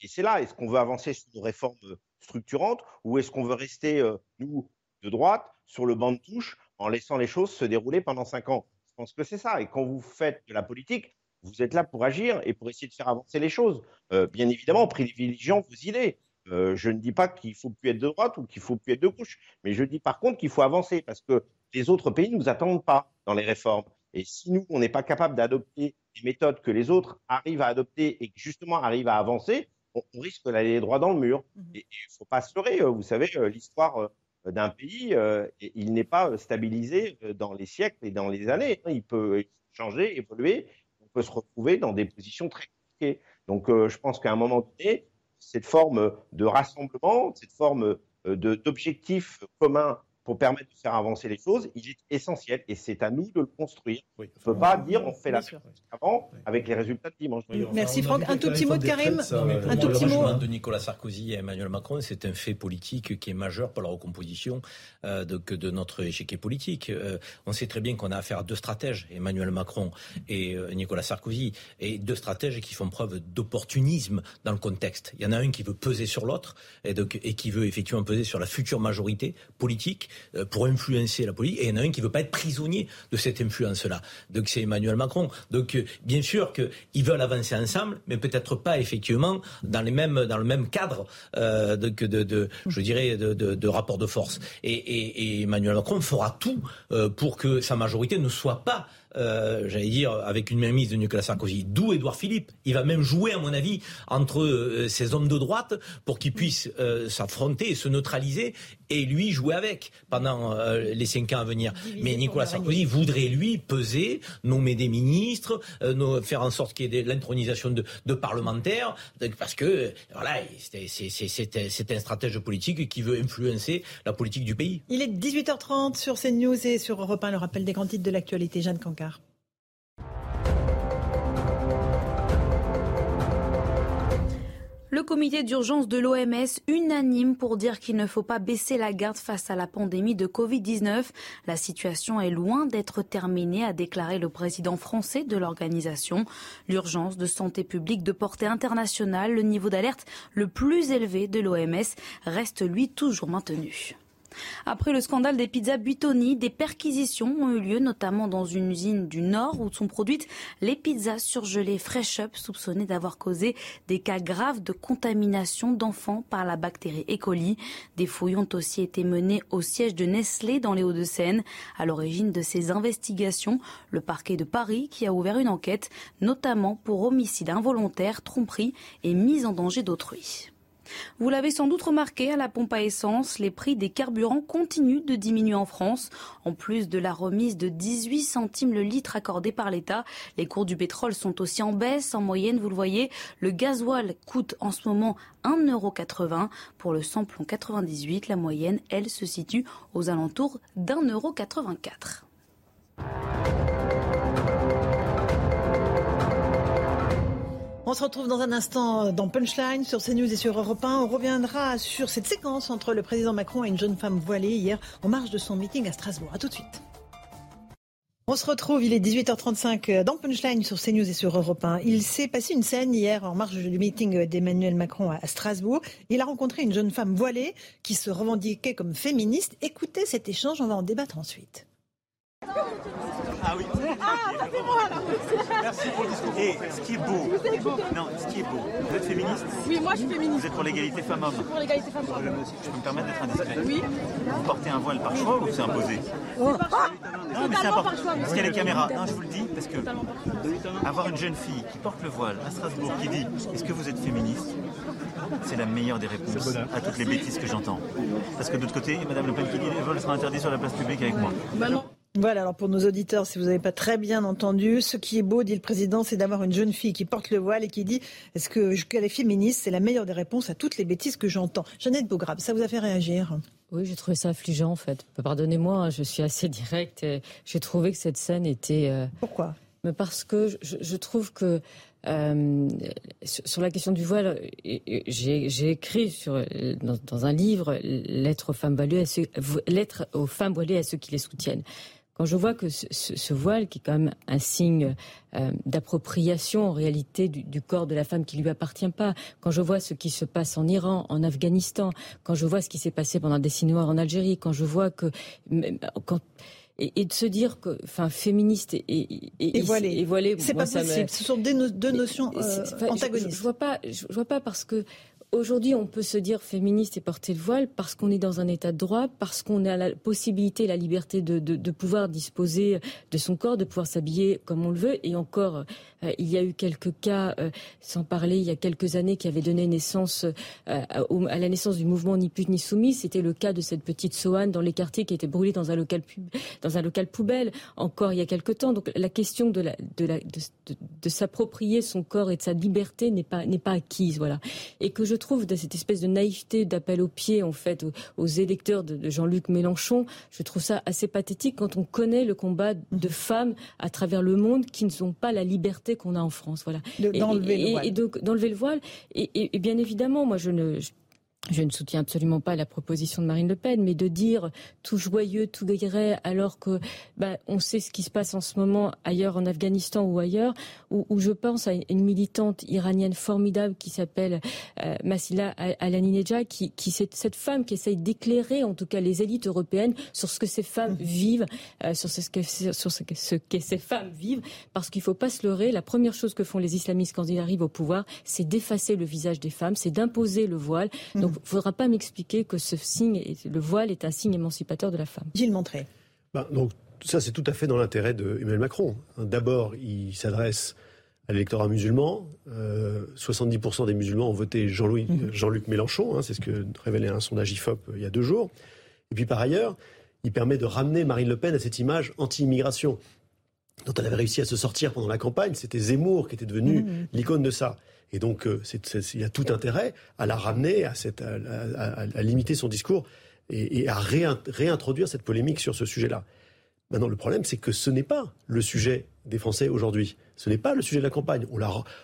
et c'est là, est-ce qu'on veut avancer sur une réforme structurante ou est-ce qu'on veut rester, nous, de droite, sur le banc de touche, en laissant les choses se dérouler pendant cinq ans? Je pense que c'est ça. Et quand vous faites de la politique, vous êtes là pour agir et pour essayer de faire avancer les choses. bien évidemment, en privilégiant vos idées. je ne dis pas qu'il faut plus être de droite ou qu'il faut plus être de gauche, mais je dis par contre qu'il faut avancer parce que les autres pays ne nous attendent pas dans les réformes. Et si nous, on n'est pas capable d'adopter des méthodes que les autres arrivent à adopter et que justement arrivent à avancer, on, risque d'aller droit dans le mur. Mmh et il ne faut pas se leurrer. Euh, vous savez, euh, l'histoire euh, d'un pays, il n'est pas stabilisé dans les siècles et dans les années. Il peut changer, évoluer. On peut se retrouver dans des positions très compliquées. Donc, je pense qu'à un moment donné, cette forme de rassemblement, cette forme d'objectif commun pour permettre de faire avancer les choses, il est essentiel et c'est à nous de le construire. on ne peut pas dire on fait la chose avant avec les résultats de dimanche. Merci Franck. Un tout petit mot de Karim. un tout petit mot de Nicolas Sarkozy et Emmanuel Macron, c'est un fait politique qui est majeur pour la recomposition euh, de, de notre échiquier politique. Euh, on sait très bien qu'on a affaire à deux stratèges, Emmanuel Macron et euh, Nicolas Sarkozy, et deux stratèges qui font preuve d'opportunisme dans le contexte. Il y en a un qui veut peser sur l'autre et, et qui veut effectivement peser sur la future majorité politique pour influencer la politique, et il y en a un qui ne veut pas être prisonnier de cette influence-là. Donc c'est Emmanuel Macron. Donc euh, bien sûr qu'ils veulent avancer ensemble, mais peut-être pas effectivement dans, le même cadre euh, de, je dirais, de, rapport de force. Et, et, Emmanuel Macron fera tout euh, pour que sa majorité ne soit pas euh, j'allais dire, avec une mainmise de Nicolas Sarkozy. D'où Édouard Philippe. Il va même jouer, à mon avis, entre euh, ces hommes de droite pour qu'ils puissent euh, s'affronter et se neutraliser et lui jouer avec pendant les cinq ans à venir. Mais Nicolas Sarkozy voudrait, lui, peser, nommer des ministres, faire en sorte qu'il y ait l'intronisation de, de, parlementaires, parce que, voilà, c'est un stratège politique qui veut influencer la politique du pays. Il est 18h30 sur CNews et sur Europe 1, le rappel des grands titres de l'actualité. Jeanne Cancar. Le comité d'urgence de l'OMS unanime pour dire qu'il ne faut pas baisser la garde face à la pandémie de Covid-19. La situation est loin d'être terminée, a déclaré le président français de l'organisation. L'urgence de santé publique de portée internationale, le niveau d'alerte le plus élevé de l'OMS, reste lui toujours maintenu. Après le scandale des pizzas Buitoni, des perquisitions ont eu lieu, notamment dans une usine du Nord où sont produites les pizzas surgelées Fresh Up, soupçonnées d'avoir causé des cas graves de contamination d'enfants par la bactérie E. coli. Des fouilles ont aussi été menées au siège de Nestlé dans les Hauts-de-Seine. À l'origine de ces investigations, le parquet de Paris qui a ouvert une enquête, notamment pour homicide involontaire, tromperie et mise en danger d'autrui. Vous l'avez sans doute remarqué, à la pompe à essence, les prix des carburants continuent de diminuer en France. En plus de la remise de 18 centimes le litre accordé par l'État, les cours du pétrole sont aussi en baisse. En moyenne, vous le voyez, le gasoil coûte en ce moment 1,80€. Pour le samplon 98, la moyenne, elle, se situe aux alentours d'1,84€. On se retrouve dans un instant dans Punchline sur CNews et sur Europe 1. On reviendra sur cette séquence entre le président Macron et une jeune femme voilée hier en marge de son meeting à Strasbourg. A tout de suite. On se retrouve, il est 18h35 dans Punchline sur CNews et sur Europe 1. Il s'est passé une scène hier en marge du meeting d'Emmanuel Macron à Strasbourg. Il a rencontré une jeune femme voilée qui se revendiquait comme féministe. Écoutez cet échange, on va en débattre ensuite. Ah oui. Ah, ça fait moi là. Merci pour le discours. Et ce qui est beau, non, ce qui est beau, vous êtes féministe? Oui, moi je suis féministe. Vous êtes pour l'égalité femmes-hommes Pour l'égalité femmes-hommes. Je peux me permettre d'être indiscret Oui. Vous portez un voile par choix ou c'est imposé? Oh. Non, mais c'est important. par choix, Parce qu'il y a les caméras. Non, je vous le dis, parce que avoir une jeune fille qui porte le voile à Strasbourg qui dit Est-ce que vous êtes féministe? C'est la meilleure des réponses à toutes les bêtises que j'entends. Parce que de l'autre côté, Madame Le Pen qui dit le vol sera interdit sur la place publique avec moi. Bah non. Voilà, alors pour nos auditeurs, si vous n'avez pas très bien entendu, ce qui est beau, dit le président, c'est d'avoir une jeune fille qui porte le voile et qui dit est-ce que qu'elle est féministe C'est la meilleure des réponses à toutes les bêtises que j'entends. Jeannette Beaugrave, ça vous a fait réagir? Oui, j'ai trouvé ça affligeant en fait. Pardonnez-moi, hein, je suis assez directe. J'ai trouvé que cette scène était. Euh, Pourquoi? Mais parce que je, je trouve que euh, sur la question du voile, j'ai écrit sur, dans, dans, un livre lettre aux femmes voilées à ceux, lettre aux femmes voilées à ceux qui les soutiennent quand je vois que ce, ce, voile, qui est quand même un signe euh, d'appropriation en réalité du, du, corps de la femme qui lui appartient pas, quand je vois ce qui se passe en Iran, en Afghanistan, quand je vois ce qui s'est passé pendant des décennie en Algérie, quand je vois que quand et, et, de se dire que, enfin, féministe et, et, et, voilé, et voilé c'est pas possible. Ce sont deux, deux notions euh, antagonistes. Je, je, vois pas, je, je vois pas parce que Aujourd'hui, on peut se dire féministe et porter le voile parce qu'on est dans un état de droit, parce qu'on a la possibilité, la liberté de, pouvoir disposer de son corps, de pouvoir s'habiller comme on le veut. Et encore, euh, il y a eu quelques cas, euh, sans parler, il y a quelques années, qui avaient donné naissance euh, à, la naissance du mouvement Ni pute ni soumise. C'était le cas de cette petite Soane dans les quartiers qui était brûlée dans un local pub, dans un local poubelle. Encore il y a quelques temps. Donc la question de, s'approprier son corps et de sa liberté n'est pas pas acquise, voilà. Et que je trouve de cette espèce de naïveté d'appel au pied en fait aux, électeurs de, Jean-Luc Mélenchon. Je trouve ça assez pathétique quand on connaît le combat de femmes à travers le monde qui ne sont pas la liberté qu'on a en France. Voilà. D'enlever le voile. Et, donc d'enlever le voile. Et, bien évidemment, moi je ne je ne soutiens absolument pas la proposition de Marine Le Pen, mais de dire tout joyeux, tout guéret, alors que bah, on sait ce qui se passe en ce moment ailleurs en Afghanistan ou ailleurs, où, où je pense à une militante iranienne formidable qui s'appelle euh, Massila Alaninejad, qui, qui c'est cette femme qui essaye d'éclairer en tout cas les élites européennes sur ce que ces femmes mmh. vivent, euh, sur ce que sur ce que, ce que ces femmes vivent, parce qu'il faut pas se leurrer. La première chose que font les islamistes quand ils arrivent au pouvoir, c'est d'effacer le visage des femmes, c'est d'imposer le voile. Donc ne faudra pas m'expliquer que ce signe, le voile, est un signe émancipateur de la femme. Gilles Montré. Ben, donc, ça, c'est tout à fait dans l'intérêt d'Emmanuel Macron. D'abord, il s'adresse à l'électorat musulman. Euh, 70% des musulmans ont voté Jean-Louis, mmh. Jean-Luc Mélenchon. Hein, c'est ce que révélait un sondage IFOP euh, il y a deux jours. Et puis, par ailleurs, il permet de ramener Marine Le Pen à cette image anti-immigration dont elle avait réussi à se sortir pendant la campagne. C'était Zemmour qui était devenu mmh. l'icône de ça. Et donc, euh, il y a tout intérêt à la ramener, à, limiter son discours et à réintroduire cette polémique sur ce sujet-là. Maintenant, le problème, c'est que ce n'est pas le sujet des Français aujourd'hui. Ce n'est pas le sujet de la campagne.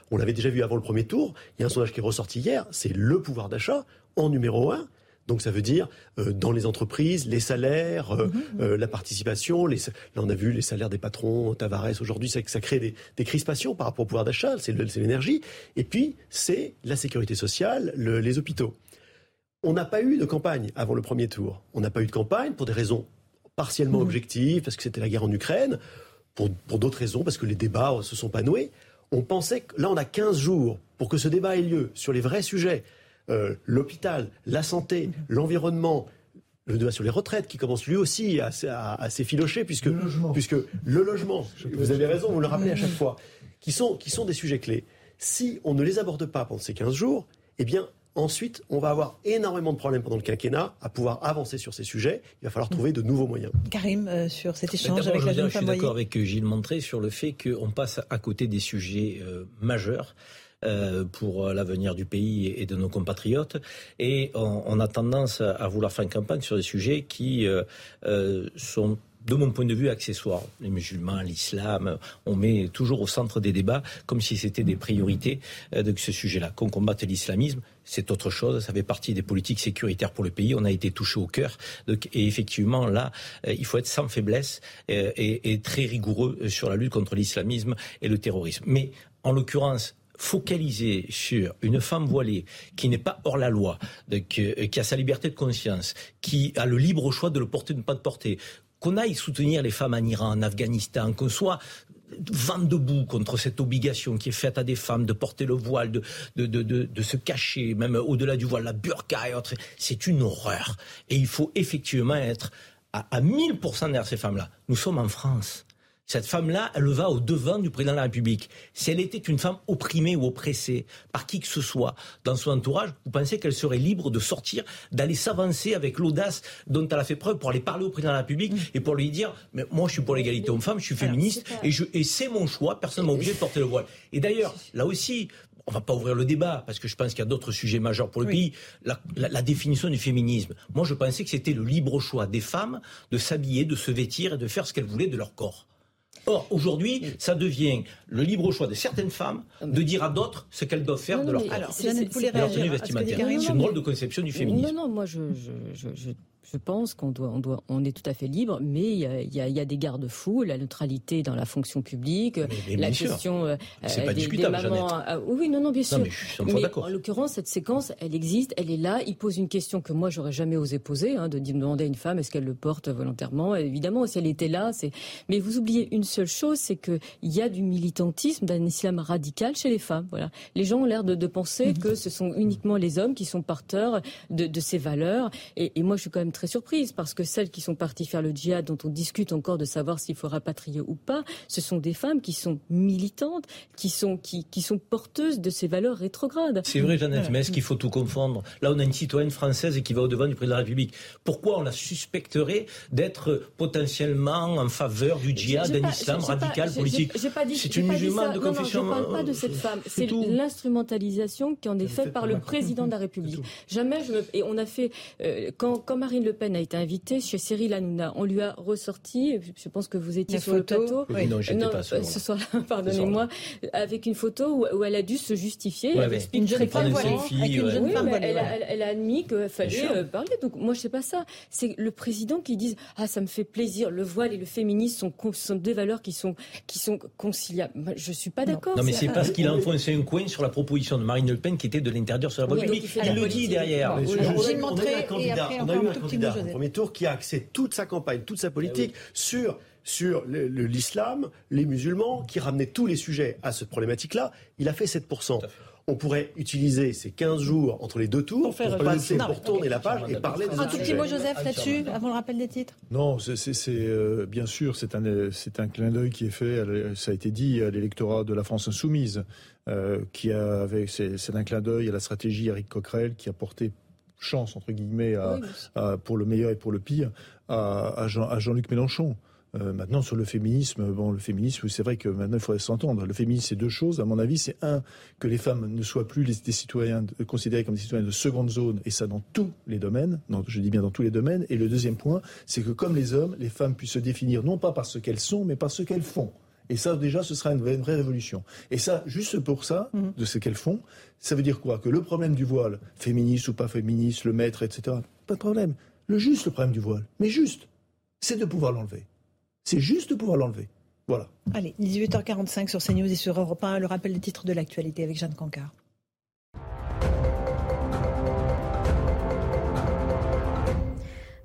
On l'avait déjà vu avant le premier tour. Il y a un sondage qui est ressorti hier. C'est le pouvoir d'achat en numéro un. Donc ça veut dire euh, dans les entreprises, les salaires, euh, mmh, euh, la participation. Les, là, on a vu les salaires des patrons, Tavares aujourd'hui, ça, ça crée des, des, crispations par rapport au pouvoir d'achat, c'est l'énergie. Et puis, c'est la sécurité sociale, le, les hôpitaux. On n'a pas eu de campagne avant le premier tour. On n'a pas eu de campagne pour des raisons partiellement mmh. objectives, parce que c'était la guerre en Ukraine, pour, pour d'autres raisons, parce que les débats ne se sont pas noués. On pensait que là, on a 15 jours pour que ce débat ait lieu sur les vrais sujets. Euh, l'hôpital, la santé, mmh. l'environnement, le débat sur les retraites qui commence lui aussi à, s'effilocher, puisque le logement, puisque le logement vous avez raison, vous le rappelez à chaque fois, qui sont, qui sont des sujets clés. Si on ne les aborde pas pendant ces 15 jours, eh bien, Ensuite, on va avoir énormément de problèmes pendant le quinquennat à pouvoir avancer sur ces sujets. Il va falloir trouver de nouveaux moyens. Karim, euh, sur cet échange avec la jeune Je suis d'accord avec Gilles Montré sur le fait qu'on passe à côté des sujets euh, majeurs. Euh, pour l'avenir du pays et de nos compatriotes. Et on, a tendance à vouloir faire une campagne sur des sujets qui sont de mon point de vue, accessoires. Les musulmans, l'islam, on met toujours au centre des débats comme si c'était des priorités euh, de ce sujet-là. Qu'on combatte l'islamisme, c'est autre chose. Ça fait partie des politiques sécuritaires pour le pays. On a été touché au cœur. Et effectivement, là, euh, il faut être sans faiblesse euh, et, très rigoureux sur la lutte contre l'islamisme et le terrorisme. Mais en l'occurrence, focaliser sur une femme voilée qui n'est pas hors la loi, qui a sa liberté de conscience, qui a le libre choix de le porter ou de ne pas le porter, qu'on aille soutenir les femmes en Iran, en Afghanistan, qu'on soit vent debout contre cette obligation qui est faite à des femmes de porter le voile, de, de, de, de se cacher, même au-delà du voile, la burqa et autres. C'est une horreur. Et il faut effectivement être à, à 1000% derrière ces femmes-là. Nous sommes en France. Cette femme-là, elle va au devant du président de la République. Si elle était une femme opprimée ou oppressée par qui que ce soit dans son entourage, vous pensez qu'elle serait libre de sortir, d'aller s'avancer avec l'audace dont elle a fait preuve pour aller parler au président de la République mm. et pour lui dire mais moi je suis pour l'égalité homme-femme, je suis féministe et, je, et c'est mon choix, personne ne m'a obligé de porter le voile. Et d'ailleurs, là aussi, on va pas ouvrir le débat parce que je pense qu'il y a d'autres sujets majeurs pour le pays. La, la, définition du féminisme. Moi, je pensais que c'était le libre choix des femmes de s'habiller, de se vêtir et de faire ce qu'elles voulaient de leur corps. Or, aujourd'hui, ça devient le libre choix de certaines femmes de dire à d'autres ce qu'elles doivent faire de leur corps. C'est une drôle de conception du féminisme. Non, non, moi je, je pense qu'on doit, on doit, on est tout à fait libre, mais il y a, il y a, des garde-fous, la neutralité dans la fonction publique, la question euh, pas des, mamans. Ah, oui, non, non, bien sûr. mais, en l'occurrence, cette séquence, elle existe, elle est là. Il pose une question que moi j'aurais jamais osé poser, hein, de demander à une femme est-ce qu'elle le porte volontairement? Évidemment, si elle était là, c'est. Mais vous oubliez une seule chose, c'est que il y a du militantisme, d'un islam radical chez les femmes. Voilà, les gens ont l'air de, de, penser mhm. que ce sont uniquement les hommes qui sont porteurs de, de ces valeurs. Et, et moi, je suis quand même très surprise parce que celles qui sont parties faire le djihad, dont on discute encore de savoir s'il faut rapatrier ou pas, ce sont des femmes qui sont militantes, qui sont, qui, qui sont porteuses de ces valeurs rétrogrades. C'est vrai, Jeannette, mais est-ce qu'il faut tout confondre? Là, on a une citoyenne française qui va au-devant du président de la République. Pourquoi on la suspecterait d'être potentiellement en faveur du djihad, d'un islam radical politique? C'est une musulmane de confession. Non, je ne parle pas de cette femme. C'est l'instrumentalisation qui en est faite par le président de la République. Jamais je me... Et on a fait. Euh, quand, quand Marine Le Pen a été invitée chez Cyril Hanouna. On lui a ressorti, je pense que vous étiez sur le plateau. Oui, non, j'étais pas euh, <laughs> Ce soir-là, pardonnez-moi, avec une photo où, elle a dû se justifier. elle explique une jeune femme, elle, a, admis qu'il fallait euh, parler. Donc moi, je sais pas ça. C'est le président qui dit ah ça me fait plaisir. Le voile et le féminisme sont, sont deux valeurs qui sont qui sont conciliables. Je suis pas d'accord. Non, mais c'est parce qu'il a <laughs> enfoncé un coin sur la proposition de Marine Le Pen qui était de l'intérieur sur la voie publique. Il le dit derrière. On a eu un candidat candidat au premier tour qui a axé toute sa campagne, toute sa politique eh sur sur l'islam, les musulmans, qui ramenait tous les sujets à cette problématique-là. Il a fait 7% on pourrait utiliser ces 15 jours entre les deux tours pour, faire passer, pour tourner la page et parler des Un tout petit mot, Joseph, là-dessus, avant le rappel des titres? Non, c'est euh, bien sûr, c'est un, un clin d'œil qui est fait, ça a été dit, à l'électorat de la France insoumise, euh, qui avait, c'est un clin d'œil à la stratégie Eric Coquerel, qui a porté chance, entre guillemets, pour le meilleur et pour le pire, à, Jean-Luc Mélenchon. Euh, maintenant, sur le féminisme, bon, le féminisme, c'est vrai que maintenant, il faudrait s'entendre. Le féminisme, c'est deux choses. À mon avis, c'est un, que les femmes ne soient plus des citoyens considérés comme des citoyens de seconde zone, et ça dans tous les domaines. je dis bien dans tous les domaines. Et le deuxième point, c'est que comme les hommes, les femmes puissent se définir non pas par ce qu'elles sont, mais par ce qu'elles font. Et ça, déjà, ce sera une vraie, révolution. Et ça, juste pour ça, mhm. de ce qu'elles font, ça veut dire quoi? Que le problème du voile, féministe ou pas féministe, le maître, etc., pas de problème. Le juste, le problème du voile, mais juste, c'est de pouvoir l'enlever. C'est juste de pouvoir l'enlever. Voilà. Allez, 18h45 sur CNews et sur Europe 1, le rappel des titres de l'actualité avec Jeanne Cancard.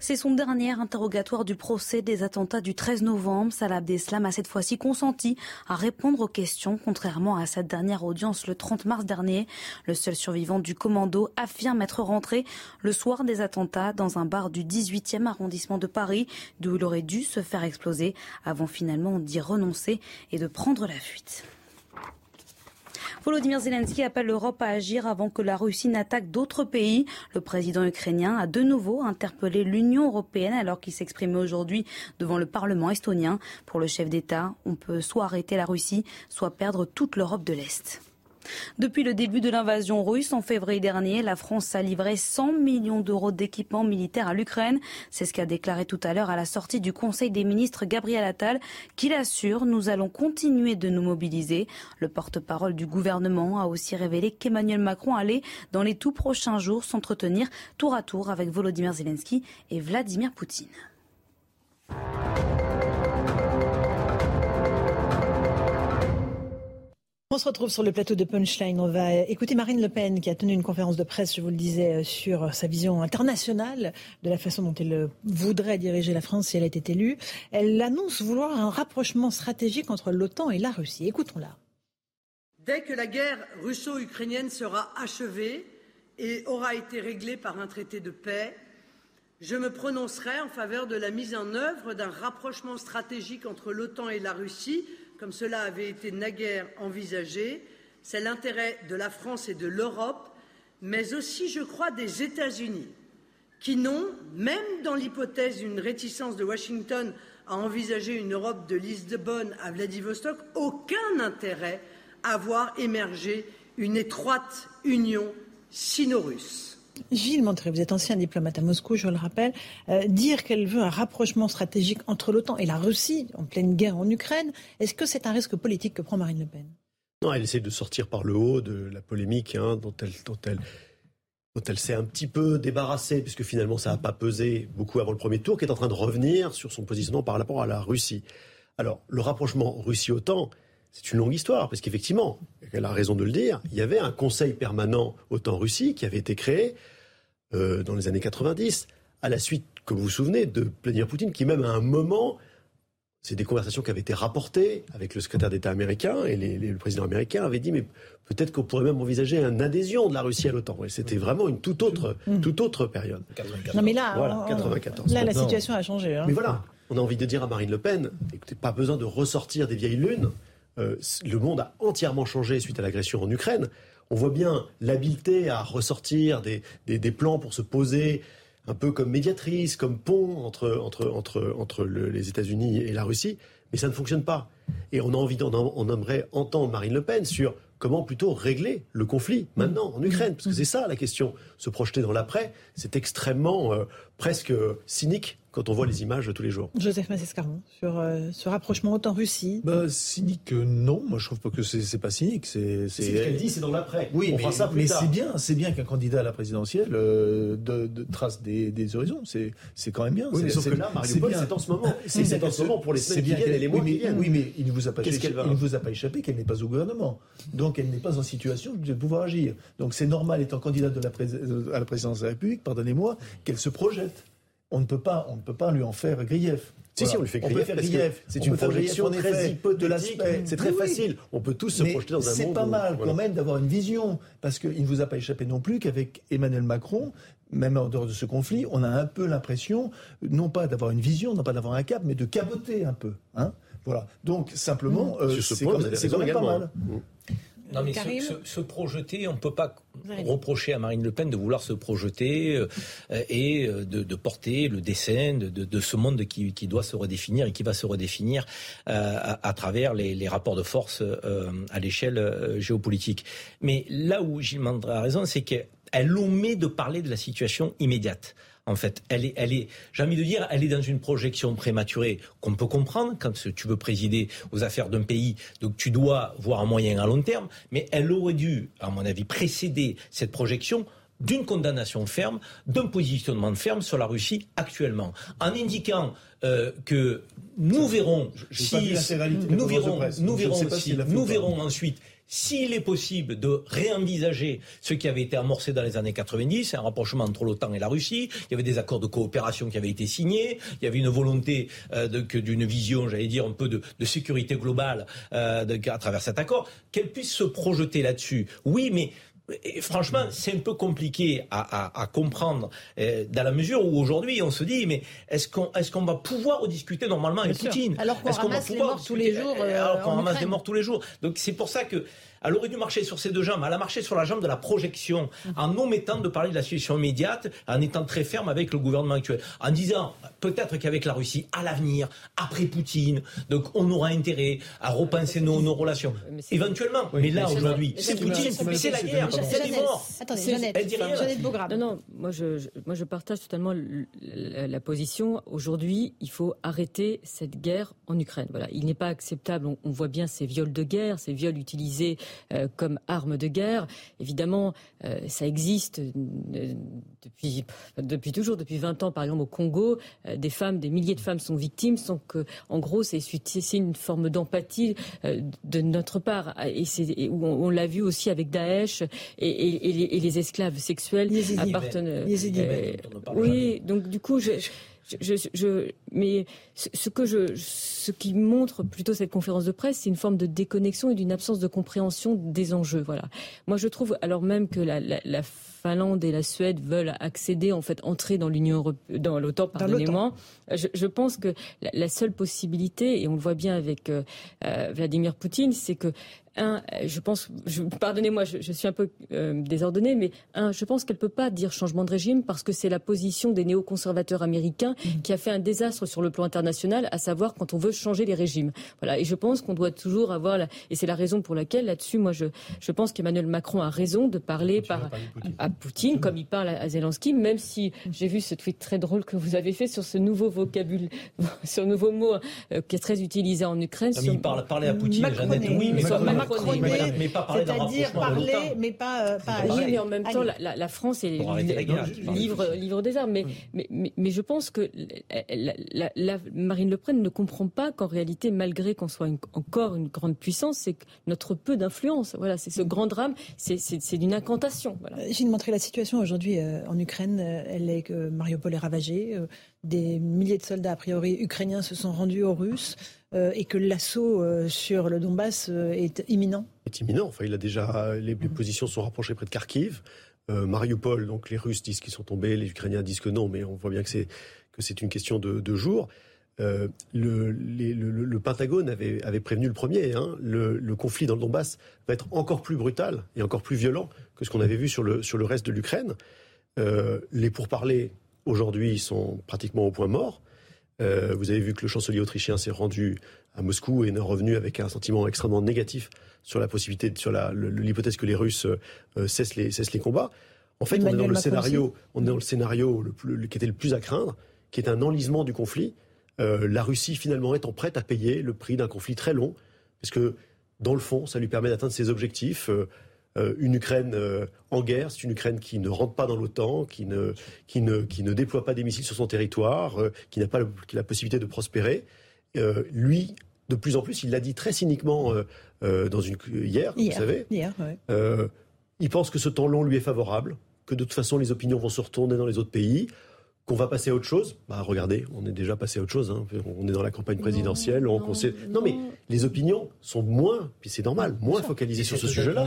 C'est son dernier interrogatoire du procès des attentats du 13 novembre. Salah Abdeslam a cette fois-ci consenti à répondre aux questions, contrairement à sa dernière audience le 30 mars dernier. Le seul survivant du commando affirme être rentré le soir des attentats dans un bar du 18e arrondissement de Paris, d'où il aurait dû se faire exploser avant finalement d'y renoncer et de prendre la fuite. Volodymyr Zelensky appelle l'Europe à agir avant que la Russie n'attaque d'autres pays. Le président ukrainien a de nouveau interpellé l'Union européenne alors qu'il s'exprimait aujourd'hui devant le Parlement estonien. Pour le chef d'État, on peut soit arrêter la Russie, soit perdre toute l'Europe de l'Est. Depuis le début de l'invasion russe en février dernier, la France a livré 100 millions d'euros d'équipements militaires à l'Ukraine. C'est ce qu'a déclaré tout à l'heure à la sortie du Conseil des ministres Gabriel Attal, qui l'assure, nous allons continuer de nous mobiliser. Le porte-parole du gouvernement a aussi révélé qu'Emmanuel Macron allait, dans les tout prochains jours, s'entretenir tour à tour avec Volodymyr Zelensky et Vladimir Poutine. On se retrouve sur le plateau de Punchline. On va écouter Marine Le Pen qui a tenu une conférence de presse, je vous le disais, euh, sur sa vision internationale de la façon dont elle euh, voudrait diriger la France si elle était élue. Elle annonce vouloir un rapprochement stratégique entre l'OTAN et la Russie. Écoutons-la. Dès que la guerre russo-ukrainienne sera achevée et aura été réglée par un traité de paix, je me prononcerai en faveur de la mise en œuvre d'un rapprochement stratégique entre l'OTAN et la Russie comme cela avait été naguère envisagé. C'est l'intérêt de la France et de l'Europe, mais aussi, je crois, des États-Unis, qui n'ont, même dans l'hypothèse d'une réticence de Washington à envisager une Europe de Lisbonne à Vladivostok, aucun intérêt à voir émerger une étroite union sino-russe. Gilles Montré, vous êtes ancien diplomate à Moscou, je le rappelle. Euh, dire qu'elle veut un rapprochement stratégique entre l'OTAN et la Russie en pleine guerre en Ukraine, est-ce que c'est un risque politique que prend Marine Le Pen? Non, elle essaie de sortir par le haut de la polémique hein, dont elle, dont elle, dont elle s'est un petit peu débarrassée, puisque finalement ça n'a pas pesé beaucoup avant le premier tour, qui est en train de revenir sur son positionnement par rapport à la Russie. Alors, le rapprochement Russie-OTAN, c'est une longue histoire, parce qu'effectivement, elle a raison de le dire, il y avait un conseil permanent OTAN-Russie qui avait été créé euh, dans les années 90, à la suite, comme vous vous souvenez, de Vladimir Poutine, qui même à un moment, c'est des conversations qui avaient été rapportées avec le secrétaire d'État américain, et le président américain avait dit, mais peut-être qu'on pourrait même envisager une adhésion de la Russie à l'OTAN. C'était vraiment une toute autre, mmh. toute autre période. Non mais là, voilà, 94. là la situation a changé. Hein. Mais voilà, on a envie de dire à Marine Le Pen, écoutez, pas besoin de ressortir des vieilles lunes. Euh, le monde a entièrement changé suite à l'agression en Ukraine. On voit bien l'habileté à ressortir des, plans pour se poser un peu comme médiatrice, comme pont entre, entre, entre, entre les États-Unis et la Russie, mais ça ne fonctionne pas. Et on a envie, on aimerait entendre Marine Le Pen sur comment plutôt régler le conflit maintenant en Ukraine, parce que c'est ça la question. Se projeter dans l'après, c'est extrêmement euh, presque cynique quand on voit les images tous les jours. Joseph Massescaron, sur euh, ce rapprochement OTAN-Russie bah, Cynique, euh, non. Moi, je trouve pas que c'est pas cynique. C'est ce qu'elle dit, c'est dans l'après. Oui, on mais, ça mais c'est bien, c'est bien qu'un candidat à la présidentielle euh, de, trace des, des horizons. C'est quand même bien. Oui, mais sauf que là, Mariupol, c'est en ce moment. <laughs> C'est en ce moment pour les semaines qui viennent et les mois qui viennent. Oui, mais il ne vous a pas, échappé, il ne vous a pas échappé qu'elle n'est pas au gouvernement. Donc, elle n'est pas en situation de pouvoir agir. Donc, c'est normal, étant candidate de la à la présidence de la République, pardonnez-moi, qu'elle se projette on ne peut pas, on ne peut pas lui en faire grief. Si, si, on lui fait grief. C'est une projection très hypothétique. C'est très facile. On peut tous se projeter dans un monde. C'est pas mal quand même d'avoir une vision, parce qu'il ne vous a pas échappé non plus qu'avec Emmanuel Macron, même en dehors de ce conflit, on a un peu l'impression, non pas d'avoir une vision, non pas d'avoir un cap, mais de caboter un peu. Hein voilà. Donc simplement, euh, c'est quand, même pas mal. Mmh. Non, mais se, projeter, on ne peut pas reprocher à Marine Le Pen de vouloir se projeter euh, <laughs> et euh, de, porter le dessin de, ce monde qui, doit se redéfinir et qui va se redéfinir euh, à, travers les, rapports de force à l'échelle géopolitique. Mais là où Gilles Mandra a raison, c'est qu'elle omet de parler de la situation immédiate en fait. Elle est, elle est, j'ai envie de dire, elle est dans une projection prématurée qu'on peut comprendre quand tu veux présider aux affaires d'un pays. Donc tu dois voir un moyen à long terme, mais elle aurait dû, à mon avis, précéder cette projection d'une condamnation ferme, d'un positionnement ferme sur la Russie actuellement, en indiquant euh, que nous verrons si nous verrons, nous verrons, si, nous verrons ensuite s'il est possible de réenvisager ce qui avait été amorcé dans les années 90, un rapprochement entre l'OTAN et la Russie, il y avait des accords de coopération qui avaient été signés, il y avait une volonté euh, d'une vision, j'allais dire, un peu de, sécurité globale euh, à travers cet accord, qu'elle puisse se projeter là-dessus. Oui, mais franchement, c'est un peu compliqué à, comprendre euh, dans la mesure où aujourd'hui on se dit mais est-ce qu'on est-ce qu'on va pouvoir discuter normalement avec Poutine? Alors qu'on ramasse les morts tous les jours. alors qu'on ramasse des morts tous les jours. Donc c'est pour ça que elle aurait dû marcher sur ses deux jambes. Elle a marché sur la jambe de la projection, en omettant de parler de la situation immédiate, en étant très ferme avec le gouvernement actuel, en disant peut-être qu'avec la Russie, à l'avenir, après Poutine, donc on aura intérêt à repenser nos, nos relations. Éventuellement. Mais là, aujourd'hui, c'est Poutine, c'est la guerre, c'est les morts. Attendez, Jeannette, Non, non, moi je, moi je partage totalement la, position. Aujourd'hui, il faut arrêter cette guerre en Ukraine. Voilà, il n'est pas acceptable. On, on voit bien ces viols de guerre, ces viols utilisés euh, comme arme de guerre. Évidemment, euh, ça existe euh, depuis, depuis toujours, depuis 20 ans, par exemple au Congo, des femmes, des milliers de femmes sont victimes, sans que, en gros, c'est une forme d'empathie de notre part. Et, c'est, on, l'a vu aussi avec Daesh et, les, esclaves sexuels appartenant. oui, donc du coup, je, je, je, mais ce, que je, ce qui montre plutôt cette conférence de presse, c'est une forme de déconnexion et d'une absence de compréhension des enjeux. Voilà. Moi, je trouve, alors même que la, la, la Finlande et la Suède veulent accéder, en fait, entrer dans l'Union dans l'OTAN, pardonnez-moi. Je, je, pense que la, seule possibilité, et on le voit bien avec euh, euh, Vladimir Poutine, c'est que un, je pense, pardonnez-moi, je, suis un peu euh, désordonnée, mais un, je pense qu'elle peut pas dire changement de régime parce que c'est la position des néoconservateurs américains mmh. qui a fait un désastre sur le plan international, à savoir quand on veut changer les régimes. Voilà. Et je pense qu'on doit toujours avoir, la, et c'est la raison pour laquelle là-dessus, moi, je, je pense qu'Emmanuel Macron a raison de parler par, à Poutine comme il parle à Zelensky, même si j'ai vu ce tweet très drôle que vous avez fait sur ce nouveau vocabulaire, <laughs> sur ce nouveau mot euh, qui est très utilisé en Ukraine. Ah, il parle, parler à Poutine, Jeannette, oui, mais sur mais pas parler C'est-à-dire parler, mais pas, euh, pas agir. mais en même temps, la, la, France est livre, livre des armes. Mais, mais, mais, je pense que la, Marine Le Pen ne comprend pas qu'en réalité, malgré qu'on soit encore une grande puissance, c'est notre peu d'influence. Voilà, c'est ce grand drame, c'est d'une incantation. Voilà. Euh, j'ai montré la situation aujourd'hui euh, en Ukraine. Elle est que Mariupol est ravagée. Des milliers de soldats, a priori, ukrainiens se sont rendus aux Russes. Euh, et que l'assaut euh, sur le Donbass euh, est imminent Est imminent. Enfin, il a déjà les, positions sont rapprochées près de Kharkiv. Mariupol, donc les Russes disent qu'ils sont tombés, les Ukrainiens disent que non, mais on voit bien que c'est que c'est une question de, de jours. le, le, Pentagone avait, avait, prévenu le premier. Hein, le, conflit dans le Donbass va être encore plus brutal et encore plus violent que ce qu'on avait vu sur le, sur reste de l'Ukraine. les pourparlers aujourd'hui sont pratiquement au point mort. Euh, vous avez vu que le chancelier autrichien s'est rendu à Moscou et est revenu avec un sentiment extrêmement négatif sur la possibilité, sur l'hypothèse que les Russes euh, cessent, les, cessent les combats. En fait, on est dans le scénario, on est dans le scénario plus, qui était le plus à craindre, qui est un enlisement du conflit. Euh, la Russie finalement étant prête à payer le prix d'un conflit très long, parce que dans le fond, ça lui permet d'atteindre ses objectifs. Euh, une Ukraine euh, en guerre, c'est une Ukraine qui ne rentre pas dans l'OTAN, qui ne, qui, ne, qui ne déploie pas des missiles sur son territoire, euh, qui n'a pas la possibilité de prospérer. lui, de plus en plus, il l'a dit très cyniquement dans une, hier, vous savez. il pense que ce temps long lui est favorable, que de toute façon les opinions vont se retourner dans les autres pays qu'on va passer à autre chose. Bah regardez, on est déjà passé à autre chose. Hein. On est dans la campagne présidentielle. Non, on, non, mais les opinions sont moins, puis c'est normal, moins focalisées sur ce sujet-là.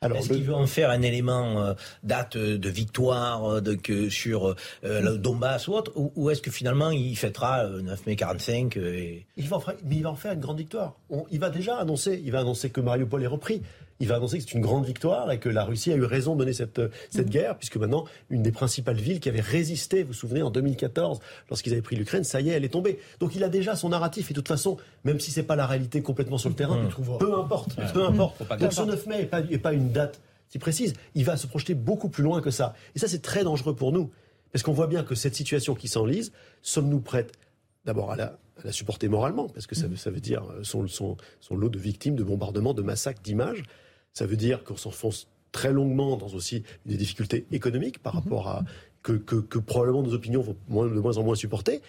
Est-ce qu'il veut en faire un élément euh, date de victoire euh, de, que sur euh, le Donbass ou autre Ou, est-ce que finalement il fêtera 9 mai 45 et... il, va en faire, mais il va en faire une grande victoire. il va déjà annoncer, il va annoncer que Mariupol est repris il va annoncer que c'est une grande victoire et que la Russie a eu raison de mener cette, cette mm. guerre, puisque maintenant, une des principales villes qui avait résisté, vous vous souvenez, en 2014, lorsqu'ils avaient pris l'Ukraine, ça y est, elle est tombée. Donc il a déjà son narratif, et de toute façon, même si c'est pas la réalité complètement sur le terrain, mm. peu importe, peu importe. Donc ce 9 mai n'est pas, une date si précise, il va se projeter beaucoup plus loin que ça. Et ça, c'est très dangereux pour nous, parce qu'on voit bien que cette situation qui s'enlise, sommes-nous prêtes d'abord à la, supporter moralement, parce que ça, ça veut dire euh, son, son, son, lot de victimes, de bombardements, de massacres, d'images, ça veut dire qu'on s'enfonce très longuement dans aussi des difficultés économiques par mhm. rapport à que, probablement nos opinions vont de moins en moins supporter,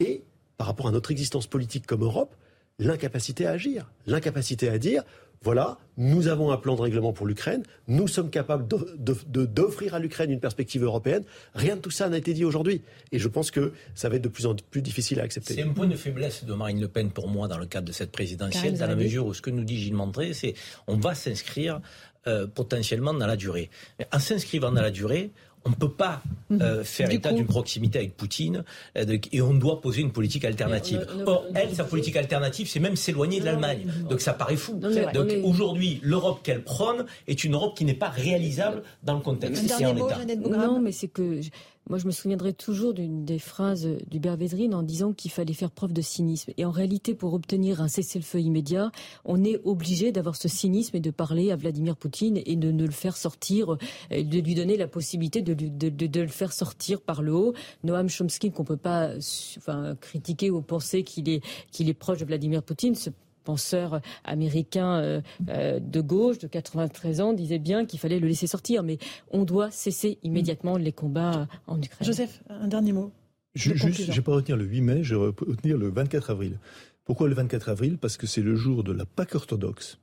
et par rapport à notre existence politique comme Europe, l'incapacité à agir, l'incapacité à dire voilà, nous avons un plan de règlement pour l'Ukraine, nous sommes capables d'offrir à l'Ukraine une perspective européenne. Rien de tout ça n'a été dit aujourd'hui. Et je pense que ça va être de plus en plus difficile à accepter. C'est un point de faiblesse de Marine Le Pen pour moi dans le cadre de cette présidentielle, dans la mesure où ce que nous dit Gilles Montré, c'est on va s'inscrire euh, potentiellement dans la durée. Mais en s'inscrivant dans la durée, on ne peut pas mhm. euh, faire état d'une proximité avec Poutine euh, et on doit poser une politique alternative. Or, elle, sa politique alternative, c'est même s'éloigner de l'Allemagne. Donc ça paraît fou. Donc aujourd'hui, l'Europe qu'elle prône est une Europe qui n'est pas réalisable dans le contexte. en Non, mais c'est que moi, je me souviendrai toujours d'une des phrases d'Hubert Védrine en disant qu'il fallait faire preuve de cynisme. Et en réalité, pour obtenir un cessez-le-feu immédiat, on est obligé d'avoir ce cynisme et de parler à Vladimir Poutine et de ne le faire sortir, de lui donner la possibilité de, le faire sortir par le haut. Noam Chomsky, qu'on peut pas enfin, critiquer ou penser qu'il est proche de Vladimir Poutine, penseur américain euh, euh, de gauche de 93 ans disait bien qu'il fallait le laisser sortir. Mais on doit cesser immédiatement les combats en Ukraine. Joseph, un dernier mot. Je ne vais pas retenir le 8 mai, je vais retenir le 24 avril. Pourquoi le 24 avril? Parce que c'est le jour de la Pâque orthodoxe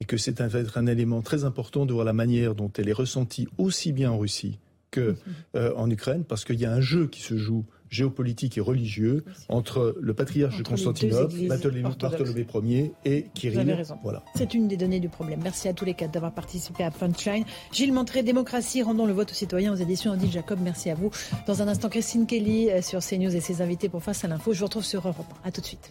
et que c'est un, un élément très important de voir la manière dont elle est ressentie aussi bien en Russie qu'en euh, en Ukraine, parce qu'il y a un jeu qui se joue géopolitique et religieux entre le patriarche de Constantinople, Bartholomé Ier et Kirill. Voilà. C'est une des données du problème. Merci à tous les quatre d'avoir participé à Punchline. Gilles Montré, Démocratie, rendons le vote aux citoyens aux éditions Odile Jacob. Merci à vous. Dans un instant, Christine Kelly euh, sur CNews et ses invités pour Face à l'info. Je vous retrouve sur Europe 1. À tout de suite.